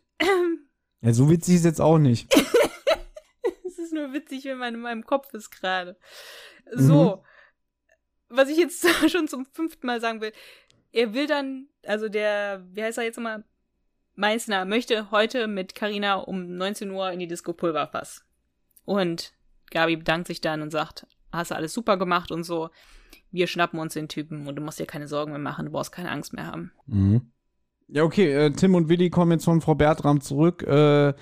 Speaker 3: Ja, so witzig ist jetzt auch nicht. [laughs]
Speaker 2: Es ist nur witzig, wenn man in meinem Kopf ist gerade. So. Was ich jetzt [laughs] schon zum fünften Mal sagen will. Er will dann, also der, wie heißt er jetzt nochmal? Meißner möchte heute mit Karina um 19 Uhr in die Disco Pulverfass. Und Gabi bedankt sich dann und sagt, hast du alles super gemacht und so. Wir schnappen uns den Typen und du musst dir keine Sorgen mehr machen, du brauchst keine Angst mehr haben.
Speaker 3: Mhm. Ja, okay, äh, Tim und Willi kommen jetzt von Frau Bertram zurück. Äh,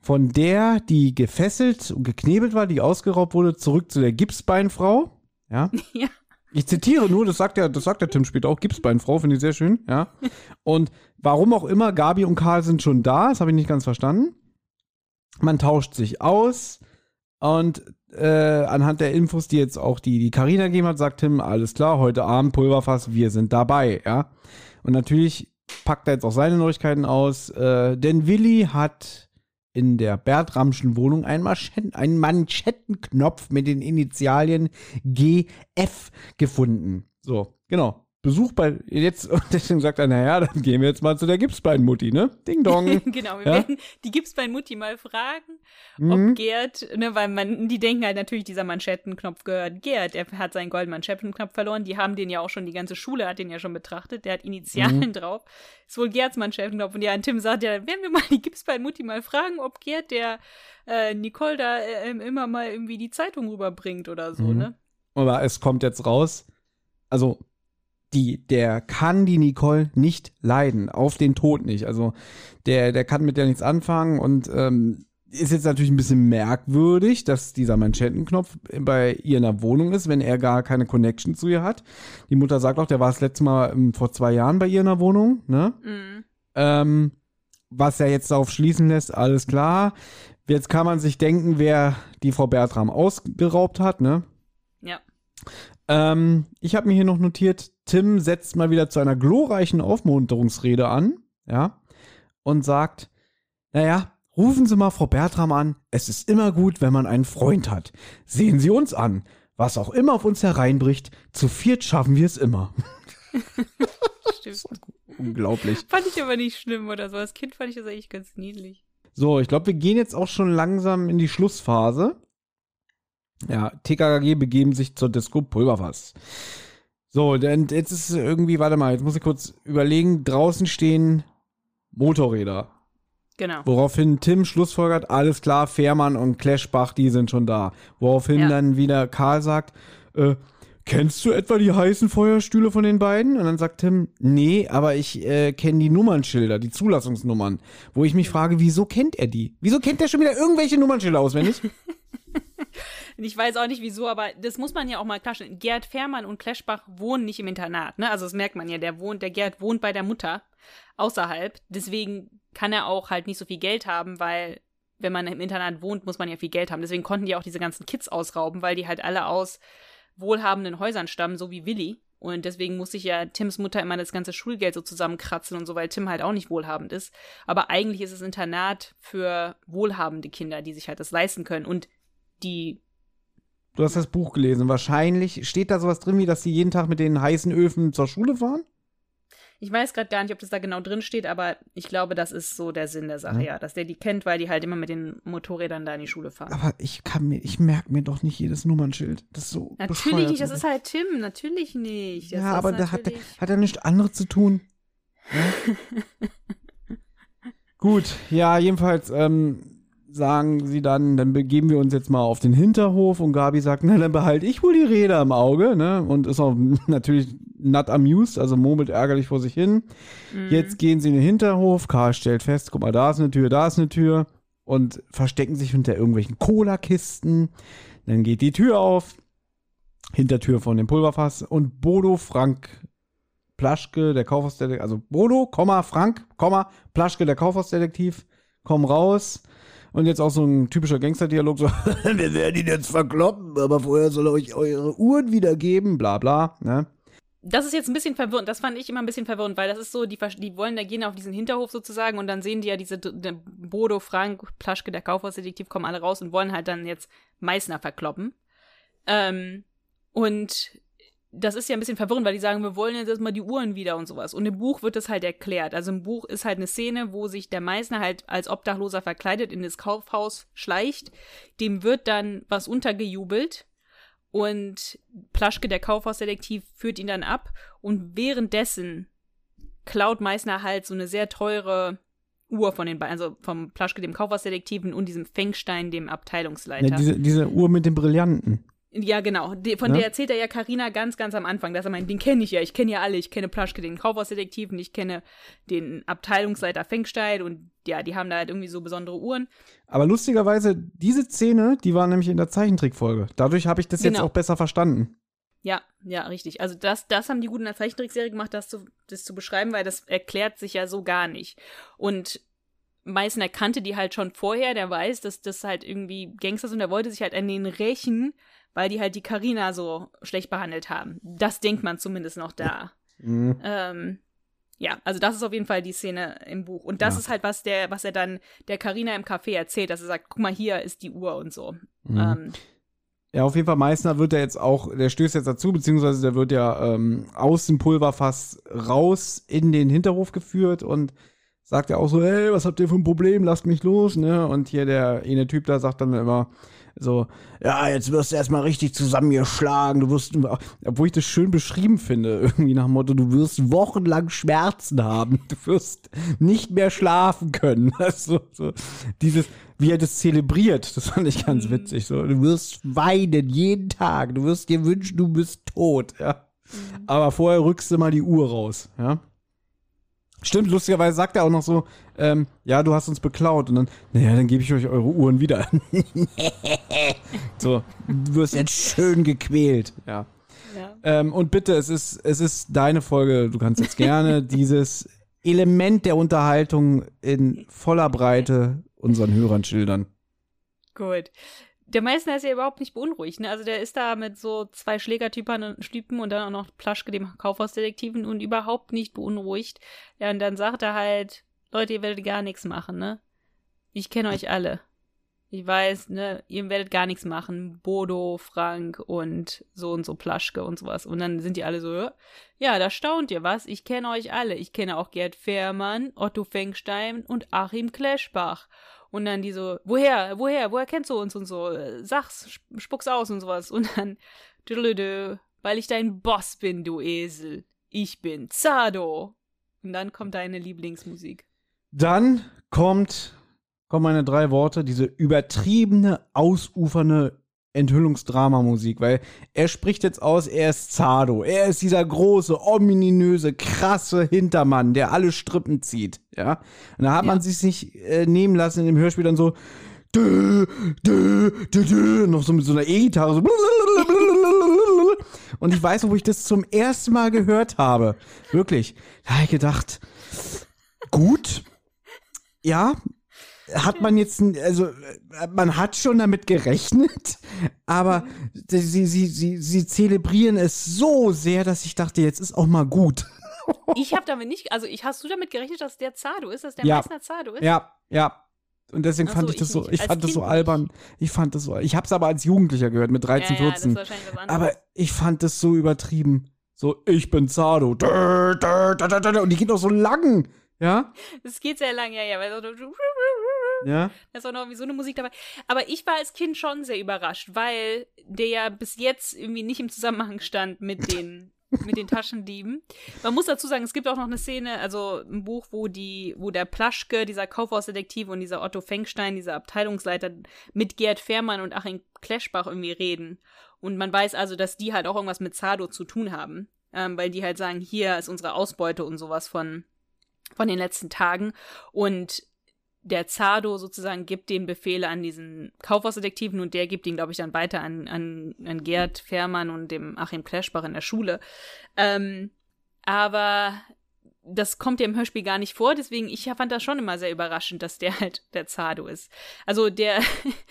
Speaker 3: von der, die gefesselt und geknebelt war, die ausgeraubt wurde, zurück zu der Gipsbeinfrau. Ja. [laughs]
Speaker 2: Ja.
Speaker 3: Ich zitiere nur, das sagt der, das sagt der Tim später auch, Gipsbeinfrau, finde ich sehr schön, ja. Und warum auch immer, Gabi und Karl sind schon da, das habe ich nicht ganz verstanden. Man tauscht sich aus und äh, anhand der Infos, die jetzt auch die Carina gegeben hat, sagt Tim, alles klar, heute Abend Pulverfass, wir sind dabei, ja. Und natürlich packt er jetzt auch seine Neuigkeiten aus, äh, denn Willi hat in der Bertramschen Wohnung einen, Manschetten, einen Manschettenknopf mit den Initialien GF gefunden. So, genau. Besuch bei jetzt [laughs] und deswegen sagt er, naja, dann gehen wir jetzt mal zu der Gipsbeinmutti, ne? Ding dong. [laughs]
Speaker 2: genau, wir
Speaker 3: Ja?
Speaker 2: werden die Gipsbein-Mutti mal fragen,
Speaker 3: Mhm.
Speaker 2: ob Gerd, ne, weil man, die denken halt natürlich, dieser Manschettenknopf gehört Gerd. Er hat seinen goldenen Manschettenknopf verloren. Die haben den ja auch schon, die ganze Schule hat den ja schon betrachtet. Der hat Initialen
Speaker 3: Mhm.
Speaker 2: drauf. Ist wohl Gerds Manschettenknopf. Und ja, und Tim sagt ja, werden wir mal die Gipsbein-Mutti mal fragen, ob Gerd der äh, Nicole da äh, immer mal irgendwie die Zeitung rüberbringt oder so,
Speaker 3: Mhm.
Speaker 2: ne?
Speaker 3: Aber es kommt jetzt raus, also die, der kann die Nicole nicht leiden, auf den Tod nicht. Also der, der kann mit der nichts anfangen und ähm, ist jetzt natürlich ein bisschen merkwürdig, dass dieser Manschettenknopf bei ihr in der Wohnung ist, wenn er gar keine Connection zu ihr hat. Die Mutter sagt auch, der war das letzte Mal ähm, vor zwei Jahren bei ihr in der Wohnung, ne?
Speaker 2: Mhm.
Speaker 3: Ähm, was ja jetzt darauf schließen lässt, alles klar. Jetzt kann man sich denken, wer die Frau Bertram ausgeraubt hat, ne?
Speaker 2: Ja.
Speaker 3: Ähm, ich habe mir hier noch notiert, Tim setzt mal wieder zu einer glorreichen Aufmunterungsrede an, ja, und sagt, naja, rufen Sie mal Frau Bertram an, es ist immer gut, wenn man einen Freund hat. Sehen Sie uns an, was auch immer auf uns hereinbricht, zu viert schaffen wir es immer. [laughs]
Speaker 2: Stimmt.
Speaker 3: Unglaublich.
Speaker 2: Fand ich aber nicht schlimm oder so. Als Kind fand ich das eigentlich ganz niedlich.
Speaker 3: So, ich glaube, wir gehen jetzt auch schon langsam in die Schlussphase. Ja, TKKG begeben sich zur Disco Pulverfass. So, denn jetzt ist irgendwie, warte mal, jetzt muss ich kurz überlegen, draußen stehen Motorräder.
Speaker 2: Genau.
Speaker 3: Woraufhin Tim schlussfolgert, alles klar, Fährmann und Clashbach, die sind schon da. Woraufhin
Speaker 2: Ja.
Speaker 3: dann wieder Karl sagt, äh, kennst du etwa die heißen Feuerstühle von den beiden? Und dann sagt Tim, nee, aber ich äh, kenne die Nummernschilder, die Zulassungsnummern. Wo ich mich frage, wieso kennt er die? Wieso kennt er schon wieder irgendwelche Nummernschilder auswendig? [laughs]
Speaker 2: Und Ich weiß auch nicht wieso, aber das muss man ja auch mal klarstellen. Gerd Fährmann und Kleschbach wohnen nicht im Internat, ne? Also das merkt man ja, der wohnt, der Gerd wohnt bei der Mutter außerhalb. Deswegen kann er auch halt nicht so viel Geld haben, weil wenn man im Internat wohnt, muss man ja viel Geld haben. Deswegen konnten die auch diese ganzen Kids ausrauben, weil die halt alle aus wohlhabenden Häusern stammen, so wie Willi. Und deswegen muss sich ja Tims Mutter immer das ganze Schulgeld so zusammenkratzen und so, weil Tim halt auch nicht wohlhabend ist. Aber eigentlich ist es Internat für wohlhabende Kinder, die sich halt das leisten können. Und die
Speaker 3: Du hast das Buch gelesen. Wahrscheinlich steht da sowas drin, wie dass sie jeden Tag mit den heißen Öfen zur Schule fahren?
Speaker 2: Ich weiß gerade gar nicht, ob das da genau drin steht, aber ich glaube, das ist so der Sinn der Sache,
Speaker 3: Ja.
Speaker 2: ja. Dass der die kennt, weil die halt immer mit den Motorrädern da in die Schule fahren.
Speaker 3: Aber ich kann mir, ich merke mir doch nicht jedes Nummernschild. Das ist so
Speaker 2: natürlich nicht, das ist halt Tim, natürlich nicht. Das
Speaker 3: ja, aber da hat, hat er nichts anderes zu tun. Ja? [laughs] Gut, ja, jedenfalls ähm, sagen sie dann, dann begeben wir uns jetzt mal auf den Hinterhof und Gabi sagt, na, dann behalte ich wohl die Räder im Auge, ne? Und ist auch [laughs] natürlich not amused, also murmelt ärgerlich vor sich hin.
Speaker 2: Mhm.
Speaker 3: Jetzt gehen sie in den Hinterhof, Karl stellt fest, guck mal, da ist eine Tür, da ist eine Tür und verstecken sich hinter irgendwelchen Cola-Kisten. Dann geht die Tür auf, Hintertür von dem Pulverfass und Bodo Frank Plaschke, der Kaufhausdetektiv, also Bodo, Komma, Frank, Komma, Plaschke, der Kaufhausdetektiv, kommen raus. Und jetzt auch so ein typischer Gangsterdialog, so, [laughs] wir werden ihn jetzt verkloppen, aber vorher soll er euch eure Uhren wiedergeben, bla bla, ne?
Speaker 2: Das ist jetzt ein bisschen verwirrend. Das fand ich immer ein bisschen verwirrend, weil das ist so, die, die wollen da gehen auf diesen Hinterhof sozusagen und dann sehen die ja diese D- D- Bodo, Frank, Plaschke, der Kaufhausdetektiv kommen alle raus und wollen halt dann jetzt Meißner verkloppen. Ähm, und das ist ja ein bisschen verwirrend, weil die sagen, wir wollen jetzt erstmal die Uhren wieder und sowas. Und im Buch wird das halt erklärt. Also im Buch ist halt eine Szene, wo sich der Meißner halt als Obdachloser verkleidet in das Kaufhaus schleicht. Dem wird dann was untergejubelt. Und Plaschke, der Kaufhausdetektiv, führt ihn dann ab. Und währenddessen klaut Meißner halt so eine sehr teure Uhr von den beiden, also vom Plaschke, dem Kaufhausdetektiven und diesem Fengstein, dem Abteilungsleiter.
Speaker 3: Ja, diese, diese Uhr mit dem Brillanten.
Speaker 2: Ja, genau. Die, von
Speaker 3: Ja?
Speaker 2: der erzählt er ja Karina ganz, ganz am Anfang, dass er meint, den kenne ich ja, ich kenne ja alle, ich kenne Plaschke, den Kaufhausdetektiven, ich kenne den Abteilungsleiter Fengstein und ja, die haben da halt irgendwie so besondere Uhren.
Speaker 3: Aber lustigerweise, diese Szene, die war nämlich in der Zeichentrickfolge. Dadurch habe ich das jetzt
Speaker 2: Genau.
Speaker 3: auch besser verstanden.
Speaker 2: Ja, ja, richtig. Also das, das haben die gut in der Zeichentrickserie gemacht, das zu, das zu beschreiben, weil das erklärt sich ja so gar nicht. Und Meißner kannte die halt schon vorher, der weiß, dass das halt irgendwie Gangster sind, der wollte sich halt an denen rächen, weil die halt die Karina so schlecht behandelt haben. Das denkt man zumindest noch da.
Speaker 3: Mhm.
Speaker 2: Ähm, ja, also das ist auf jeden Fall die Szene im Buch. Und das
Speaker 3: Ja.
Speaker 2: ist halt, was der, was er dann der Karina im Café erzählt, dass er sagt, guck mal, hier ist die Uhr und so.
Speaker 3: Mhm.
Speaker 2: Ähm,
Speaker 3: Ja, auf jeden Fall, Meißner wird ja jetzt auch, der stößt jetzt dazu, beziehungsweise der wird ja ähm, aus dem Pulverfass raus in den Hinterhof geführt und sagt ja auch so, hey, was habt ihr für ein Problem, lasst mich los, ne? Und hier der eine Typ da sagt dann immer so, ja, jetzt wirst du erstmal richtig zusammengeschlagen, du wirst, obwohl ich das schön beschrieben finde, irgendwie nach dem Motto, du wirst wochenlang Schmerzen haben, du wirst nicht mehr schlafen können. [laughs] Also, so, dieses, wie er das zelebriert, das fand ich ganz witzig. So, du wirst weinen jeden Tag, du wirst dir wünschen, du bist tot, ja. Aber vorher rückst du mal die Uhr raus, ja. Stimmt, lustigerweise sagt er auch noch so, ähm, ja, du hast uns beklaut. Und dann, naja, dann gebe ich euch eure Uhren wieder. [laughs] so, du wirst jetzt schön gequält, ja.
Speaker 2: ja.
Speaker 3: Ähm, und bitte, es ist, es ist deine Folge. Du kannst jetzt gerne [laughs] dieses Element der Unterhaltung in voller Breite [laughs] unseren Hörern schildern.
Speaker 2: Gut. Der Meißner ist ja überhaupt nicht beunruhigt, ne? Also der ist da mit so zwei Schlägertypen und Typen und dann auch noch Plaschke, dem Kaufhausdetektiven und überhaupt nicht beunruhigt. Ja, und dann sagt er halt, Leute, ihr werdet gar nichts machen, ne? Ich kenne euch alle. Ich weiß, ne, ihr werdet gar nichts machen. Bodo, Frank und so und so Plaschke und sowas. Und dann sind die alle so, ja, da staunt ihr was. Ich kenne euch alle. Ich kenne auch Gerd Fährmann, Otto Fengstein und Achim Kleschbach. Und dann die so, woher, woher, woher kennst du uns und so, äh, sag's, sp- spuck's aus und sowas. Und dann, düdelüdü, weil ich dein Boss bin, du Esel. Ich bin Zado. Und dann kommt deine Lieblingsmusik.
Speaker 3: Dann kommt, kommen meine drei Worte, diese übertriebene, ausufernde Enthüllungsdramamusik, weil er spricht jetzt aus, er ist Zado, er ist dieser große, ominöse, krasse Hintermann, der alle Strippen zieht, ja. Und da hat man
Speaker 2: Ja.
Speaker 3: sich nicht äh, nehmen lassen in dem Hörspiel dann so dö, dö, dö, dö, noch so mit so einer E-Gitarre so und ich weiß noch, wo ich das zum ersten Mal gehört habe, wirklich, da habe ich gedacht, gut, ja, hat man jetzt, also äh, man hat schon damit gerechnet, [laughs] aber sie, sie, sie, sie zelebrieren es so sehr, dass ich dachte, jetzt ist auch mal gut. [laughs]
Speaker 2: Ich habe damit nicht, also ich, hast du damit gerechnet, dass der Zado ist, dass der
Speaker 3: Ja.
Speaker 2: Meißner Zado ist?
Speaker 3: Ja, ja. Und deswegen
Speaker 2: Ach
Speaker 3: fand
Speaker 2: so,
Speaker 3: ich das
Speaker 2: ich
Speaker 3: so, ich fand das so albern. Ich fand das so, ich hab's aber als Jugendlicher gehört, mit 13,
Speaker 2: ja, ja, das ist
Speaker 3: 14.
Speaker 2: wahrscheinlich was anderes.
Speaker 3: aber ich fand das so übertrieben. So, ich bin Zado. Und die geht auch so lang. Ja?
Speaker 2: Es geht sehr lang, ja, ja, weil so,
Speaker 3: Ja.
Speaker 2: Da ist auch noch irgendwie so eine Musik dabei. Aber ich war als Kind schon sehr überrascht, weil der ja bis jetzt irgendwie nicht im Zusammenhang stand mit [laughs] den, mit den Taschendieben. Man muss dazu sagen, es gibt auch noch eine Szene, also ein Buch, wo die, wo der Plaschke, dieser Kaufhausdetektiv und dieser Otto Fengstein, dieser Abteilungsleiter, mit Gerd Fährmann und Achim Kleschbach irgendwie reden. Und man weiß also, dass die halt auch irgendwas mit Zado zu tun haben. Ähm, weil die halt sagen, hier ist unsere Ausbeute und sowas von, von den letzten Tagen. Und der Zado sozusagen gibt den Befehle an diesen Kaufhausdetektiven und der gibt ihn, glaube ich, dann weiter an, an, an Gerd Fährmann und dem Achim Kleschbach in der Schule. Ähm, aber das kommt ja im Hörspiel gar nicht vor, deswegen ich fand das schon immer sehr überraschend, dass der halt der Zado ist. Also der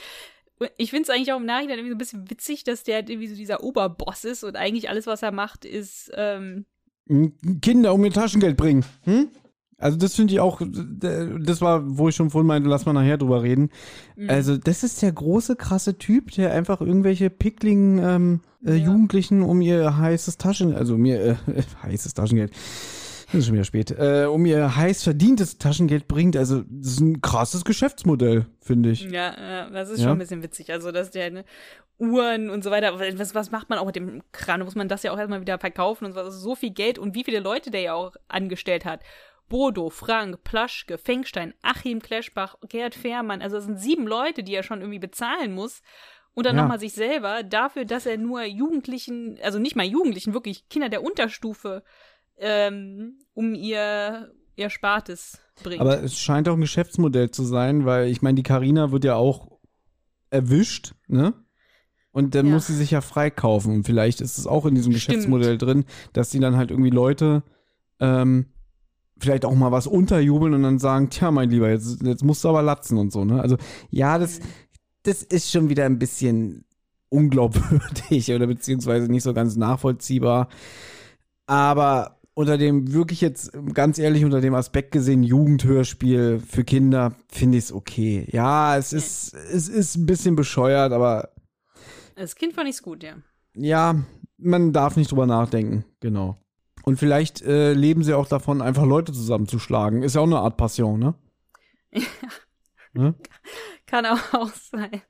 Speaker 2: [laughs] ich finde es eigentlich auch im Nachhinein irgendwie so ein bisschen witzig, dass der halt irgendwie so dieser Oberboss ist und eigentlich alles, was er macht, ist ähm,
Speaker 3: Kinder um ihr Taschengeld bringen. Hm? Also das finde ich auch, das war, wo ich schon vorhin meinte, lass mal nachher drüber reden. Mhm. Also das ist der große, krasse Typ, der einfach irgendwelche Pickling ähm, äh, ja. Jugendlichen um ihr heißes Taschen, also mir äh, [laughs] heißes Taschengeld, das ist schon wieder spät, äh, um ihr heiß verdientes Taschengeld bringt. Also das ist ein krasses Geschäftsmodell, finde ich.
Speaker 2: Ja, ja, das ist ja? schon ein bisschen witzig. Also dass der ne, Uhren und so weiter. Was, was macht man auch mit dem Kran? Muss man das ja auch erstmal wieder verkaufen und so. Also so viel Geld und wie viele Leute der ja auch angestellt hat. Bodo, Frank, Plaschke, Fengstein, Achim Kleschbach, Gerd Fährmann. Also das sind sieben Leute, die er schon irgendwie bezahlen muss. Und dann ja. nochmal sich selber dafür, dass er nur Jugendlichen, also nicht mal Jugendlichen, wirklich Kinder der Unterstufe ähm, um ihr, ihr Spartes bringt.
Speaker 3: Aber es scheint auch ein Geschäftsmodell zu sein, weil ich meine, die Karina wird ja auch erwischt, ne? Und dann ja. muss sie sich ja freikaufen. Und vielleicht ist es auch in diesem Stimmt. Geschäftsmodell drin, dass sie dann halt irgendwie Leute ähm, vielleicht auch mal was unterjubeln und dann sagen, tja, mein Lieber, jetzt, jetzt musst du aber latzen und so, ne? Also, ja, das, das ist schon wieder ein bisschen unglaubwürdig [laughs] oder beziehungsweise nicht so ganz nachvollziehbar. Aber unter dem, wirklich jetzt ganz ehrlich, unter dem Aspekt gesehen, Jugendhörspiel für Kinder, finde ich es okay. Ja, es ist, es ist ein bisschen bescheuert, aber.
Speaker 2: Als Kind fand ich es gut, ja.
Speaker 3: Ja, man darf nicht drüber nachdenken, genau. Und vielleicht äh, leben sie auch davon, einfach Leute zusammenzuschlagen. Ist ja auch eine Art Passion, ne?
Speaker 2: Ja. Ne? [laughs] Kann auch sein.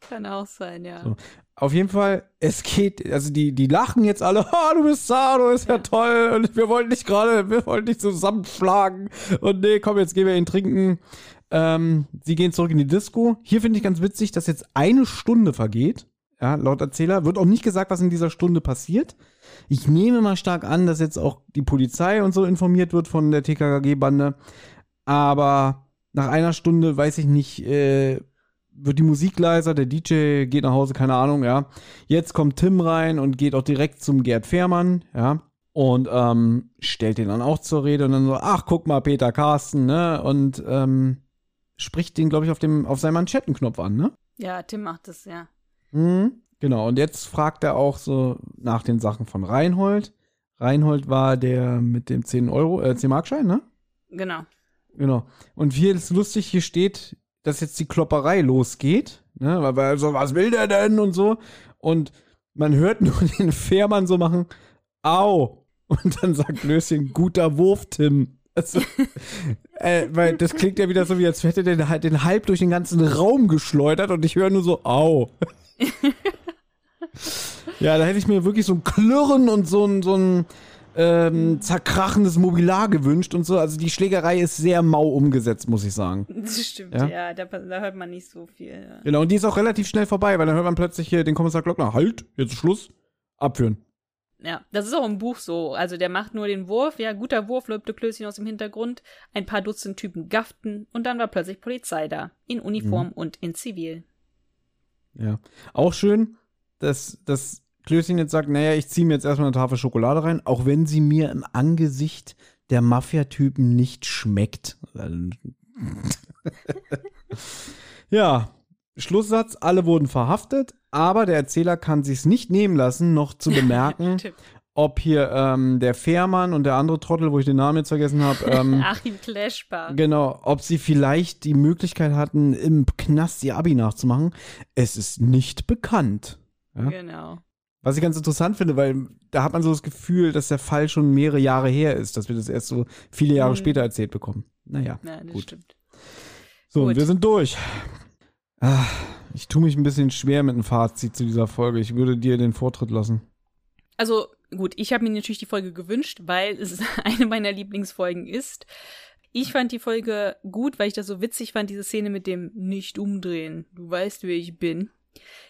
Speaker 2: Kann auch sein, ja. So.
Speaker 3: Auf jeden Fall, es geht, also die, die lachen jetzt alle, [laughs] oh, du bist Sado, ist ja, ja toll und wir wollten dich gerade, wir wollten dich zusammenschlagen und nee, komm, jetzt gehen wir ihn trinken. Ähm, sie gehen zurück in die Disco. Hier finde ich ganz witzig, dass jetzt eine Stunde vergeht. Ja, laut Erzähler wird auch nicht gesagt, was in dieser Stunde passiert. Ich nehme mal stark an, dass jetzt auch die Polizei und so informiert wird von der TKKG-Bande. Aber nach einer Stunde weiß ich nicht, äh, wird die Musik leiser, der DJ geht nach Hause, keine Ahnung, ja. Jetzt kommt Tim rein und geht auch direkt zum Gerd Fehrmann, ja. Und ähm, stellt den dann auch zur Rede und dann so, ach, guck mal, Peter Carsten, ne? Und ähm, spricht den, glaube ich, auf, dem, auf seinem Manschettenknopf an, ne?
Speaker 2: Ja, Tim macht das, ja.
Speaker 3: Mhm. Genau, und jetzt fragt er auch so nach den Sachen von Reinhold. Reinhold war der mit dem 10 Euro, äh, 10 Markschein, ne?
Speaker 2: Genau.
Speaker 3: Genau. Und hier ist lustig, hier steht, dass jetzt die Klopperei losgeht, ne? Weil, weil so, was will der denn und so. Und man hört nur [laughs] den Fährmann so machen, au. Und dann sagt Löschen, guter Wurf, Tim. Also, [laughs] äh, weil das klingt ja wieder so, wie als hätte der den, den halb durch den ganzen Raum geschleudert und ich höre nur so, au. [laughs] ja, da hätte ich mir wirklich so ein Klirren und so ein, so ein ähm, zerkrachendes Mobilar gewünscht und so. Also die Schlägerei ist sehr mau umgesetzt, muss ich sagen.
Speaker 2: Das stimmt, ja, ja da, da, hört man nicht so viel. Ja.
Speaker 3: Genau, und die ist auch relativ schnell vorbei, weil dann hört man plötzlich hier den Kommissar Glockner, halt, jetzt Schluss, abführen.
Speaker 2: Ja, das ist auch im Buch so. Also der macht nur den Wurf, ja, guter Wurf, lobte Klößchen aus dem Hintergrund. Ein paar Dutzend Typen gafften und dann war plötzlich Polizei da. In Uniform mhm. und in Zivil.
Speaker 3: Ja. Auch schön, dass, dass Klößchen jetzt sagt, naja, ich ziehe mir jetzt erstmal eine Tafel Schokolade rein, auch wenn sie mir im Angesicht der Mafia-Typen nicht schmeckt. [laughs] ja, Schlusssatz, alle wurden verhaftet, aber der Erzähler kann sich nicht nehmen lassen, noch zu [laughs] bemerken, ob hier ähm, der Fährmann und der andere Trottel, wo ich den Namen jetzt vergessen habe, ähm, [laughs]
Speaker 2: Achim Kleschbar.
Speaker 3: Genau, ob sie vielleicht die Möglichkeit hatten, im Knast ihr Abi nachzumachen. Es ist nicht bekannt.
Speaker 2: Ja? Genau.
Speaker 3: Was ich ganz interessant finde, weil da hat man so das Gefühl, dass der Fall schon mehrere Jahre her ist, dass wir das erst so viele Jahre mhm. später erzählt bekommen. Naja, ja, gut. Stimmt. So, gut. wir sind durch. Ah, ich tue mich ein bisschen schwer mit einem Fazit zu dieser Folge. Ich würde dir den Vortritt lassen.
Speaker 2: Also, gut, ich habe mir natürlich die Folge gewünscht, weil es [laughs] eine meiner Lieblingsfolgen ist. Ich fand die Folge gut, weil ich das so witzig fand, diese Szene mit dem Nicht umdrehen. Du weißt, wer ich bin.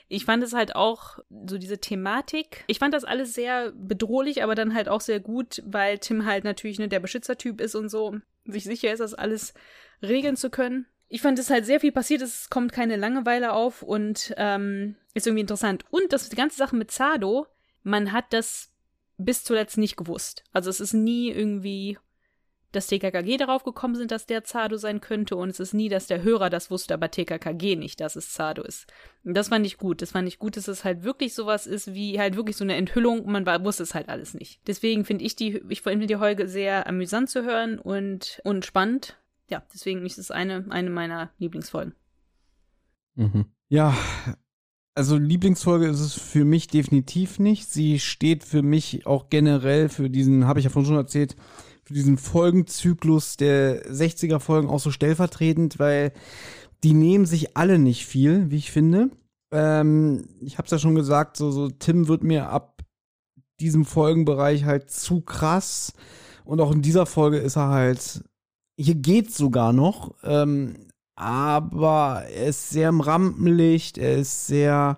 Speaker 2: Ich fand es halt auch so diese Thematik. Ich fand das alles sehr bedrohlich, aber dann halt auch sehr gut, weil Tim halt natürlich ne, der Beschützertyp ist und so, sich sicher ist, das alles regeln zu können. Ich fand es halt sehr viel passiert, es kommt keine Langeweile auf und ähm, ist irgendwie interessant. Und das die ganze Sache mit Zado, man hat das bis zuletzt nicht gewusst. Also es ist nie irgendwie dass TKKG darauf gekommen sind, dass der Zado sein könnte und es ist nie, dass der Hörer das wusste, aber TKKG nicht, dass es Zado ist. Und das fand ich gut. Das fand ich gut, dass es halt wirklich sowas ist, wie halt wirklich so eine Enthüllung man war, wusste es halt alles nicht. Deswegen finde ich die, ich finde die Folge sehr amüsant zu hören und, und spannend. Ja, deswegen ist es eine, eine meiner Lieblingsfolgen.
Speaker 3: Mhm. Ja, also Lieblingsfolge ist es für mich definitiv nicht. Sie steht für mich auch generell für diesen, habe ich ja vorhin schon erzählt, für diesen Folgenzyklus der 60er Folgen auch so stellvertretend, weil die nehmen sich alle nicht viel, wie ich finde. Ähm, ich habe es ja schon gesagt, so, so Tim wird mir ab diesem Folgenbereich halt zu krass. Und auch in dieser Folge ist er halt, hier geht's sogar noch, ähm, aber er ist sehr im Rampenlicht, er ist sehr,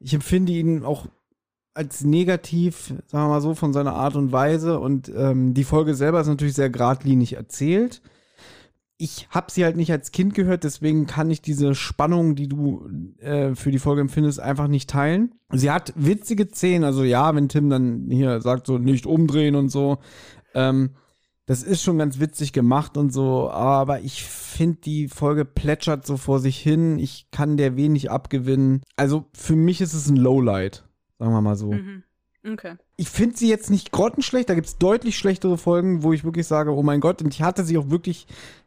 Speaker 3: ich empfinde ihn auch als negativ, sagen wir mal so, von seiner Art und Weise. Und ähm, die Folge selber ist natürlich sehr geradlinig erzählt. Ich habe sie halt nicht als Kind gehört, deswegen kann ich diese Spannung, die du äh, für die Folge empfindest, einfach nicht teilen. Sie hat witzige Szenen, also ja, wenn Tim dann hier sagt so nicht umdrehen und so, ähm, das ist schon ganz witzig gemacht und so, aber ich finde, die Folge plätschert so vor sich hin. Ich kann der wenig abgewinnen. Also für mich ist es ein Lowlight. Sagen wir mal so.
Speaker 2: Mhm. Okay.
Speaker 3: Ich finde sie jetzt nicht grottenschlecht. Da gibt es deutlich schlechtere Folgen, wo ich wirklich sage, oh mein Gott, und ich hatte sie auch wirklich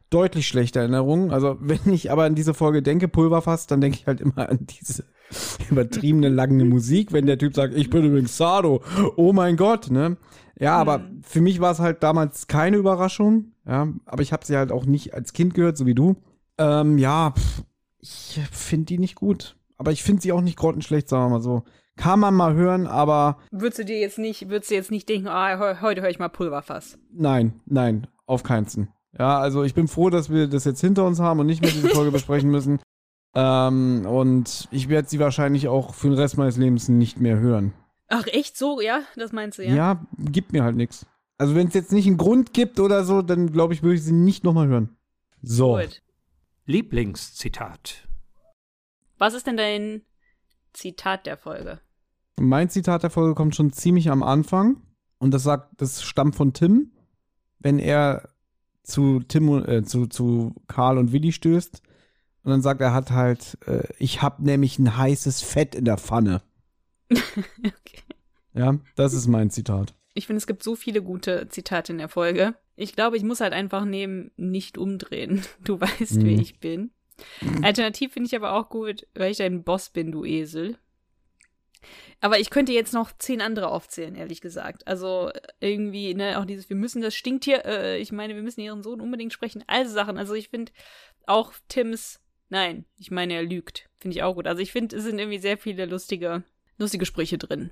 Speaker 3: deutlich schlechte Erinnerungen. Also, [laughs] wenn ich aber an diese Folge denke, Pulverfass, dann denke ich halt immer an diese [laughs] übertriebene lange Musik, wenn der Typ sagt, ich bin übrigens Sado. Oh mein Gott, ne? Ja, aber mhm. für mich war es halt damals keine Überraschung. Ja, aber ich habe sie halt auch nicht als Kind gehört, so wie du. Ähm, ja, pff, ich finde die nicht gut. Aber ich finde sie auch nicht grottenschlecht, sagen wir mal so. Kann man mal hören, aber.
Speaker 2: Würdest du dir jetzt nicht, würdest du jetzt nicht denken, ah, heute höre ich mal Pulverfass?
Speaker 3: Nein, nein, auf keinsten. Ja, also ich bin froh, dass wir das jetzt hinter uns haben und nicht mehr diese Folge [laughs] besprechen müssen. Ähm, und ich werde sie wahrscheinlich auch für den Rest meines Lebens nicht mehr hören.
Speaker 2: Ach, echt so? Ja, das meinst du, ja?
Speaker 3: Ja, gibt mir halt nichts. Also wenn es jetzt nicht einen Grund gibt oder so, dann glaube ich, würde ich sie nicht nochmal hören. So. Gut.
Speaker 1: Lieblingszitat.
Speaker 2: Was ist denn dein Zitat der Folge?
Speaker 3: Mein Zitat der Folge kommt schon ziemlich am Anfang und das sagt, das stammt von Tim, wenn er zu Tim äh, zu zu Karl und Willi stößt und dann sagt er hat halt äh, ich hab nämlich ein heißes Fett in der Pfanne. [laughs] okay. Ja, das ist mein Zitat.
Speaker 2: Ich finde, es gibt so viele gute Zitate in der Folge. Ich glaube, ich muss halt einfach nehmen, nicht umdrehen. [laughs] Du weißt, mhm. wer ich bin. Alternativ finde ich aber auch gut, weil ich dein Boss bin, du Esel. Aber ich könnte jetzt noch zehn andere aufzählen, ehrlich gesagt. Also irgendwie, ne, auch dieses, wir müssen das Stinktier, äh, ich meine, wir müssen ihren Sohn unbedingt sprechen, all Sachen. Also ich finde auch Tims, nein, ich meine, er lügt. Finde ich auch gut. Also ich finde, es sind irgendwie sehr viele lustige, lustige Sprüche drin.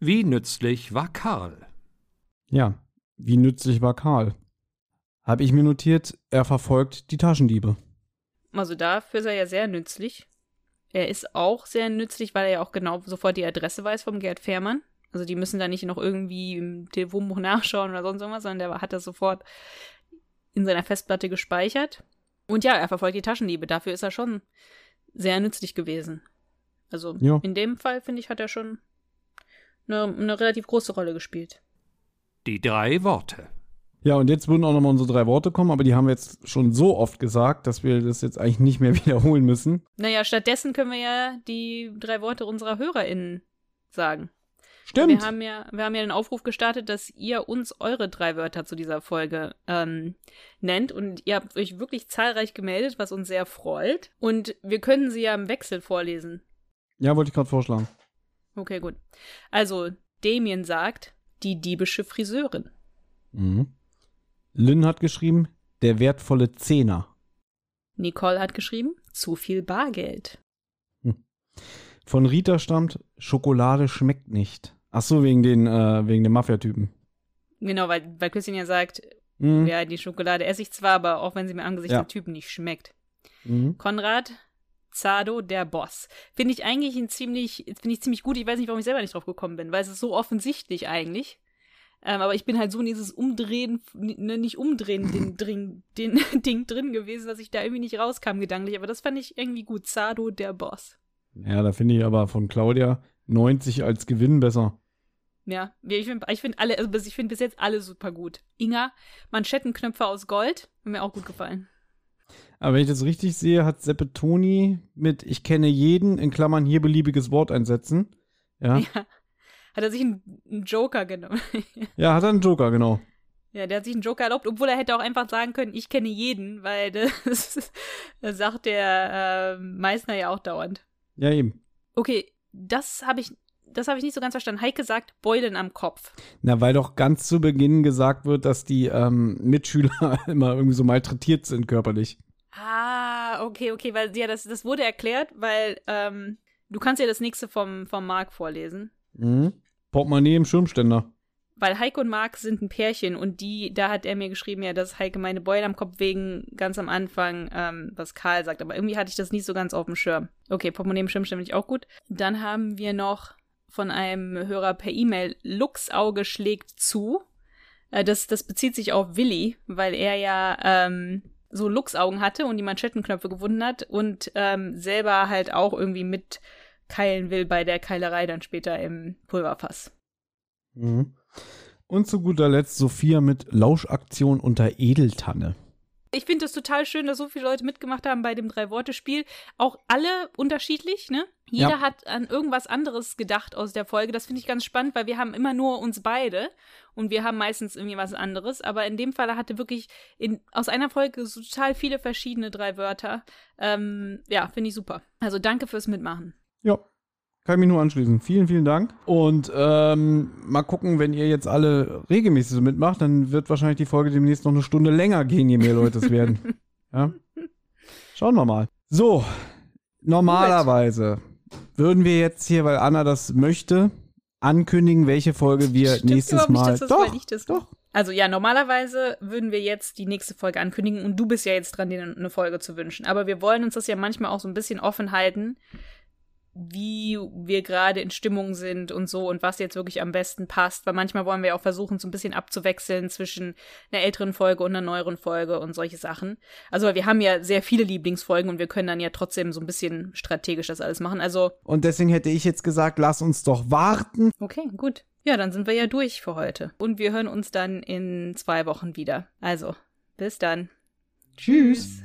Speaker 1: Wie nützlich war Karl?
Speaker 3: Ja, wie nützlich war Karl? Habe ich mir notiert, er verfolgt die Taschendiebe.
Speaker 2: Also dafür ist er ja sehr nützlich. Er ist auch sehr nützlich, weil er ja auch genau sofort die Adresse weiß vom Gerd Fährmann. Also die müssen da nicht noch irgendwie im Telefonbuch [laughs] nachschauen oder sonst irgendwas, sondern der hat das sofort in seiner Festplatte gespeichert. Und ja, er verfolgt die Taschendiebe. Dafür ist er schon sehr nützlich gewesen. Also ja. in dem Fall, finde ich, hat er schon eine, eine relativ große Rolle gespielt.
Speaker 1: Die drei Worte.
Speaker 3: Ja, und jetzt würden auch nochmal unsere drei Worte kommen, aber die haben wir jetzt schon so oft gesagt, dass wir das jetzt eigentlich nicht mehr [laughs] wiederholen müssen.
Speaker 2: Naja, stattdessen können wir ja die drei Worte unserer HörerInnen sagen.
Speaker 3: Stimmt.
Speaker 2: Wir haben ja, wir haben ja den Aufruf gestartet, dass ihr uns eure drei Wörter zu dieser Folge ähm, nennt. Und ihr habt euch wirklich zahlreich gemeldet, was uns sehr freut. Und wir können sie ja im Wechsel vorlesen.
Speaker 3: Ja, wollte ich gerade vorschlagen.
Speaker 2: Okay, gut. Also, Damien sagt, die diebische Friseurin.
Speaker 3: Mhm. Lynn hat geschrieben, der wertvolle Zehner.
Speaker 2: Nicole hat geschrieben, zu viel Bargeld. Hm.
Speaker 3: Von Rita stammt, Schokolade schmeckt nicht. Ach so, wegen den, äh, wegen dem Mafia-Typen.
Speaker 2: Genau, weil, weil Christine ja sagt, mhm. ja, die Schokolade esse ich zwar, aber auch wenn sie mir angesichts ja. der Typen nicht schmeckt. Mhm. Konrad, Zado, der Boss. Finde ich eigentlich ein ziemlich, finde ich ziemlich gut. Ich weiß nicht, warum ich selber nicht drauf gekommen bin, weil es ist so offensichtlich eigentlich. Ähm, aber ich bin halt so in dieses Umdrehen, ne, nicht Umdrehen, [laughs] den, den, den [laughs] Ding drin gewesen, dass ich da irgendwie nicht rauskam gedanklich. Aber das fand ich irgendwie gut. Sado, der Boss.
Speaker 3: Ja, da finde ich aber von Claudia 90 als Gewinn besser.
Speaker 2: Ja, ich finde ich find alle, also bis- ich finde bis jetzt alle super gut. Inga, Manschettenknöpfe aus Gold, haben mir auch gut gefallen.
Speaker 3: Aber wenn ich das richtig sehe, hat Seppe Toni mit Ich kenne jeden, in Klammern hier beliebiges Wort einsetzen. Ja, [laughs] ja.
Speaker 2: Ja. Hat er sich einen, einen Joker genommen. [laughs]
Speaker 3: hat er einen Joker, genau.
Speaker 2: Ja, der hat sich einen Joker erlaubt, obwohl er hätte auch einfach sagen können, ich kenne jeden, weil das, [laughs] das sagt der äh, Meißner ja auch dauernd.
Speaker 3: Ja, eben.
Speaker 2: Okay, das habe ich, das habe ich nicht so ganz verstanden. Heike sagt Beulen am Kopf.
Speaker 3: Na, weil doch ganz zu Beginn gesagt wird, dass die ähm, Mitschüler [laughs] immer irgendwie so malträtiert sind körperlich.
Speaker 2: Ah, okay, okay, weil ja, das, das wurde erklärt, weil ähm, du kannst ja das nächste vom, vom Marc vorlesen.
Speaker 3: Mhm. Portemonnaie im Schirmständer.
Speaker 2: Weil Heike und Marc sind ein Pärchen und die, da hat er mir geschrieben, ja, dass Heike meine Beulen am Kopf wegen ganz am Anfang, ähm, was Karl sagt, aber irgendwie hatte ich das nicht so ganz auf dem Schirm. Okay, Portemonnaie im Schirm finde ich auch gut. Dann haben wir noch von einem Hörer per E-Mail, Luchsauge schlägt zu. Äh, das, das bezieht sich auf Willi, weil er ja ähm, so Luchsaugen hatte und die Manschettenknöpfe gewunden hat und ähm, selber halt auch irgendwie mit keilen will bei der Keilerei dann später im Pulverfass.
Speaker 3: Mhm. Und zu guter Letzt Sophia mit Lauschaktion unter Edeltanne.
Speaker 2: Ich finde es total schön, dass so viele Leute mitgemacht haben bei dem Drei-Worte-Spiel. Auch alle unterschiedlich, ne? Jeder
Speaker 3: Ja.
Speaker 2: hat an irgendwas anderes gedacht aus der Folge. Das finde ich ganz spannend, weil wir haben immer nur uns beide und wir haben meistens irgendwie was anderes. Aber in dem Fall hatte wirklich in, aus einer Folge so total viele verschiedene drei Wörter. Ähm, ja, finde ich super. Also danke fürs Mitmachen.
Speaker 3: Ja, kann ich mich nur anschließen. Vielen, vielen Dank. Und ähm, mal gucken, wenn ihr jetzt alle regelmäßig so mitmacht, dann wird wahrscheinlich die Folge demnächst noch eine Stunde länger gehen, je mehr Leute es werden. [laughs] Ja? Schauen wir mal. So, normalerweise würden wir jetzt hier, weil Anna das möchte, ankündigen, welche Folge wir
Speaker 2: Stimmt
Speaker 3: nächstes
Speaker 2: nicht,
Speaker 3: Mal.
Speaker 2: dass das,
Speaker 3: doch,
Speaker 2: weil ich das
Speaker 3: doch.
Speaker 2: Also ja, normalerweise würden wir jetzt die nächste Folge ankündigen und du bist ja jetzt dran, dir eine Folge zu wünschen. Aber wir wollen uns das ja manchmal auch so ein bisschen offen halten, wie wir gerade in Stimmung sind und so und was jetzt wirklich am besten passt. Weil manchmal wollen wir auch versuchen, so ein bisschen abzuwechseln zwischen einer älteren Folge und einer neueren Folge und solche Sachen. Also weil wir haben ja sehr viele Lieblingsfolgen und wir können dann ja trotzdem so ein bisschen strategisch das alles machen. Also
Speaker 3: Und deswegen hätte ich jetzt gesagt, lass uns doch warten.
Speaker 2: Okay, gut. Ja, dann sind wir ja durch für heute. Und wir hören uns dann in zwei Wochen wieder. Also, bis dann.
Speaker 3: Tschüss.